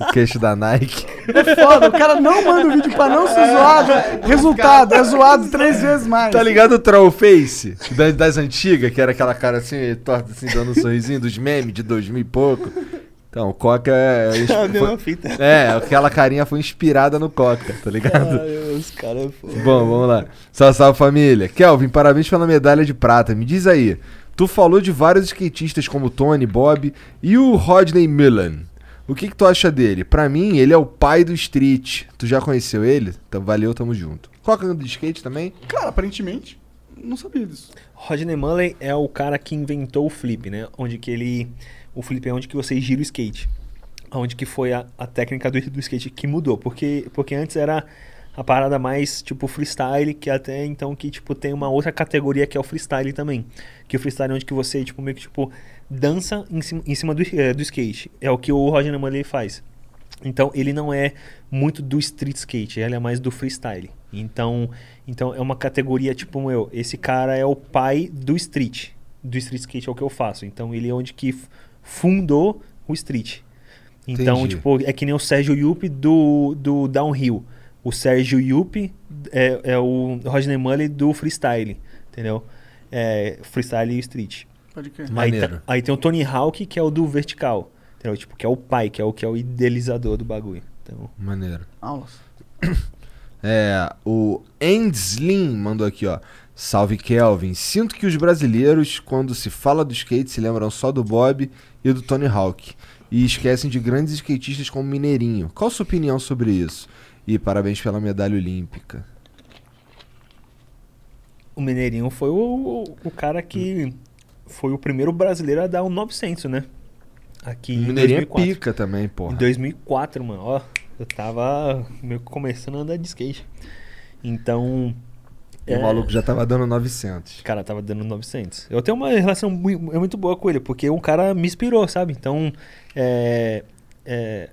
o queixo da Nike. É foda, o cara não manda o vídeo pra não ser zoado. Resultado, é zoado três vezes mais. Tá ligado o Trollface? Das, das antigas, que era aquela cara assim, torta assim, dando um sorrisinho dos memes de 2000 e pouco. Então, o Coca é... É a mesma fita. É, aquela carinha foi inspirada no Coca, tá ligado? Ai, os caras, pô. Bom, vamos lá. Salve, salve família. Kelvin, parabéns pela medalha de prata. Me diz aí, tu falou de vários skatistas como Tony, Bob e o Rodney Mullen. O que, que tu acha dele? Pra mim, ele é o pai do street. Tu já conheceu ele? Então, valeu, tamo junto. Coca anda de skate também? Cara, aparentemente, não sabia disso. Rodney Mullen é o cara que inventou o flip, né? Onde que ele... O flip é onde que você gira o skate. Onde que foi a, a técnica do, do skate que mudou. Porque, porque antes era a parada mais, tipo, freestyle, que até então que, tipo, tem uma outra categoria que é o freestyle também. Que o freestyle é onde que você, tipo, meio que, tipo, dança em cima, em cima do, eh, do skate. É o que o Rodney Mullen faz. Então ele não é muito do street skate, ele é mais do freestyle. Então, então é uma categoria tipo meu, esse cara é o pai do street. Do street skate é o que eu faço. Então ele é onde que fundou o street. Então, Entendi. tipo, é que nem o Sérgio Yupp do, do downhill. O Sérgio Yupp é, é o Rodney Mullen do freestyle, entendeu? É, freestyle e street. Pode crer. Aí, Maneiro. tá- aí tem o Tony Hawk, que é o do vertical. Entendeu? Tipo, que é o pai, que é o que é o idealizador do bagulho. Então, Maneiro. Aulas. É, o Endslim mandou aqui, ó. Salve Kelvin. Sinto que os brasileiros, quando se fala do skate, se lembram só do Bob e do Tony Hawk. E esquecem de grandes skatistas como Mineirinho. Qual a sua opinião sobre isso? E parabéns pela medalha olímpica. O Mineirinho foi o, o, cara que foi o primeiro brasileiro a dar um 900, né? Aqui em Mineirinho é 2004. pica também, Em porra. 2004, mano, ó, eu tava meio que começando a andar de skate. Então, E o maluco já tava dando 900. cara tava dando 900. Eu tenho uma relação mui- é muito boa com ele, porque o cara me inspirou, sabe? Então, é, é,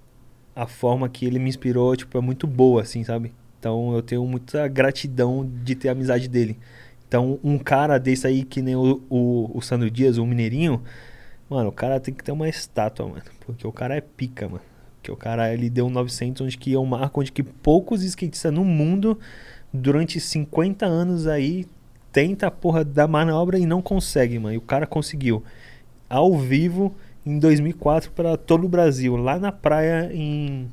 a forma que ele me inspirou, tipo, é muito boa, assim, sabe? Então, eu tenho muita gratidão de ter a amizade dele. Então, um cara desse aí, que nem o, o, o Sandro Dias, o Mineirinho, mano, o cara tem que ter uma estátua, mano. Porque o cara é pica, mano. Porque o cara, ele deu um 900, onde que é um marco onde que poucos skatistas no mundo, durante 50 anos aí, tenta a porra da manobra e não consegue, mano. E o cara conseguiu. Ao vivo, em 2004, para todo o Brasil, lá na praia em,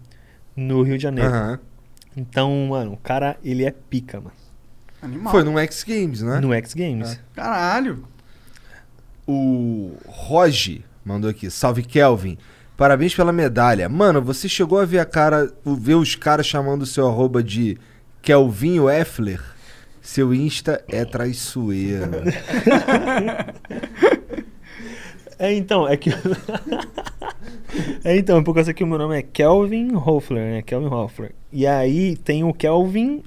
no Rio de Janeiro. Aham. Então, mano, o cara, ele é pica, mano. Animal. Foi no X Games, né? No X Games. Caralho. O Roge mandou aqui. Salve Kelvin. Parabéns pela medalha. Mano, você chegou a ver a cara, ver os caras chamando o seu arroba de Kelvinho Effler? Seu Insta é traiçoeiro. É, então, é que. é, então, por causa que o meu nome é Kelvin Hoffler, né? Kelvin Hoffler. E aí tem o Kelvin.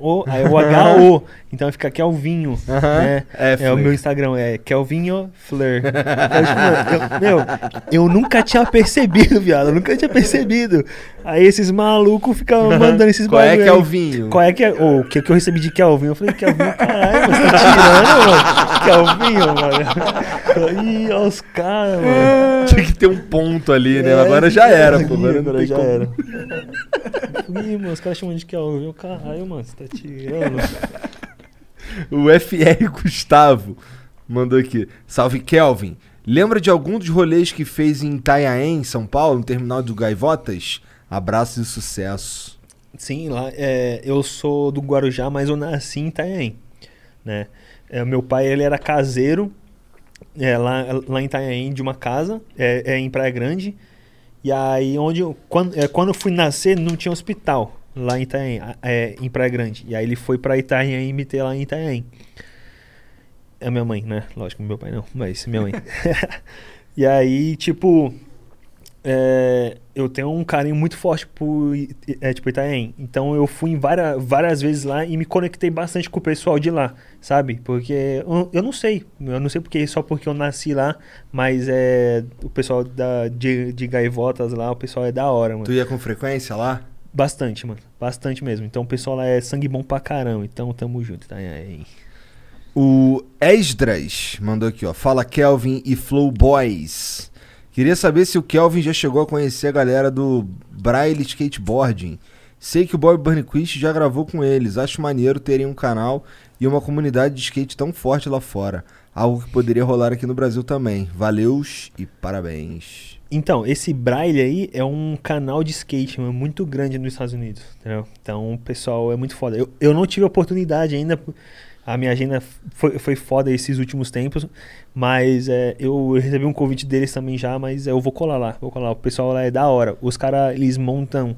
O, aí o H-O. Então fica Kelvinho. né? É, É, o meu Instagram, é Kelvinho Flair. Então, tipo, eu, meu, eu nunca tinha percebido, viado. Eu nunca tinha percebido. Aí esses malucos ficam mandando esses Qual é bagulho aí. Kelvinho? Qual é que é? O que, que eu recebi de Kelvin? Eu falei, Kelvin, caralho, você tá tirando, mano? Kelvinho, mano. Ih, olha os caras, mano. Tinha que ter um ponto ali, né? É, Agora já era, pô. Agora tem já como. era. Ih, mano, os caras chamam de Kelvin. Eu, Caralho, mano, você tá tirando. O FR Gustavo mandou aqui. Salve Kelvin. Lembra de algum dos rolês que fez em Itanhaém, São Paulo, no terminal do Gaivotas? Abraços e sucesso. Sim, lá, é, eu sou do Guarujá, mas eu nasci em Itanhaém, né? É, meu pai, ele era caseiro é, lá, lá em Itanhaém, de uma casa, é, é, em Praia Grande. E aí, onde quando, é, quando eu fui nascer, não tinha hospital lá em Itanhaém, é, em Praia Grande. E aí ele foi pra Itanhaém me ter lá em Itanhaém. É minha mãe, né? Lógico, meu pai não, mas minha mãe. e aí, tipo, é, eu tenho um carinho muito forte por é, tipo, Itaém. Então eu fui várias, várias vezes lá e me conectei bastante com o pessoal de lá, sabe? Porque eu, eu não sei, eu não sei porque só porque eu nasci lá, mas é o pessoal da, de, de Gaivotas lá, o pessoal é da hora, mano. Tu ia com frequência lá? Bastante, mano. Bastante mesmo. Então o pessoal lá é sangue bom pra caramba. Então tamo junto, Itaém. O Esdras mandou aqui, ó. Fala Kelvin e Flow Boys. Queria saber se o Kelvin já chegou a conhecer a galera do Braille Skateboarding. Sei que o Bob Burnquist já gravou com eles. Acho maneiro terem um canal e uma comunidade de skate tão forte lá fora. Algo que poderia rolar aqui no Brasil também. Valeus e parabéns. Então, esse Braille aí é um canal de skate mano, muito grande nos Estados Unidos, entendeu? Então, o pessoal é muito foda. Eu, eu não tive oportunidade ainda, a minha agenda foi, foi foda esses últimos tempos, mas é, eu recebi um convite deles também já, mas eu vou colar lá, vou colar. O pessoal lá é da hora. Os caras, eles montam,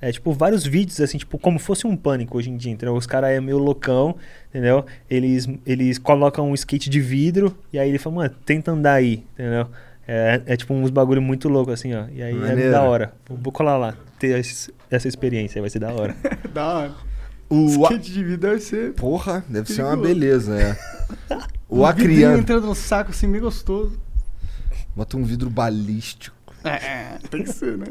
é, tipo, vários vídeos, assim, tipo, como fosse um pânico hoje em dia, entendeu? Os caras é meio loucão, entendeu? Eles, eles colocam um skate de vidro e aí ele fala, mano, tenta andar aí, entendeu? É, é tipo uns bagulho muito louco, assim, ó. E aí Maneiro. é da hora. Vou, vou colar lá, ter esse- essa experiência, vai ser da hora. Da hora. O Skate de vida deve ser. Porra, deve ser uma Perigoso. beleza, é. O um Acriano. entrando no saco assim, meio gostoso. Bota um vidro balístico. É, tem que ser, né?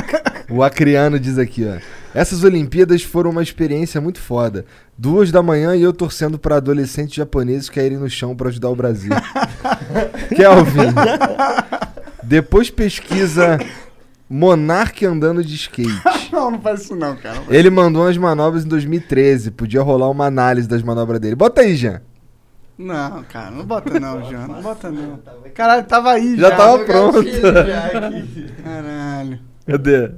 O Acriano diz aqui, ó. Essas Olimpíadas foram uma experiência muito foda. Duas da manhã e eu torcendo pra adolescentes japoneses caírem no chão pra ajudar o Brasil. Kelvin. Depois pesquisa Monark andando de skate. Não, não faz isso não, cara. Ele mandou umas manobras em 2013. Podia rolar uma análise das manobras dele. Bota aí, Jean. Não, cara, não bota não, Jean. Não bota não. Caralho, tava aí Já já. tava pronto. Caralho. Cadê?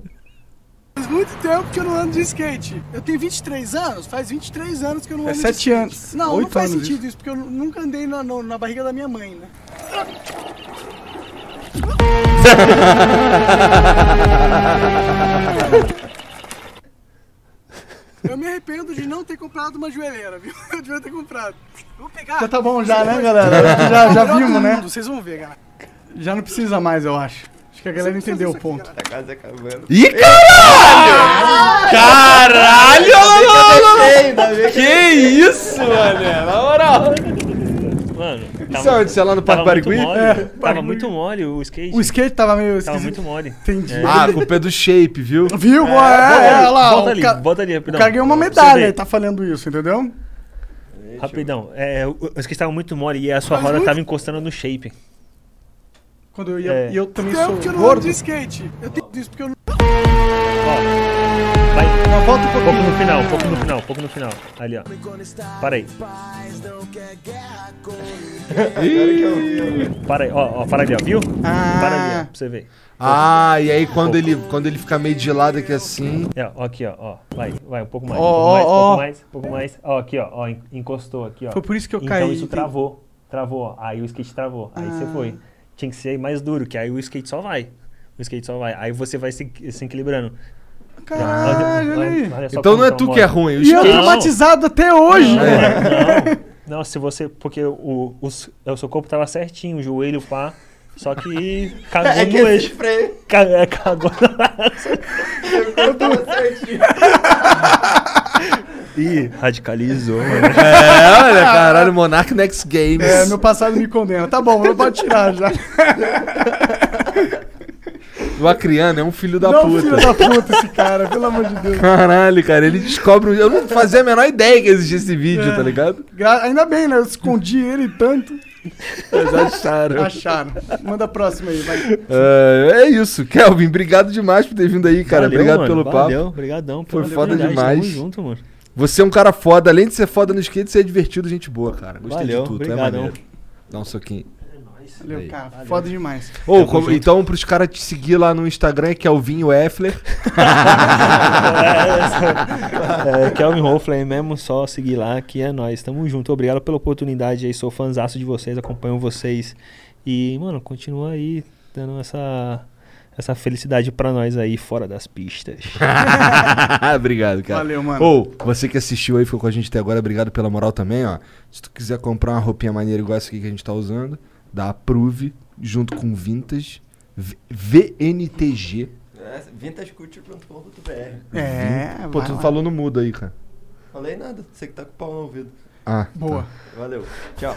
muito tempo que eu não ando de skate. Eu tenho 23 anos, faz 23 anos que eu não ando de skate. 7 anos. Não, não faz sentido isso. porque eu nunca andei na, no- na barriga da minha mãe, né? Eu me arrependo de não ter comprado uma joelheira, viu? Eu devia ter comprado. Vou pegar. Já tá bom já, né, galera? Já, já vimos, né? Vocês vão ver, galera. Já não precisa mais, eu acho. Acho que a galera entendeu o ponto. Tá quase acabando. Ih, caralho! Caralho! Que isso, mano? Na moral. Mano, Isso é onde? É lá no Parque tava muito Barigui? mole. É, tava Barigui. muito mole o skate. O skate tava meio Tava esquisito. muito mole. Entendi. Ah, a culpa é do shape, viu? Viu? É, é, ali, lá, bota o ali, ca- bota ali, O rapidão. cara ganhou uma medalha e tá falando isso, entendeu? Rapidão. É, o o skate tava muito mole e a sua Mas roda muito- tava encostando no shape. Quando eu ia. É. E eu também Tempo sou eu não gordo. de skate. Eu tenho isso porque eu não. Ó. Vai. Volta um Um pouco pouquinho. no final, um pouco no final, um pouco no final. Ali, ó. Para aí. Para aí, ó, ó, para ali, ó, viu? Ah. Para ali, ó, pra você ver. Ah, e aí quando ele, quando ele fica meio de lado aqui assim. É, ó, aqui, ó, ó. Vai, vai, um pouco mais, Ó, um pouco mais, um ó, ó. pouco mais, um pouco mais. Ó, aqui, ó, ó, en- encostou aqui, ó. Foi por isso que eu então caí. isso travou, travou, ó. Aí o skate travou, aí você Ah. foi. Tinha que ser mais duro, que aí o skate só vai. O skate só vai. Aí você vai se, se equilibrando. Caralho, olha aí. Olha Então não é tá tu que é ruim, o E eu traumatizado até hoje. Não, não, não, se você. Porque o, o, o seu corpo tava certinho, o joelho, pá. Só que cagou É que no eixo. freio Ca- é, Cagou tava certinho. Ih, radicalizou, mano. É, olha, caralho, Monarch Next Games. É, meu passado me condena. Tá bom, não pode tirar já. O Acriano é um filho da não, puta. filho da puta esse cara, pelo amor de Deus. Caralho, cara, ele descobre. Eu não fazia a menor ideia que existia esse vídeo, É. tá ligado? Gra- Ainda bem, né? Eu escondi ele tanto. Eles acharam. Acharam. Manda a próxima aí, vai. É, é isso. Kelvin, obrigado demais por ter vindo aí, cara. Valeu, obrigado mano, pelo Valeu, papo. obrigadão. Foi pela foda oportunidade, demais. Tamo junto, mano. Você é um cara foda. Além de ser foda no skate, você é divertido, gente boa, cara. Gostei Valeu, de tudo. É obrigadão. maneiro. Dá um soquinho. Valeu, Aí. cara. Foda demais. Ô, como- então, pros caras te seguir lá no Instagram, que é o Vinho Effler. É, Kelvin Hoffler mesmo, só seguir lá que é nóis. Tamo junto. Obrigado pela oportunidade aí. Sou fãzaço de vocês, acompanho vocês. E, mano, continua aí dando essa, essa felicidade pra nós aí fora das pistas. obrigado, cara. Valeu, mano. Ou, você que assistiu aí, ficou com a gente até agora, obrigado pela moral também, ó. Se tu quiser comprar uma roupinha maneira igual essa aqui que a gente tá usando, da Approve, junto com Vintage, VNTG. É, vintageculture.com.br. É, Pô, tu não falou no mudo aí, cara. Falei nada, você que tá com o pau no ouvido. Ah, Boa. tá. Valeu. Tchau.